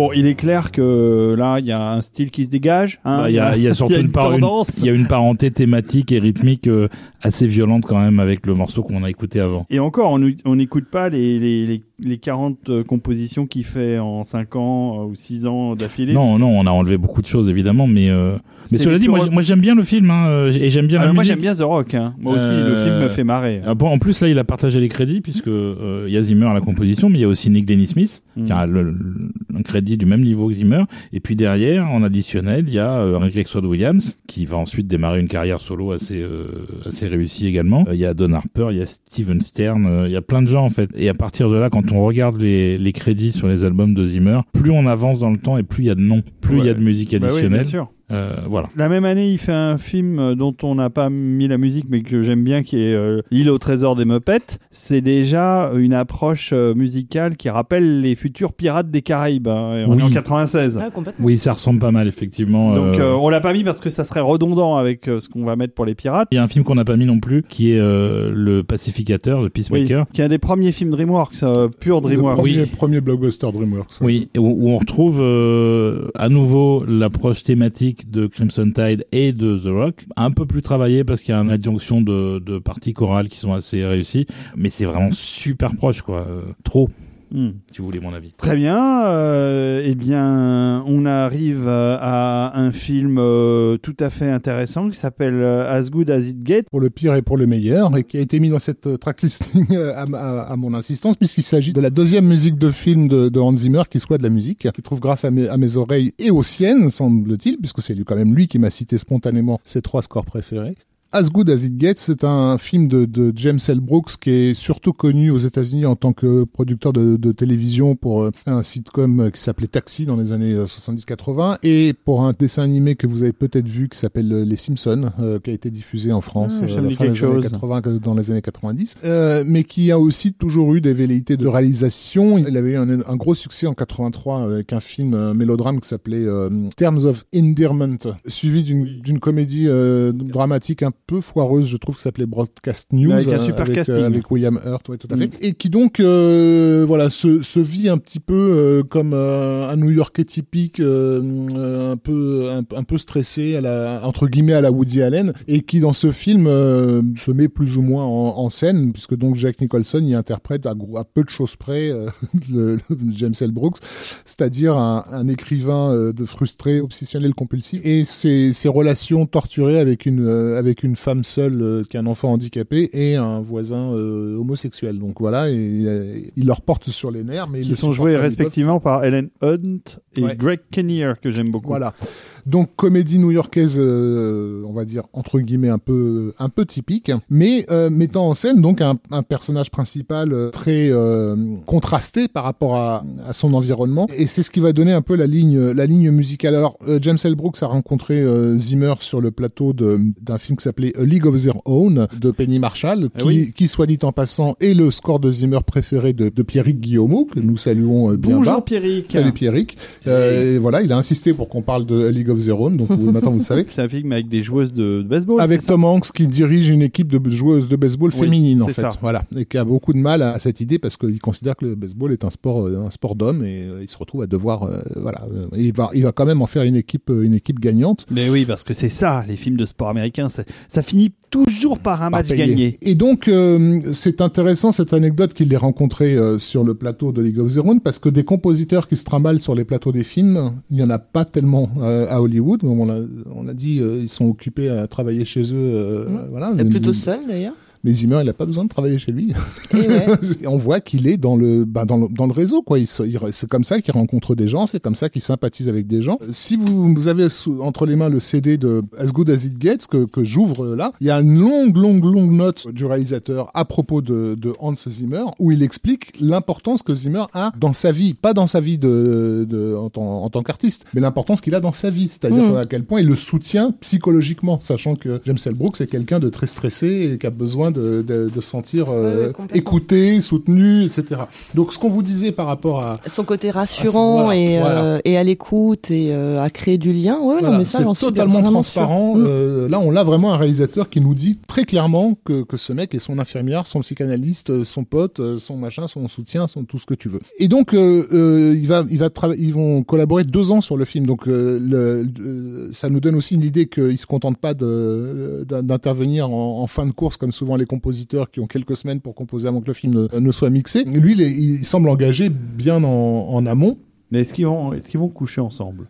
Bon, il est clair que là, il y a un style qui se dégage. hein. Bah, Il y, a, il y a surtout il y a une, une par- une- tendance. il y a une parenté thématique et rythmique euh, assez violente quand même avec le morceau qu'on a écouté avant. Et encore, on n'écoute pas les, les, les, les 40 euh, compositions qu'il fait en 5 ans euh, ou 6 ans d'affilée. Non, non, on a enlevé beaucoup de choses évidemment, mais mais cela dit, moi, moi j'aime bien le film hein, euh, et j'aime bien Ah, la moi j'aime bien The Rock. hein. Moi aussi, le Euh, film me fait marrer. Ah bon, en plus, là, il a partagé les crédits puisque euh, il y a Zimmer à la composition, mais il y a aussi Nick Dennis Smith Mm. qui a le- le- un crédit du même niveau que Zimmer. Et puis derrière, en additionnel, il y a euh, Rick Rexford Williams qui va ensuite démarrer une carrière solo assez euh, assez réussie également. Euh, Il y a Don Harper, il y a Steven Stern, euh, il y a plein de gens en fait. Et à partir de là, quand on regarde les, les crédits sur les albums de Zimmer, plus on avance dans le temps et plus il y a de noms, plus il y a de musique Bah oui, bien additionnelle. sûr. Euh, voilà. La même année, il fait un film euh, dont on n'a pas mis la musique, mais que j'aime bien, qui est euh, L'île au trésor des Muppets. C'est déjà une approche euh, musicale qui rappelle les futurs pirates des Caraïbes. hein. On est Oui. en 96. Ah, complètement. Oui, ça ressemble pas mal effectivement. Donc euh, euh, on l'a pas mis parce que ça serait redondant avec euh, ce qu'on va mettre pour les pirates. Il y a un film qu'on n'a pas mis non plus, qui est euh, Le Pacificateur, le Oui, Peacemaker. qui est un des premiers films DreamWorks, euh, pur Le DreamWorks. premier, premier blockbuster DreamWorks. Oui, où, où on retrouve euh, à nouveau l'approche thématique de Crimson Tide et de The Rock, un peu plus travaillée parce qu'il y a une adjonction de, de parties chorales qui sont assez réussies, mais c'est vraiment super proche, quoi. Euh, trop, Hmm. si vous voulez mon avis. Très bien. euh, eh bien, on arrive euh, à un film euh, tout à fait intéressant qui s'appelle As Good As It Gets. pour le pire et pour le meilleur, et qui a été mis dans cette euh, tracklisting euh, à, à- à mon insistance, puisqu'il s'agit de la deuxième musique de film de, de Hans Zimmer qui soit de la musique, qui trouve grâce à mes, à mes oreilles et aux siennes, semble-t-il, puisque c'est lui quand même lui qui m'a cité spontanément ses trois scores préférés. As Good As It Gets, c'est un film de, de James L. Brooks qui est surtout connu aux États-Unis en tant que producteur de, de télévision pour euh, un sitcom euh, qui s'appelait Taxi dans les années euh, 70-80 et pour un dessin animé que vous avez peut-être vu qui s'appelle euh, Les Simpsons, euh, qui a été diffusé en France Ah, euh, à la fin des années chose. 80 que dans les années 90, euh, mais qui a aussi toujours eu des velléités de réalisation. Il avait eu un, un gros succès en 83 avec un film un mélodrame qui s'appelait euh, Terms of Endearment, suivi d'une comédie euh, dramatique un peu foireuse, je trouve, qui s'appelait Broadcast News, Avec un euh, super avec, casting. euh, avec William Hurt, ouais, tout à fait, Mm. et qui donc euh, voilà se, se vit un petit peu euh, comme euh, un New Yorkais typique, un peu un, un peu stressé à la entre guillemets à la Woody Allen, et qui dans ce film euh, se met plus ou moins en, en scène, puisque donc Jack Nicholson y interprète à, peu de choses près euh, le- le James L. Brooks, c'est-à-dire un, un écrivain de frustré, obsessionnel, compulsif, et ses, ses relations torturées avec une euh, avec une femme seule euh, qui a un enfant handicapé et un voisin euh, homosexuel. Donc voilà, et, euh, il leur porte sur les nerfs, mais ils sont joués respectivement par Ellen Hunt et Ouais. Greg Kinnear, que j'aime beaucoup. Voilà. Donc comédie new-yorkaise, euh, on va dire entre guillemets un peu un peu typique, mais euh, mettant en scène donc un, un personnage principal euh, très euh, contrasté par rapport à, à son environnement, et c'est ce qui va donner un peu la ligne la ligne musicale. Alors euh, James L. Brooks a rencontré euh, Zimmer sur le plateau de- d'un film qui s'appelait A League of Their Own de Penny Marshall, Ah qui, oui. qui soit dit en passant est le score de Zimmer préféré de, de Pierrick Guillaumeau que nous saluons euh, bien bas. Bonjour Pierrick. Salut Pierrick. Euh, et voilà, il a insisté pour qu'on parle de A League of Their Own, donc vous- maintenant vous le savez. C'est un film avec des joueuses de, baseball. Avec Tom Hanks qui dirige une équipe de joueuses de baseball Oui, féminine en fait, ça. voilà, et qui a beaucoup de mal à, à cette idée parce qu'il considère que le baseball est un sport, euh, un sport d'hommes et euh, il se retrouve à devoir, euh, voilà, il va, il va quand même en faire une équipe, une équipe gagnante. Mais oui, parce que c'est ça, les films de sport américains, ça, ça finit toujours par un par match gagné. Et donc, c'est intéressant cette anecdote qu'il ait rencontré sur le plateau de League of Their Own, parce que des compositeurs qui se trimballent sur les plateaux des films, il n'y en a pas tellement euh, à Hollywood. Comme On l'a l'a dit, euh, ils sont occupés à travailler chez eux. euh, voilà. Et plutôt seul d'ailleurs. Mais Zimmer, il n'a pas besoin de travailler chez lui. Ouais. On voit qu'il est dans le, bah, dans le, dans le réseau, quoi. Il se- il- c'est comme ça qu'il rencontre des gens, c'est comme ça qu'il sympathise avec des gens. Si vous, vous avez sous- entre les mains le CD de As Good As It Gets, que, que j'ouvre euh, là, il y a une longue, longue, longue note du réalisateur à propos de, de Hans Zimmer, où il explique l'importance que Zimmer a dans sa vie, pas dans sa vie de, de, en, tant- en tant qu'artiste, mais l'importance qu'il a dans sa vie. C'est-à-dire Mhm. à quel point il le soutient psychologiquement, sachant que James L. Brooks est quelqu'un de très stressé et qui a besoin besoin de, de, de sentir euh, écouté, soutenu, etc. Donc ce qu'on vous disait par rapport à Son côté rassurant voilà, et, voilà. euh, et à l'écoute et euh, à créer du lien. Ouais, Voilà, mais ça, c'est totalement transparent. Euh, là, on a vraiment un réalisateur qui nous dit très clairement que, que ce mec est son infirmière, son psychanalyste, son pote, son machin, son soutien, son tout ce que tu veux. Et donc, il va, il va ils vont collaborer deux ans sur le film. Donc, le, ça nous donne aussi une idée qu'il se contente pas d'intervenir en, en fin de course comme souvent les compositeurs qui ont quelques semaines pour composer avant que le film ne, ne soit mixé. Lui, il, est- il semble engagé bien en, en amont. Mais est-ce qu'ils vont, est-ce qu'ils vont coucher ensemble?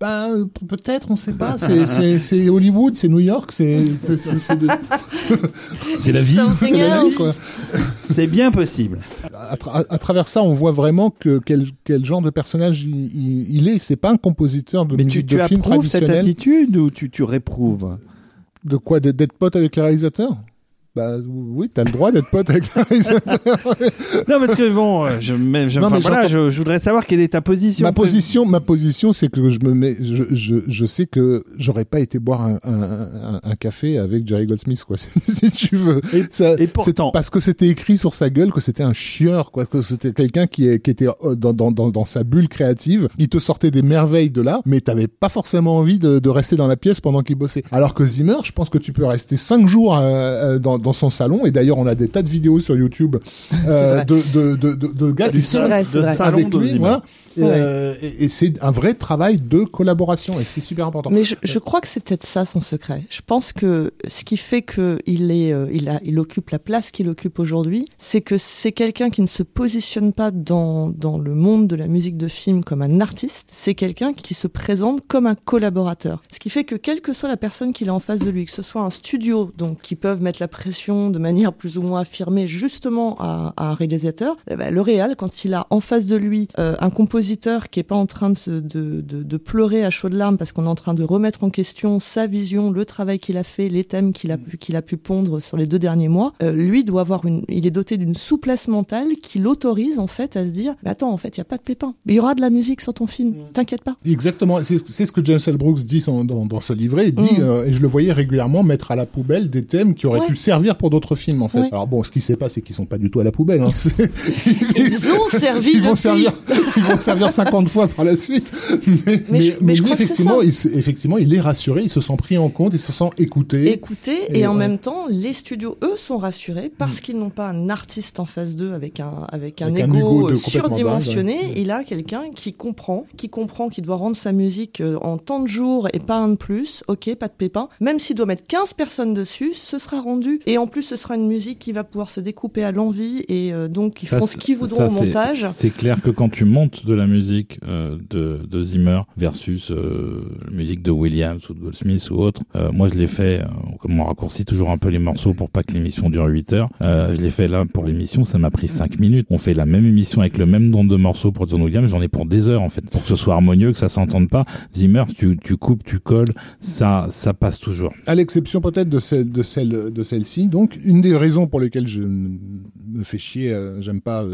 Ben, pe- peut-être, on sait pas. C'est- Hollywood, c'est New York, c'est de- la vie. C'est la vie. C'est bien possible. À, tra- à travers ça, on voit vraiment que quel, quel genre de personnage il, il- il est. C'est pas un compositeur de Mais tu, musique tu de film approuves cette traditionnel. attitude ou tu, tu réprouves? De quoi? D'être d'être pote avec les réalisateurs? Bah oui, t'as le droit d'être pote avec réalisateurs. Non, parce que bon, euh, je, mais, je, Non, mais voilà, je, je voudrais savoir quelle est ta position. ma position, ma position, c'est que je me mets, je, je, je sais que j'aurais pas été boire un, un, un, café avec Jerry Goldsmith, quoi, si tu veux. Et- Ça- et c'est pourtant- parce que c'était écrit sur sa gueule que c'était un chieur, quoi, que c'était quelqu'un qui, est- qui était euh, dans, dans, dans, dans sa bulle créative. Il te sortait des merveilles de là, mais t'avais pas forcément envie de, de rester dans la pièce pendant qu'il bossait. Alors que Zimmer, je pense que tu peux rester cinq jours euh, euh, dans, dans son salon. Et d'ailleurs, on a des tas de vidéos sur YouTube euh, de, de, de, de, de gars Du qui salon- sont avec de lui, voilà. Ouais. euh, et- et c'est un vrai travail de collaboration et c'est super important. Mais je, je crois que c'est peut-être ça son secret. Je pense que ce qui fait que il est, euh, il a, il occupe la place qu'il occupe aujourd'hui, c'est que c'est quelqu'un qui ne se positionne pas dans dans le monde de la musique de film comme un artiste. C'est quelqu'un qui se présente comme un collaborateur. Ce qui fait que quelle que soit la personne qu'il a en face de lui, que ce soit un studio, donc qui peuvent mettre la pression de manière plus ou moins affirmée justement à, à un réalisateur, eh ben, le réal quand il a en face de lui euh, un compositeur qui est pas en train de, se, de, de, de pleurer à chaudes larmes parce qu'on est en train de remettre en question sa vision, le travail qu'il a fait, les thèmes qu'il a pu qu'il a pu pondre sur les deux derniers mois, euh, lui doit avoir une, il est doté d'une souplesse mentale qui l'autorise en fait à se dire, mais attends en fait il y a pas de pépin, il y aura de la musique sur ton film, t'inquiète pas. Exactement, c'est c'est ce que James L. Brooks dit dans, dans, dans ce livret. Il dit, Mm. euh, et je le voyais régulièrement mettre à la poubelle des thèmes qui auraient Ouais. pu servir pour d'autres films en fait. Ouais. Alors bon, ce qui sait pas, c'est qu'ils sont pas du tout à la poubelle. Hein. Ils ont servi ils vont servir, ils vont servir 50 fois par la suite. Mais, mais, je- mais je lui, crois que c'est effectivement, il, se- effectivement, il est rassuré, il se sent pris en compte, il se sent écouté. écouter et, Et en ouais. même temps les studios eux sont rassurés parce qu'ils n'ont pas un artiste en face d'eux avec un avec un Avec un ego, euh, surdimensionné dingue, ouais. il a quelqu'un qui comprend qui comprend qu'il doit rendre sa musique euh, en tant de jours et pas un de plus ok pas de pépin même s'il doit mettre 15 personnes dessus ce sera rendu et en plus ce sera une musique qui va pouvoir se découper à l'envie et euh, donc ils Ça, feront ce qu'ils voudront ça, au montage C'est clair que quand tu montes de la musique euh, de, Zimmer versus euh, la musique de Williams ou de Goldsmith ou autre, euh, moi je l'ai fait, comme on raccourcit toujours un peu les morceaux pour pas que l'émission dure 8 heures, je l'ai fait là pour l'émission, ça m'a pris 5 minutes. On fait la même émission avec le même nombre de morceaux pour John Williams, j'en ai pour des heures en fait, pour que ce soit harmonieux, que ça s'entende pas. Zimmer, tu, coupes, tu colles, ça, ça passe toujours. à l'exception peut-être de celle de celle de celle-ci. Donc une des raisons pour lesquelles je me fais chier, j'aime pas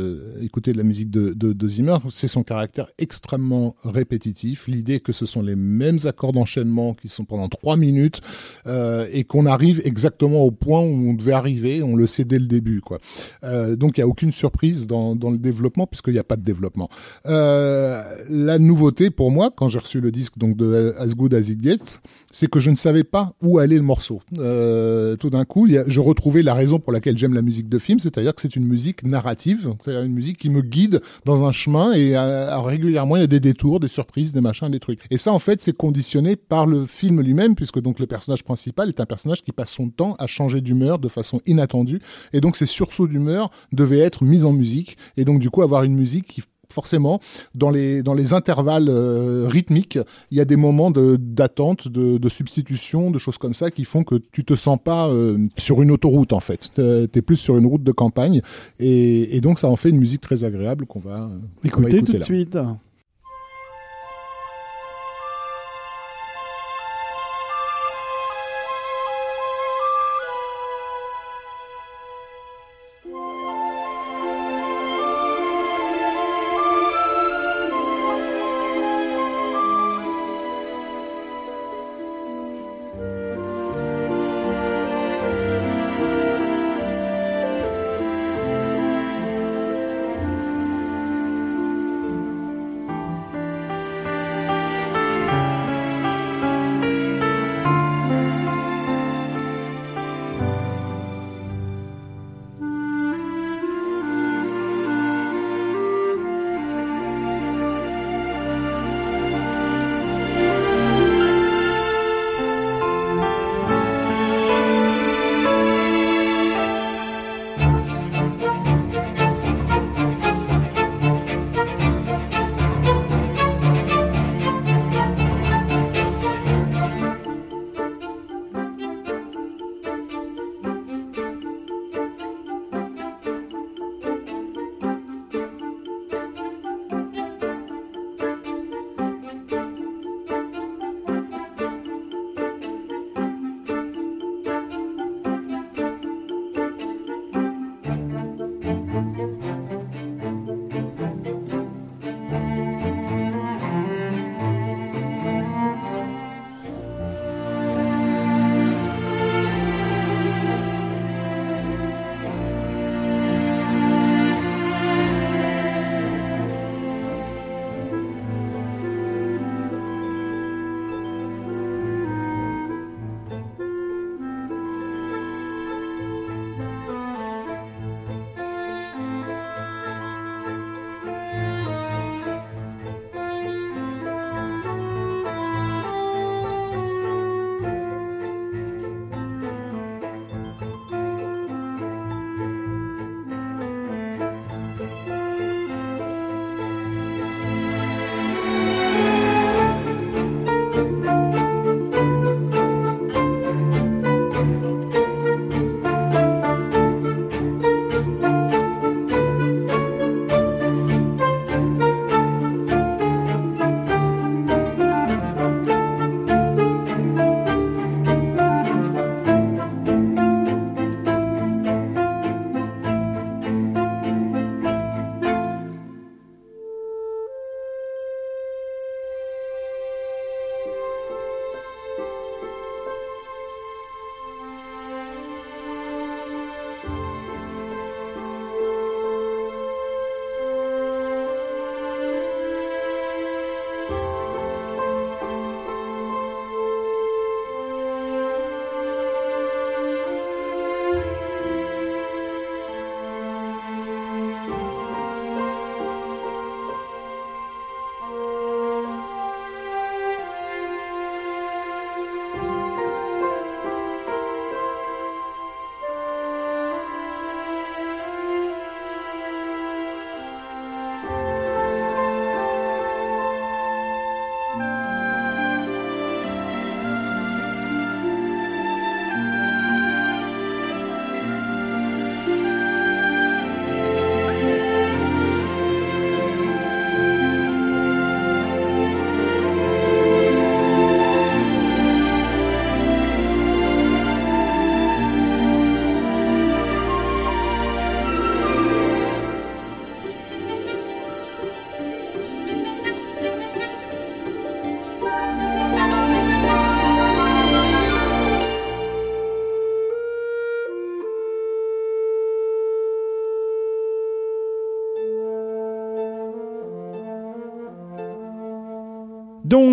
écouter de la musique de Zimmer, c'est son caractère extrêmement répétitif, l'idée que ce sont les mêmes accords d'enchaînement qui sont pendant trois minutes euh, et qu'on arrive exactement au point où on devait arriver, on le sait dès le début quoi. Euh, donc il y a aucune surprise dans, dans le développement puisqu'il n'y a pas de développement. Euh, la nouveauté pour moi quand j'ai reçu le disque donc de As Good As It Gets, c'est que je ne savais pas où allait le morceau. Tout d'un coup, y a- je retrouvais la raison pour laquelle j'aime la musique de film, c'est-à-dire que c'est une musique narrative, c'est-à-dire une musique qui me guide dans un chemin et euh, régulièrement il y a des détours, des surprises, des machins, des trucs. Et ça, en fait, c'est conditionné par le film lui-même, puisque donc le personnage principal est un personnage qui passe son temps à changer d'humeur de façon inattendue, et donc ces sursauts d'humeur devaient être mis en musique, et donc du coup avoir une musique qui forcément, dans les, dans les intervalles euh, rythmiques, il y a des moments d'attente, de, de substitution, de choses comme ça qui font que tu te sens pas euh, sur une autoroute en fait. T'es es plus sur une route de campagne et, et donc ça en fait une musique très agréable qu'on va, euh, va Écoutez écouter tout de suite.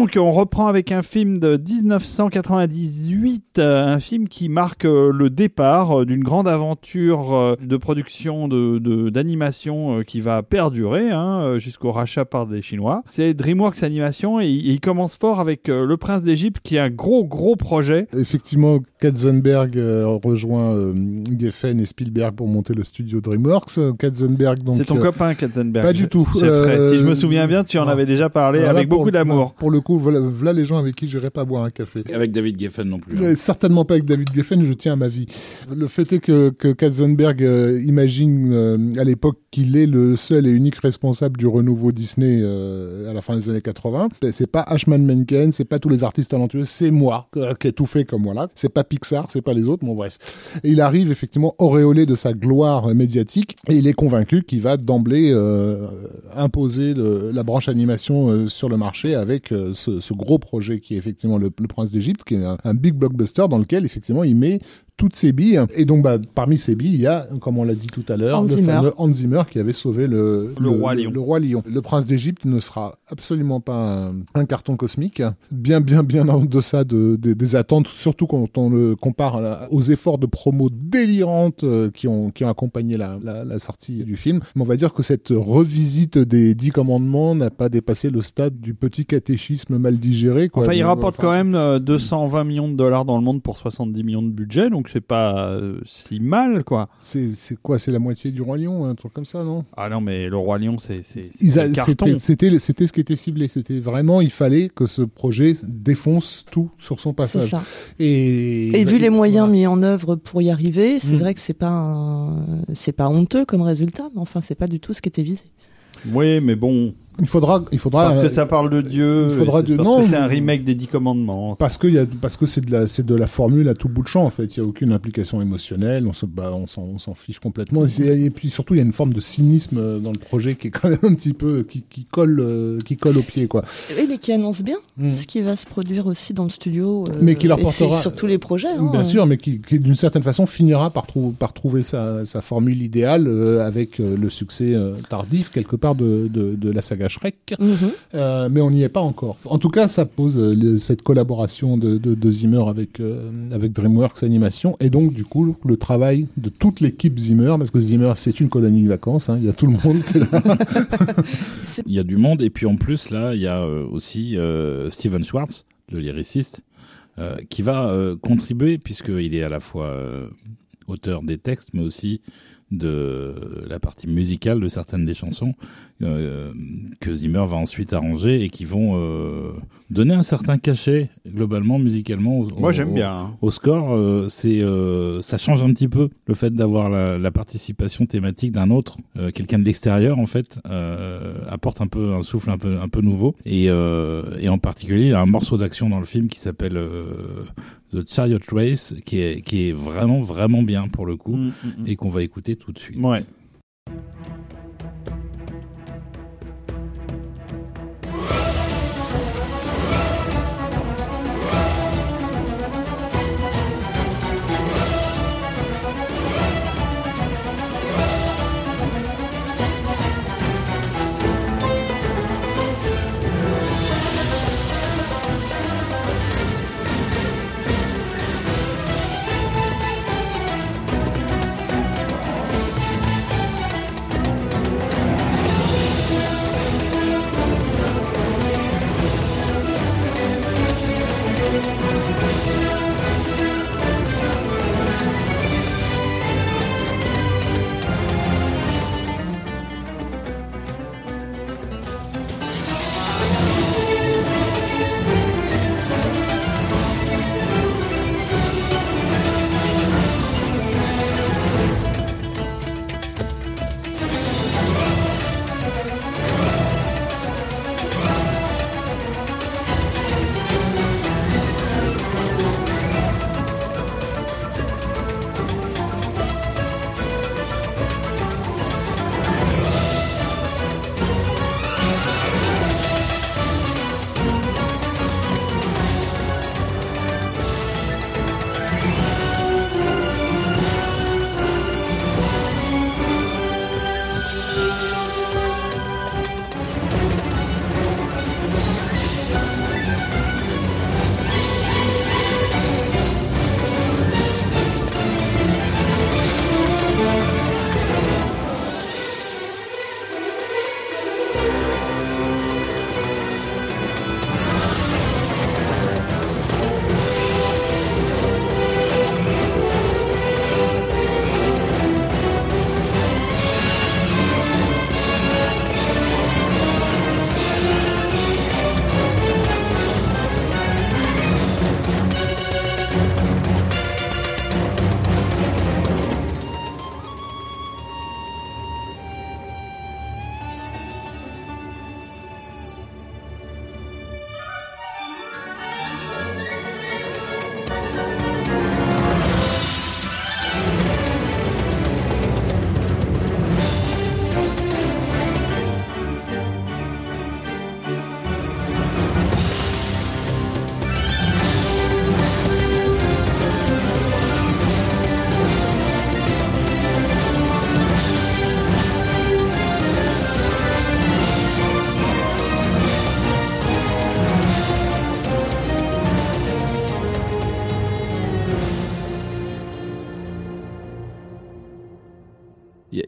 Donc, on reprend avec un film de 1998, un film qui marque euh, le départ euh, d'une grande aventure euh, de production de de- d'animation euh, qui va perdurer hein, jusqu'au rachat par des Chinois. C'est DreamWorks Animation et il il commence fort avec Le Prince d'Égypte qui est un gros gros projet. Effectivement, Katzenberg rejoint Geffen et Spielberg pour monter le studio DreamWorks. Katzenberg, donc. C'est ton euh, copain Katzenberg. pas du tout. Euh, si je me souviens bien, tu en avais déjà parlé voilà, avec pour- beaucoup d'amour. Pour le coup, voilà, voilà les gens avec qui j'irai pas boire un café. Avec David Geffen non plus. hein. Certainement pas avec David Geffen, je tiens à ma vie. Le fait est que, que Katzenberg euh, imagine euh, à l'époque qu'il est le seul et unique responsable du renouveau Disney euh, à la fin des années 80. C'est pas Ashman Menken, c'est pas tous les artistes talentueux, c'est moi qui ai tout fait comme voilà. C'est pas Pixar, c'est pas les autres, bon bref. Et il arrive effectivement auréolé de sa gloire médiatique et il est convaincu qu'il va d'emblée imposer la branche animation sur le marché avec ce, gros projet qui est effectivement le, Prince d'Égypte, qui est un, un big blockbuster dans lequel effectivement il met toutes ses billes. Et donc, bah, parmi ces billes, il y a, comme on l'a dit tout à l'heure, Hans le Zimmer. fameux Hans Zimmer qui avait sauvé le, Le roi lion. Le, roi lion. Le prince d'Égypte ne sera absolument pas un, un carton cosmique. Bien, bien, bien en deçà de, de- des attentes, surtout quand on le compare aux efforts de promo délirantes euh, qui ont, qui ont accompagné la, la, la sortie du film. Mais on va dire que cette revisite des dix commandements n'a pas dépassé le stade du petit catéchisme mal digéré. Quoi. Enfin, il rapporte enfin, quand même euh, 220 millions de dollars dans le monde pour 70 millions de budget, donc c'est pas euh, si mal, quoi. C'est quoi C'est la moitié du roi lion, un truc comme ça, non? Ah non, mais le roi lion, c'est. C'était ce qui était ciblé. C'était vraiment, il fallait que ce projet défonce tout sur son passage. ça. Et, Et vu les voilà. moyens mis en œuvre pour y arriver, c'est Mm. vrai que c'est pas un- c'est pas honteux comme résultat, mais enfin c'est pas du tout ce qui était visé. Oui, mais bon, il faudra, il faudra parce euh, que ça parle de Dieu, il faudra parce non, que c'est un remake des Dix Commandements. parce que il y a, parce que c'est de la, c'est de la formule à tout bout de champ en fait. Il y a aucune implication émotionnelle. On se, bah, on s'en, on s'en fiche complètement. Et, puis surtout, il y a une forme de cynisme euh, dans le projet qui est quand même un petit peu, qui, qui colle, euh, qui colle au pied quoi. Oui, mais qui annonce bien Mm. ce qui va se produire aussi dans le studio. euh, Mais qui leur portera- sur tous les projets. hein. Bien sûr, mais qui, qui, d'une certaine façon finira par, trou- par trouver sa, sa formule idéale euh, avec euh, le succès euh, tardif quelque part de, de, de la saga Shrek. Mhm. Euh, mais on n'y est pas encore. En tout cas, ça pose euh, cette collaboration de, de, de Zimmer avec, euh, avec DreamWorks Animation et donc du coup le travail de toute l'équipe Zimmer, parce que Zimmer c'est une colonie de vacances, hein, il y a tout le monde qui est là. Il y a du monde et puis en plus là il y a aussi euh, Steven Schwartz, le lyriciste, euh, qui va euh, contribuer puisqu'il est à la fois euh, auteur des textes mais aussi de la partie musicale de certaines des chansons euh, que Zimmer va ensuite arranger et qui vont euh, donner un certain cachet globalement musicalement. au- Moi, j'aime bien. hein. au score, euh, c'est ça change un petit peu le fait d'avoir la, la participation thématique d'un autre, quelqu'un de l'extérieur en fait, apporte un peu un souffle un peu un peu nouveau et, et en particulier il y a un morceau d'action dans le film qui s'appelle The Chariot Race qui est qui est vraiment vraiment bien pour le coup Mm, mm, mm. et qu'on va écouter tout de suite. Ouais.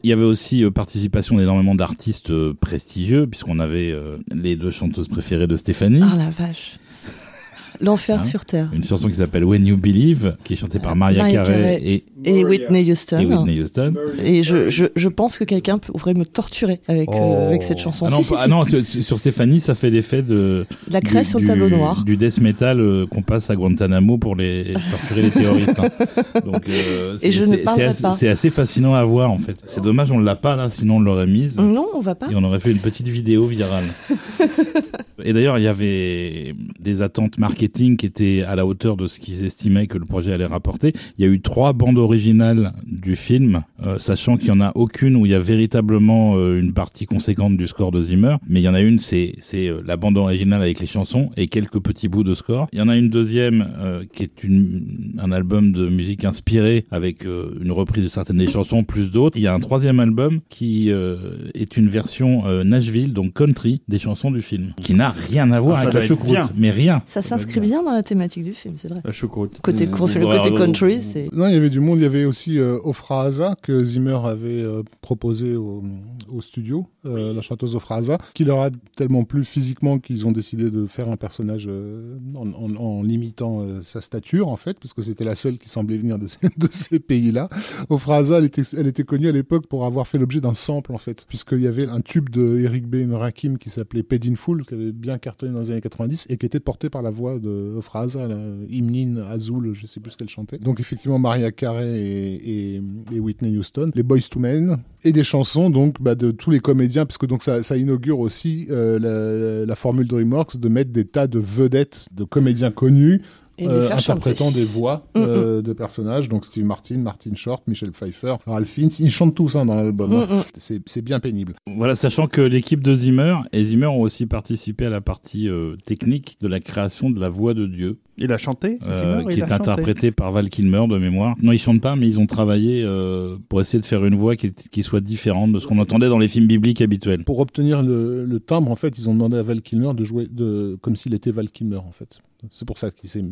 Il y avait aussi euh, participation d'énormément d'artistes euh, prestigieux, puisqu'on avait euh, les deux chanteuses préférées de Stéphanie. Ah la vache. L'enfer Hein sur Terre. Une chanson qui s'appelle When You Believe, qui est chantée par Maria, Maria Carey et, Et Whitney Houston. et Whitney Houston. Et je, je, je pense que quelqu'un pourrait me torturer avec, euh, Oh. avec cette chanson. Ah non, Si, si, pas- ah si. non, sur, sur Stéphanie, ça fait l'effet de La craie sur le tableau noir. du death metal euh, qu'on passe à Guantanamo pour les torturer les terroristes. hein. Donc, euh, c'est- Et je ne assez, pas. c'est assez fascinant à voir en fait. C'est dommage, on l'a pas là, sinon on l'aurait mise. Non, on va pas. Et on aurait fait une petite vidéo virale. Et d'ailleurs, il y avait des attentes marketing qui étaient à la hauteur de ce qu'ils estimaient que le projet allait rapporter. Il y a eu trois bandes originales du film, euh, sachant qu'il y en a aucune où il y a véritablement euh, une partie conséquente du score de Zimmer. Mais il y en a une, c'est c'est euh, la bande originale avec les chansons et quelques petits bouts de score. Il y en a une deuxième euh, qui est une, un album de musique inspirée avec euh, une reprise de certaines des chansons plus d'autres. Il y a un troisième album qui est une version Nashville, donc country, des chansons du film, rien à voir Ça avec la choucroute, bien. mais rien. Ça s'inscrit bien dans la thématique du film, c'est vrai. La choucroute. Côté, Mmh. le côté country, c'est. Non, il y avait du monde. Il y avait aussi euh, Ofra Haza que Zimmer avait euh, proposé au, au studio, euh, la chanteuse Ofra Haza, qui leur a tellement plu physiquement qu'ils ont décidé de faire un personnage euh, en, en- en limitant euh, sa stature, en fait, parce que c'était la seule qui semblait venir de ces, de ces pays-là. Ofra Haza, elle était, elle était connue à l'époque pour avoir fait l'objet d'un sample, en fait, puisqu'il y avait un tube de Eric B. Rakim qui s'appelait Paid in Full, qui avait bien cartonné dans les années 90 et qui était porté par la voix de la Hymnine Azul, je sais plus ce qu'elle chantait. Donc effectivement, Maria Carey et, Whitney Houston, les Boys to Men, et des chansons donc bah, de tous les comédiens, puisque donc ça, inaugure aussi euh, la, la formule DreamWorks de mettre des tas de vedettes, de comédiens connus euh, interprétant chanter. des voix euh, de personnages, donc Steve Martin, Martin Short, Michel Pfeiffer, Ralph Fiennes, ils chantent tous hein, dans l'album. Mm, mm. C'est c'est bien pénible. Voilà, sachant que l'équipe de Zimmer et Zimmer ont aussi participé à la partie euh, technique de la création de la voix de Dieu, Il a chanté euh, Zimmer, qui est chanté. interprétée par Val Kilmer de mémoire. Non, ils chantent pas, mais ils ont travaillé euh, pour essayer de faire une voix qui, soit différente de ce qu'on entendait dans les films bibliques habituels. Pour obtenir le, le timbre, en fait, ils ont demandé à Val Kilmer de jouer de, comme s'il était Val Kilmer, en fait. C'est pour ça qu'il s'est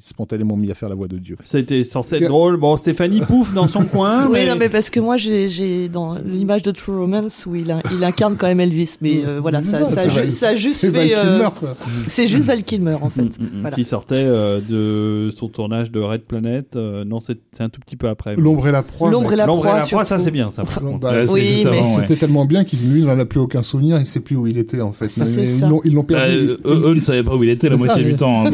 spontanément mis à faire la voix de Dieu. Ça a été censé être drôle. Bon, Stéphanie pouffe dans son coin. Oui, mais... non, mais parce que moi, j'ai, dans l'image de True Romance où il, a- il incarne quand même Elvis, mais euh, voilà, ça, ça, a c'est ju- ça juste c'est Val fait. euh, Kilmer, quoi. c'est juste Val Kilmer en fait. Mm, mm, mm, Voilà. Qui sortait euh, de son tournage de Red Planet. Euh, non, c'est un tout petit peu après. L'ombre et la proie. L'ombre et la L'ombre et proie, la proie, ça c'est bien. Ça, Bah, bah, Oui, ouais. C'était tellement bien qu'il n'en a plus aucun souvenir, il sait plus où il était en fait. Ça. ils l'ont- Bah, perdu. euh, eux, ne savaient pas où il était la moitié ça, du temps.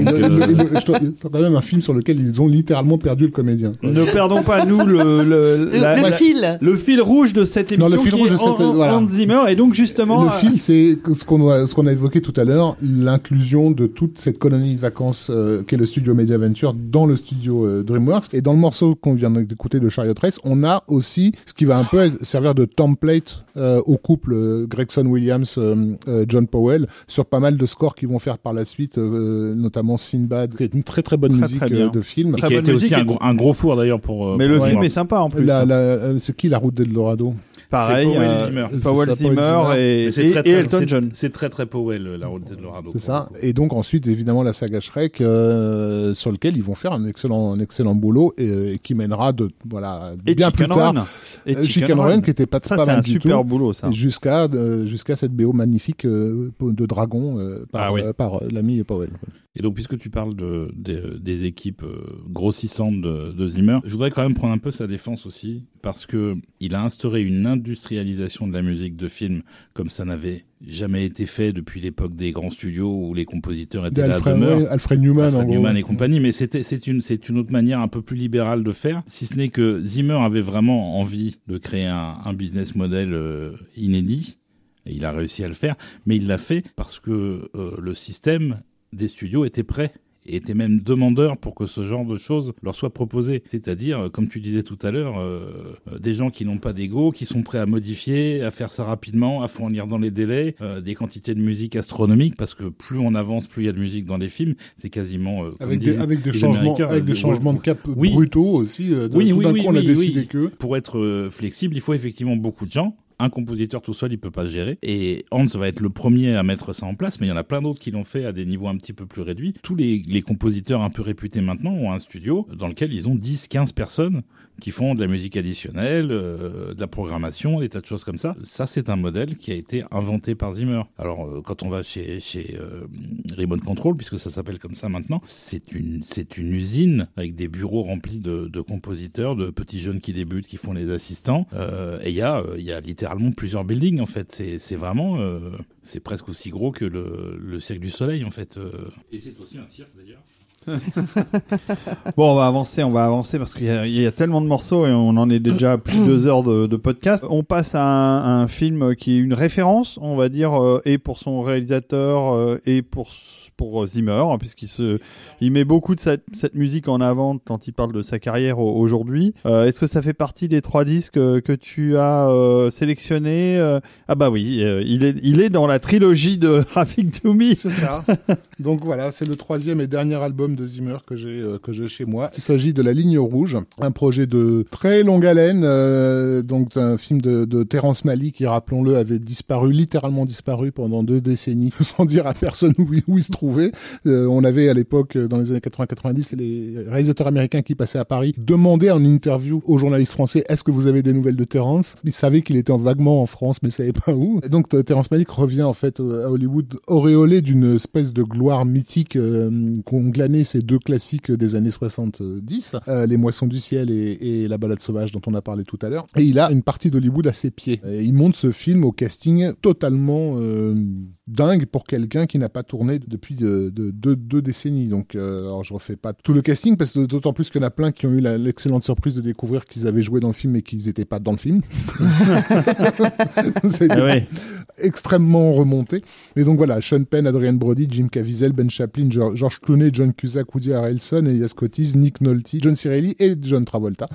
Euh, quand même un film sur lequel ils ont littéralement perdu le comédien. quoi. Ne perdons pas nous le le, Le, la- le la- fil. le fil rouge de cette Non, émission le fil qui rouge est de cette- Hans- voilà. Hans Zimmer et donc justement Le euh, fil, c'est ce qu'on a, ce qu'on a évoqué tout à l'heure, l'inclusion de toute cette colonie de vacances euh, qu'est le studio Media Venture dans le studio euh, DreamWorks. Et dans le morceau qu'on vient d'écouter de Chariot Race, on a aussi ce qui va un peu être- servir de template euh, au couple euh, Gregson Williams, euh, euh, John Powell, sur pas mal de scores qu'ils vont faire par la suite, euh, notamment Sinbad, qui est une très très bonne Très, musique très bien. euh, de film. et Très qui a bonne été aussi musique un, gros- un gros four d'ailleurs pour. euh, mais le film voir. est sympa en plus. La, hein. la- euh, c'est qui la route d'Eldorado Pareil, Powell euh, Zimmer. Powell Zimmer Zimmer. et, et- très, et très- Elton John. C'est très très Powell, la route d'Eldorado. C'est ça. Et donc ensuite, évidemment, la saga Shrek, euh, sur lequel ils vont faire un excellent, un excellent boulot et, et qui mènera de voilà Et bien Chicken plus tard. Run. Et euh, Chicken Run, qui était pas, Ça pas c'est mal un du super tout. boulot ça. Jusqu'à euh, jusqu'à cette BO magnifique de dragon par, Ah oui. par l'ami Powell. Et donc, puisque tu parles de, des- des équipes euh, grossissantes de, de Zimmer, je voudrais quand même prendre un peu sa défense aussi, parce que il a instauré une industrialisation de la musique de film comme ça n'avait jamais été fait depuis l'époque des grands studios où les compositeurs étaient là à Alfred, demeure. ouais, Alfred Newman, Alfred. Newman et compagnie, mais c'était c'est une c'est une autre manière un peu plus libérale de faire. Si ce n'est que Zimmer avait vraiment envie de créer un, un business model euh, inédit, et il a réussi à le faire, mais il l'a fait parce que euh, le système des studios était prêt et était même demandeur pour que ce genre de choses leur soit proposé. C'est-à-dire, euh, comme tu disais tout à l'heure, euh, euh, des gens qui n'ont pas d'ego, qui sont prêts à modifier, à faire ça rapidement, à fournir dans les délais, euh, des quantités de musique astronomiques, parce que plus on avance, plus il y a de musique dans les films. C'est quasiment euh, Avec des, avec des changements, avec des euh, changements de cap Oui. brutaux aussi. euh, Oui, tout oui, d'un oui, coup, on a décidé que. Pour être flexible, il faut effectivement beaucoup de gens. Un compositeur tout seul, il peut pas se gérer. Et Hans va être le premier à mettre ça en place, mais il y en a plein d'autres qui l'ont fait à des niveaux un petit peu plus réduits. Tous les, les compositeurs un peu réputés maintenant ont un studio dans lequel ils ont 10, 15 personnes qui font de la musique additionnelle, euh, de la programmation, des tas de choses comme ça. Ça, c'est un modèle qui a été inventé par Zimmer. Alors, euh, quand on va chez, chez euh, Remote Control, puisque ça s'appelle comme ça maintenant, c'est une, une usine avec des bureaux remplis de, compositeurs, de petits jeunes qui débutent, qui font les assistants. Euh, et il y a, y a littéralement plusieurs buildings en fait. C'est, c'est vraiment, c'est presque aussi gros que le, le Cirque du Soleil en fait. Et c'est aussi un cirque d'ailleurs. Bon, on va avancer, on va avancer parce qu'il y, a- il y a tellement de morceaux et on en est déjà à plus de deux heures de, de podcast. On passe à un, un film qui est une référence, on va dire, euh, et pour son réalisateur euh, et pour pour Zimmer, hein, puisqu'il se, il met beaucoup de cette, cette musique en avant quand il parle de sa carrière au- aujourd'hui. Euh, Est-ce que ça fait partie des trois disques euh, que tu as euh, sélectionnés euh? Ah bah oui, il est il est dans la trilogie de Rafik Dumi. C'est ça. Donc voilà, c'est le troisième et dernier album de Zimmer que j'ai que j'ai chez moi. Il s'agit de La Ligne Rouge, un projet de très longue haleine, donc un film de, de Terrence Malick qui, rappelons-le, avait disparu, littéralement disparu pendant deux décennies, sans dire à personne où, il- où il se Euh, on avait à l'époque, euh, dans les années 80-90, les réalisateurs américains qui passaient à Paris demandaient en interview aux journalistes français est-ce que vous avez des nouvelles de Terrence Ils savaient qu'il était en vaguement en France, mais ils savaient pas où. Et donc euh, Terrence Malick revient en fait à Hollywood auréolé d'une espèce de gloire mythique qu'ont glané ces deux classiques des années 70, euh, Les Moissons du ciel et, La balade sauvage dont on a parlé tout à l'heure. Et il a une partie d'Hollywood à ses pieds. Et il monte ce film au casting totalement dingue pour quelqu'un qui n'a pas tourné depuis de, de- deux- deux décennies. Donc, euh, alors je refais pas tout le casting parce que d'autant plus qu'il y en a plein qui ont eu l'excellente surprise de découvrir qu'ils avaient joué dans le film mais qu'ils n'étaient pas dans le film. C'est Ah ouais. extrêmement remonté. Et donc voilà, Sean Penn, Adrian Brody, Jim Caviezel, Ben Chaplin, Geor- George Clooney, John Cusack, Woody Harrelson, Elias Cotis, Nick Nolte, John Cirelli et John Travolta.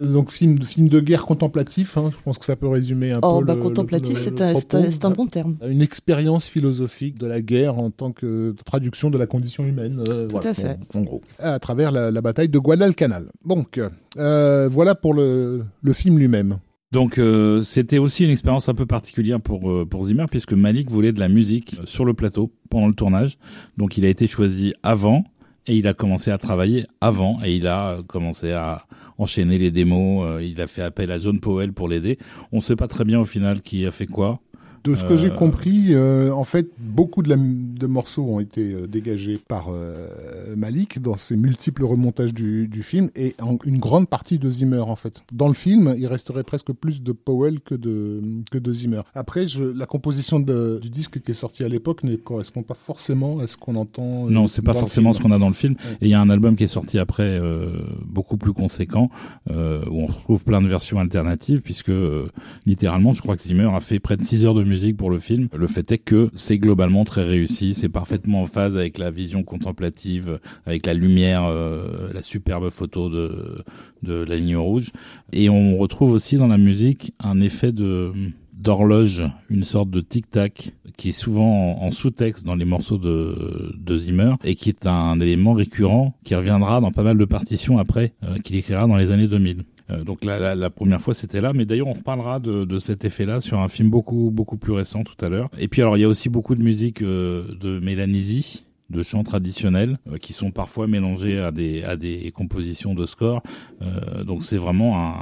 Donc film, film de guerre contemplatif, hein, je pense que ça peut résumer un Oh, peu bah, le- contemplatif, le- le c'est un, c'est un- propos. c'est un bon terme. Une expérience philosophique de la guerre en tant que traduction de la condition humaine. euh, Tout voilà, à fait. En, en gros. À travers la, la bataille de Guadalcanal. Donc, euh, voilà pour le, le film lui-même. Donc euh, c'était aussi une expérience un peu particulière pour euh, pour Zimmer puisque Malik voulait de la musique euh, sur le plateau pendant le tournage. Donc il a été choisi avant et il a commencé à travailler avant et il a euh, commencé à enchaîner les démos. euh, il a fait appel à John Powell pour l'aider. On ne sait pas très bien au final qui a fait quoi. De ce que Euh, j'ai compris, euh, en fait, beaucoup de, la- de morceaux ont été euh, dégagés par euh, Malik dans ses multiples remontages du, du film et en- une grande partie de Zimmer, en fait. Dans le film, il resterait presque plus de Powell que de, que de Zimmer. Après, je, la composition de- du disque qui est sorti à l'époque ne correspond pas forcément à ce qu'on entend. euh, Non, c'est pas forcément ce qu'on a dans le film. Ouais. Et il y a un album qui est sorti après, euh, beaucoup plus conséquent, euh, où on retrouve plein de versions alternatives, puisque euh, littéralement, je crois que Zimmer a fait près de 6 heures de musique pour le film. Le fait est que c'est globalement très réussi, c'est parfaitement en phase avec la vision contemplative, avec la lumière, euh, la superbe photo de, de la ligne rouge. Et on retrouve aussi dans la musique un effet d'horloge, une sorte de tic-tac qui est souvent en, en sous-texte dans les morceaux de, de Zimmer et qui est un élément récurrent qui reviendra dans pas mal de partitions après euh, qu'il écrira dans les années 2000. Euh, donc la, première fois c'était là, mais d'ailleurs on reparlera de, cet effet-là sur un film beaucoup beaucoup plus récent tout à l'heure. Et puis alors il y a aussi beaucoup de musique euh, de Mélanésie de chants traditionnels euh, qui sont parfois mélangés à des à des compositions de score. Euh, donc c'est vraiment un,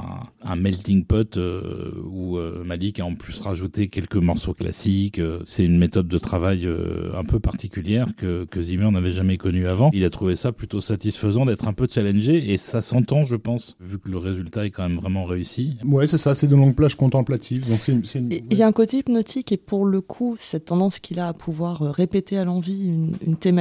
un melting pot euh, où euh, Malik a en plus rajouté quelques morceaux classiques. Euh, c'est une méthode de travail euh, un peu particulière que que Zimmer n'avait jamais connue avant. Il a trouvé ça plutôt satisfaisant d'être un peu challengé et ça s'entend, je pense, vu que le résultat est quand même vraiment réussi. Ouais, c'est ça, c'est de longues plages contemplatives. Donc c'est, c'est une- Et Il y a un côté hypnotique et pour le coup, cette tendance qu'il a à pouvoir répéter à l'envie une, une thématique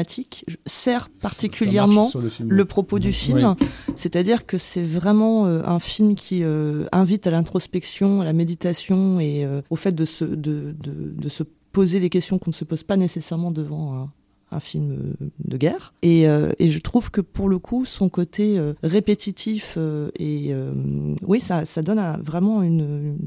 sert particulièrement le propos du film. Oui. C'est-à-dire que c'est vraiment euh, un film qui euh, invite à l'introspection, à la méditation et euh, au fait de se, de, de, de se poser des questions qu'on ne se pose pas nécessairement devant un, film euh, de guerre. Et, euh, et je trouve que pour le coup, son côté euh, répétitif euh, et euh, oui, ça, ça donne un- vraiment une, une-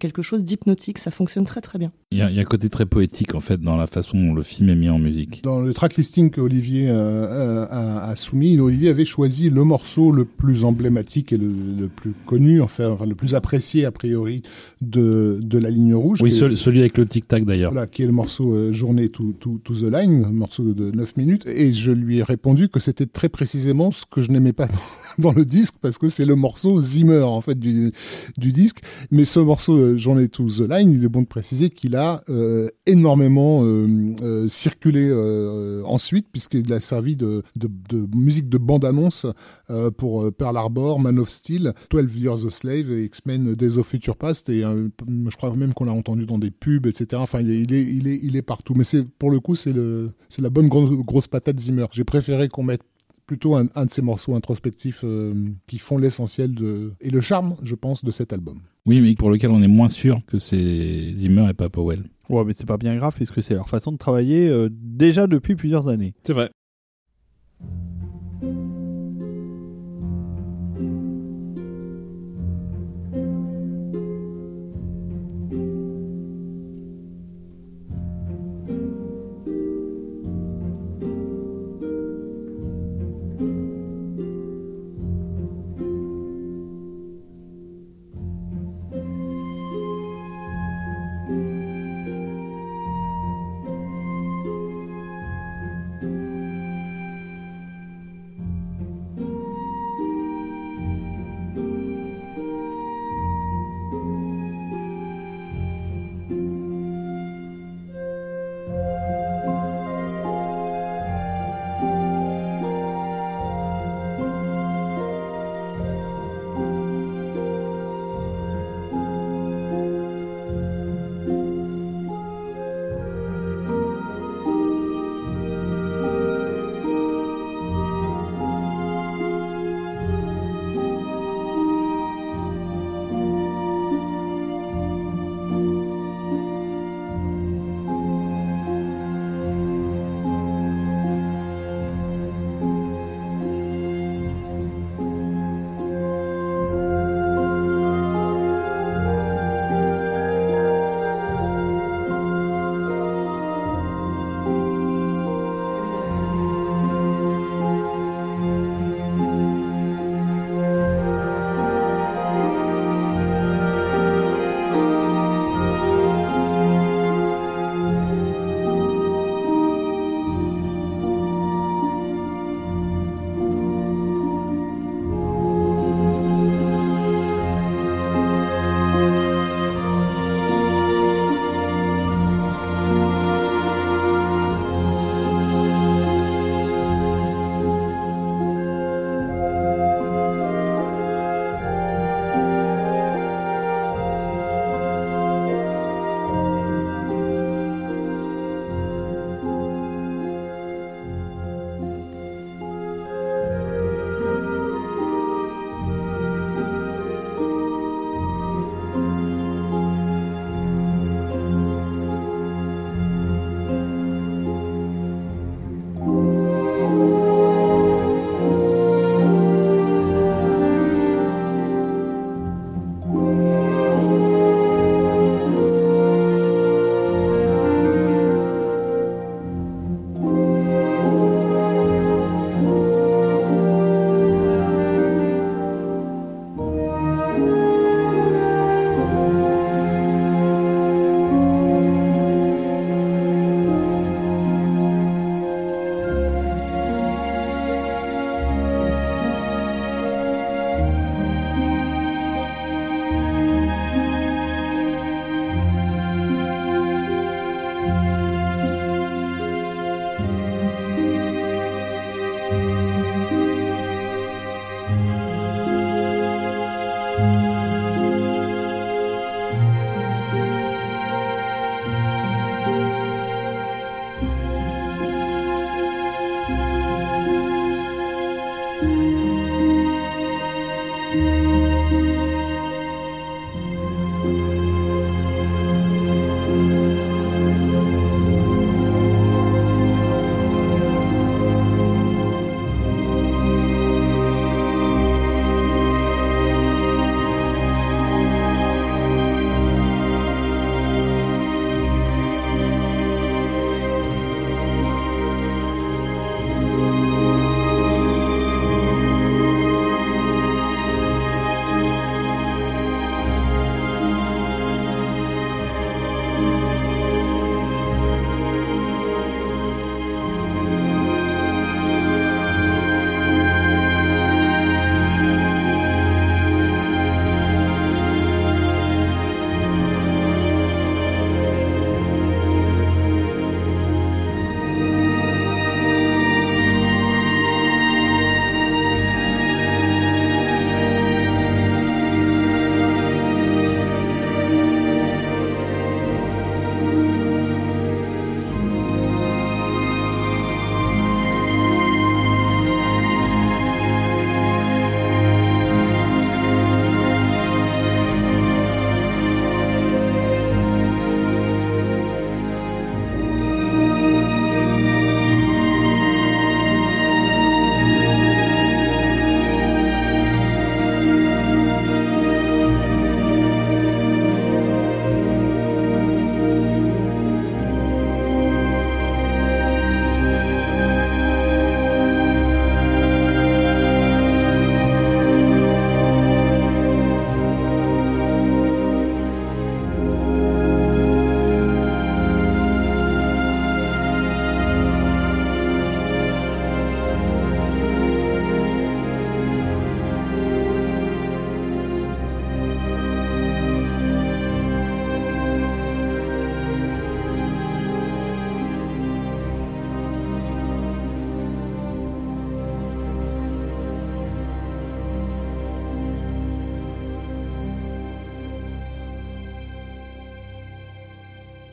quelque chose d'hypnotique. Ça fonctionne très très bien. Il y, a, il y a un côté très poétique en fait dans la façon dont le film est mis en musique. Dans le track listing qu'Olivier euh, euh, a, a soumis, Olivier avait choisi le morceau le plus emblématique et le, le plus connu, enfin, enfin, le plus apprécié a priori de, de la ligne rouge. Oui, est- celui, avec le tic-tac d'ailleurs. Voilà, qui est le morceau euh, Journée to, to, to the Line, un de 9 minutes, et je lui ai répondu que c'était très précisément ce que je n'aimais pas dans, le disque, parce que c'est le morceau Zimmer, en fait, du, du disque. Mais ce morceau euh, Journée to the Line, il est bon de préciser qu'il a euh, énormément euh, circulé ensuite, puisqu'il a servi de, de, musique de bande-annonce pour Pearl Harbor, Man of Steel, 12 Years a Slave, et X-Men Days of Future Past, et je crois même qu'on l'a entendu dans des pubs, etc. Enfin, il est, il est, il est, partout. Mais c'est pour le coup, c'est la bonne grosse, grosse patate Zimmer. J'ai préféré qu'on mette plutôt un, un de ces morceaux introspectifs euh, qui font l'essentiel de et le charme, je pense, de cet album. Oui, mais pour lequel on est moins sûr que c'est Zimmer et pas Powell. Ouais, mais c'est pas bien grave puisque c'est leur façon de travailler euh, déjà depuis plusieurs années. C'est vrai.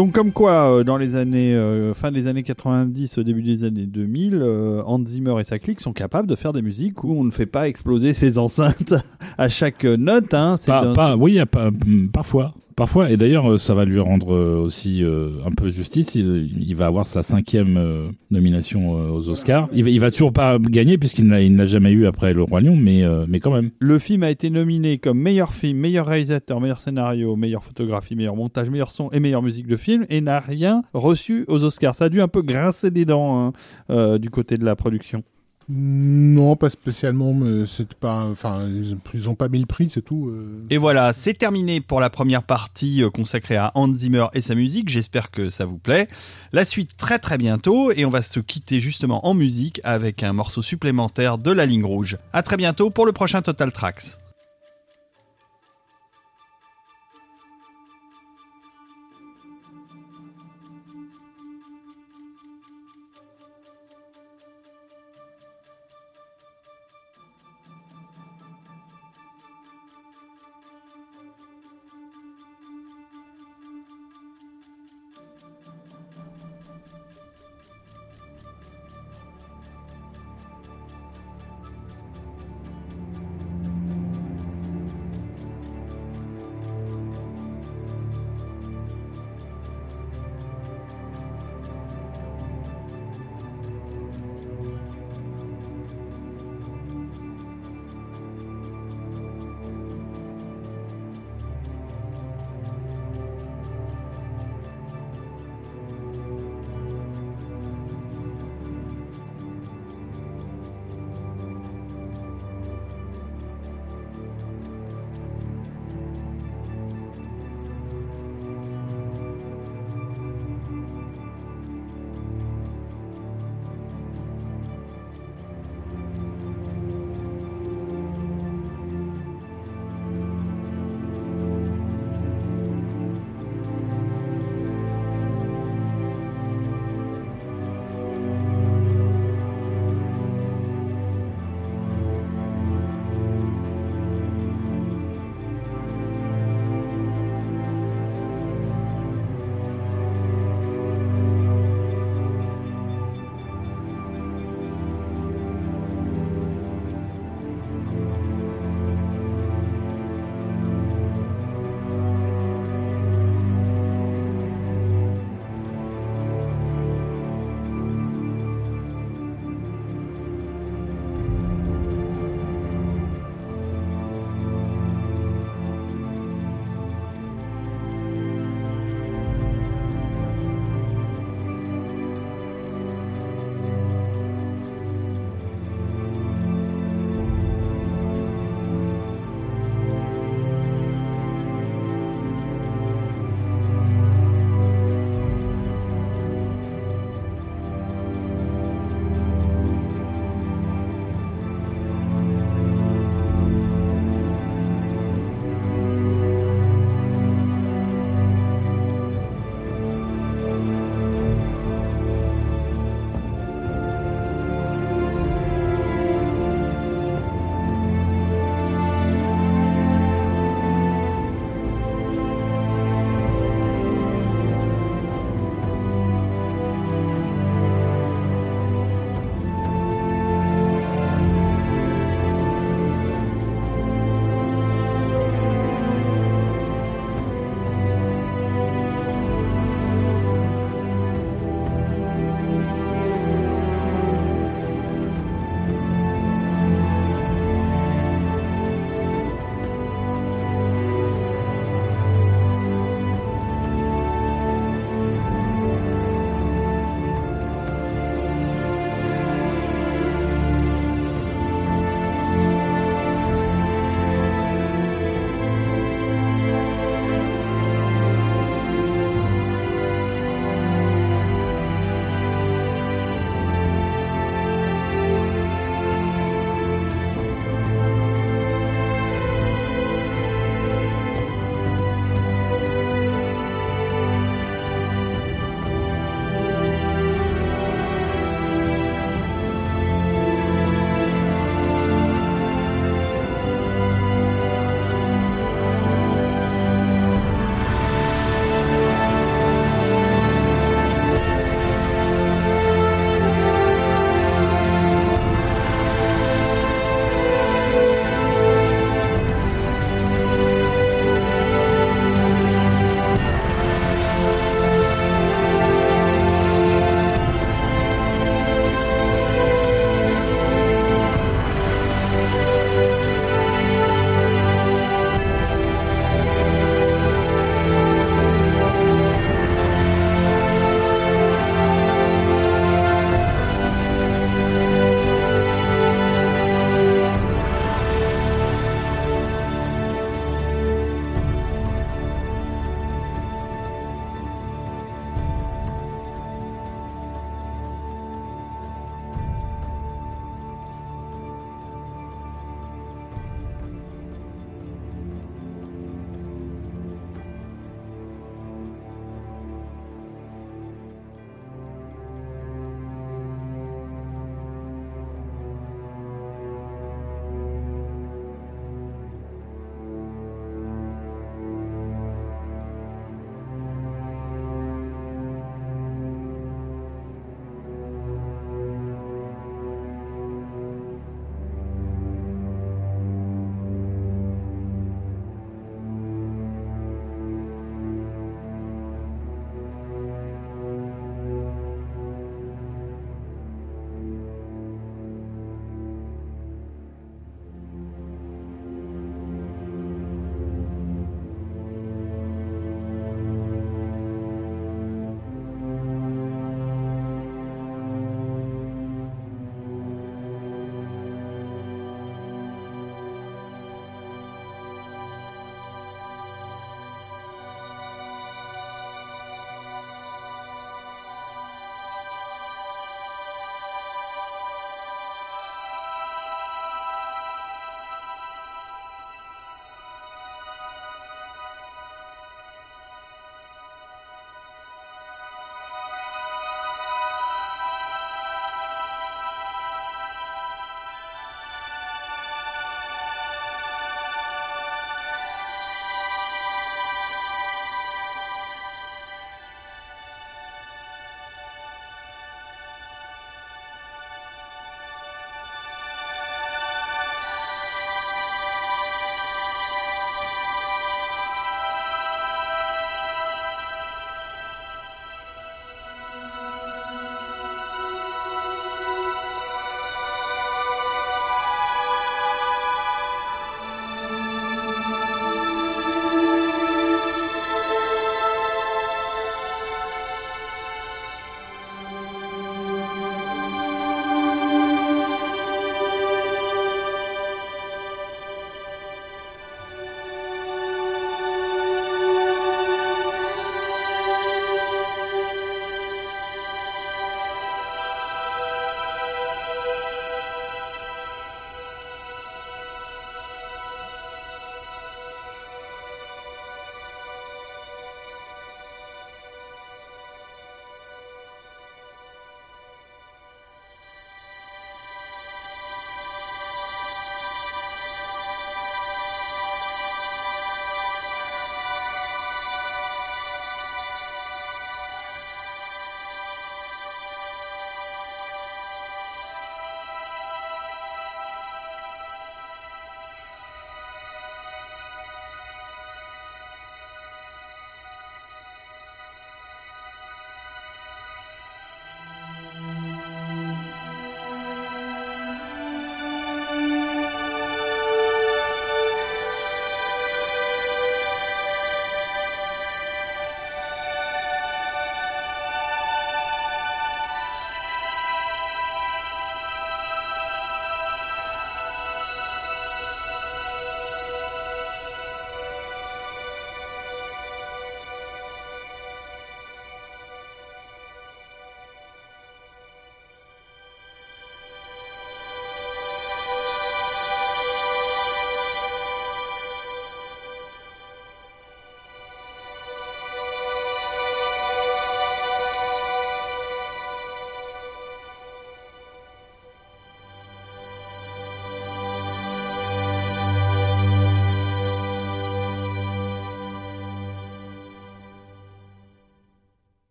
Donc comme quoi, euh, dans les années euh, fin des années 90, au début des années 2000, euh, Hans Zimmer et sa clique sont capables de faire des musiques où on ne fait pas exploser ses enceintes à chaque note. Hein. C'est Pas, pas- oui, pas, hum, parfois. Parfois, et d'ailleurs, euh, ça va lui rendre euh, aussi euh, un peu justice. Il, va avoir sa cinquième nomination aux Oscars. Il va, va toujours pas gagner puisqu'il n'a il n'a jamais eu après Le Roi Lion, mais, mais quand même. Le film a été nominé comme meilleur film, meilleur réalisateur, meilleur scénario, meilleure photographie, meilleur montage, meilleur son et meilleure musique de film et n'a rien reçu aux Oscars. Ça a dû un peu grincer des dents hein, du côté de la production. Non, pas spécialement, mais pas, enfin, ils, ils ont pas mis le prix, c'est tout. euh. Et voilà, c'est terminé pour la première partie euh, consacrée à Hans Zimmer et sa musique. J'espère que ça vous plaît. La suite très très bientôt et on va se quitter justement en musique avec un morceau supplémentaire de la ligne rouge. À très bientôt pour le prochain Total Tracks.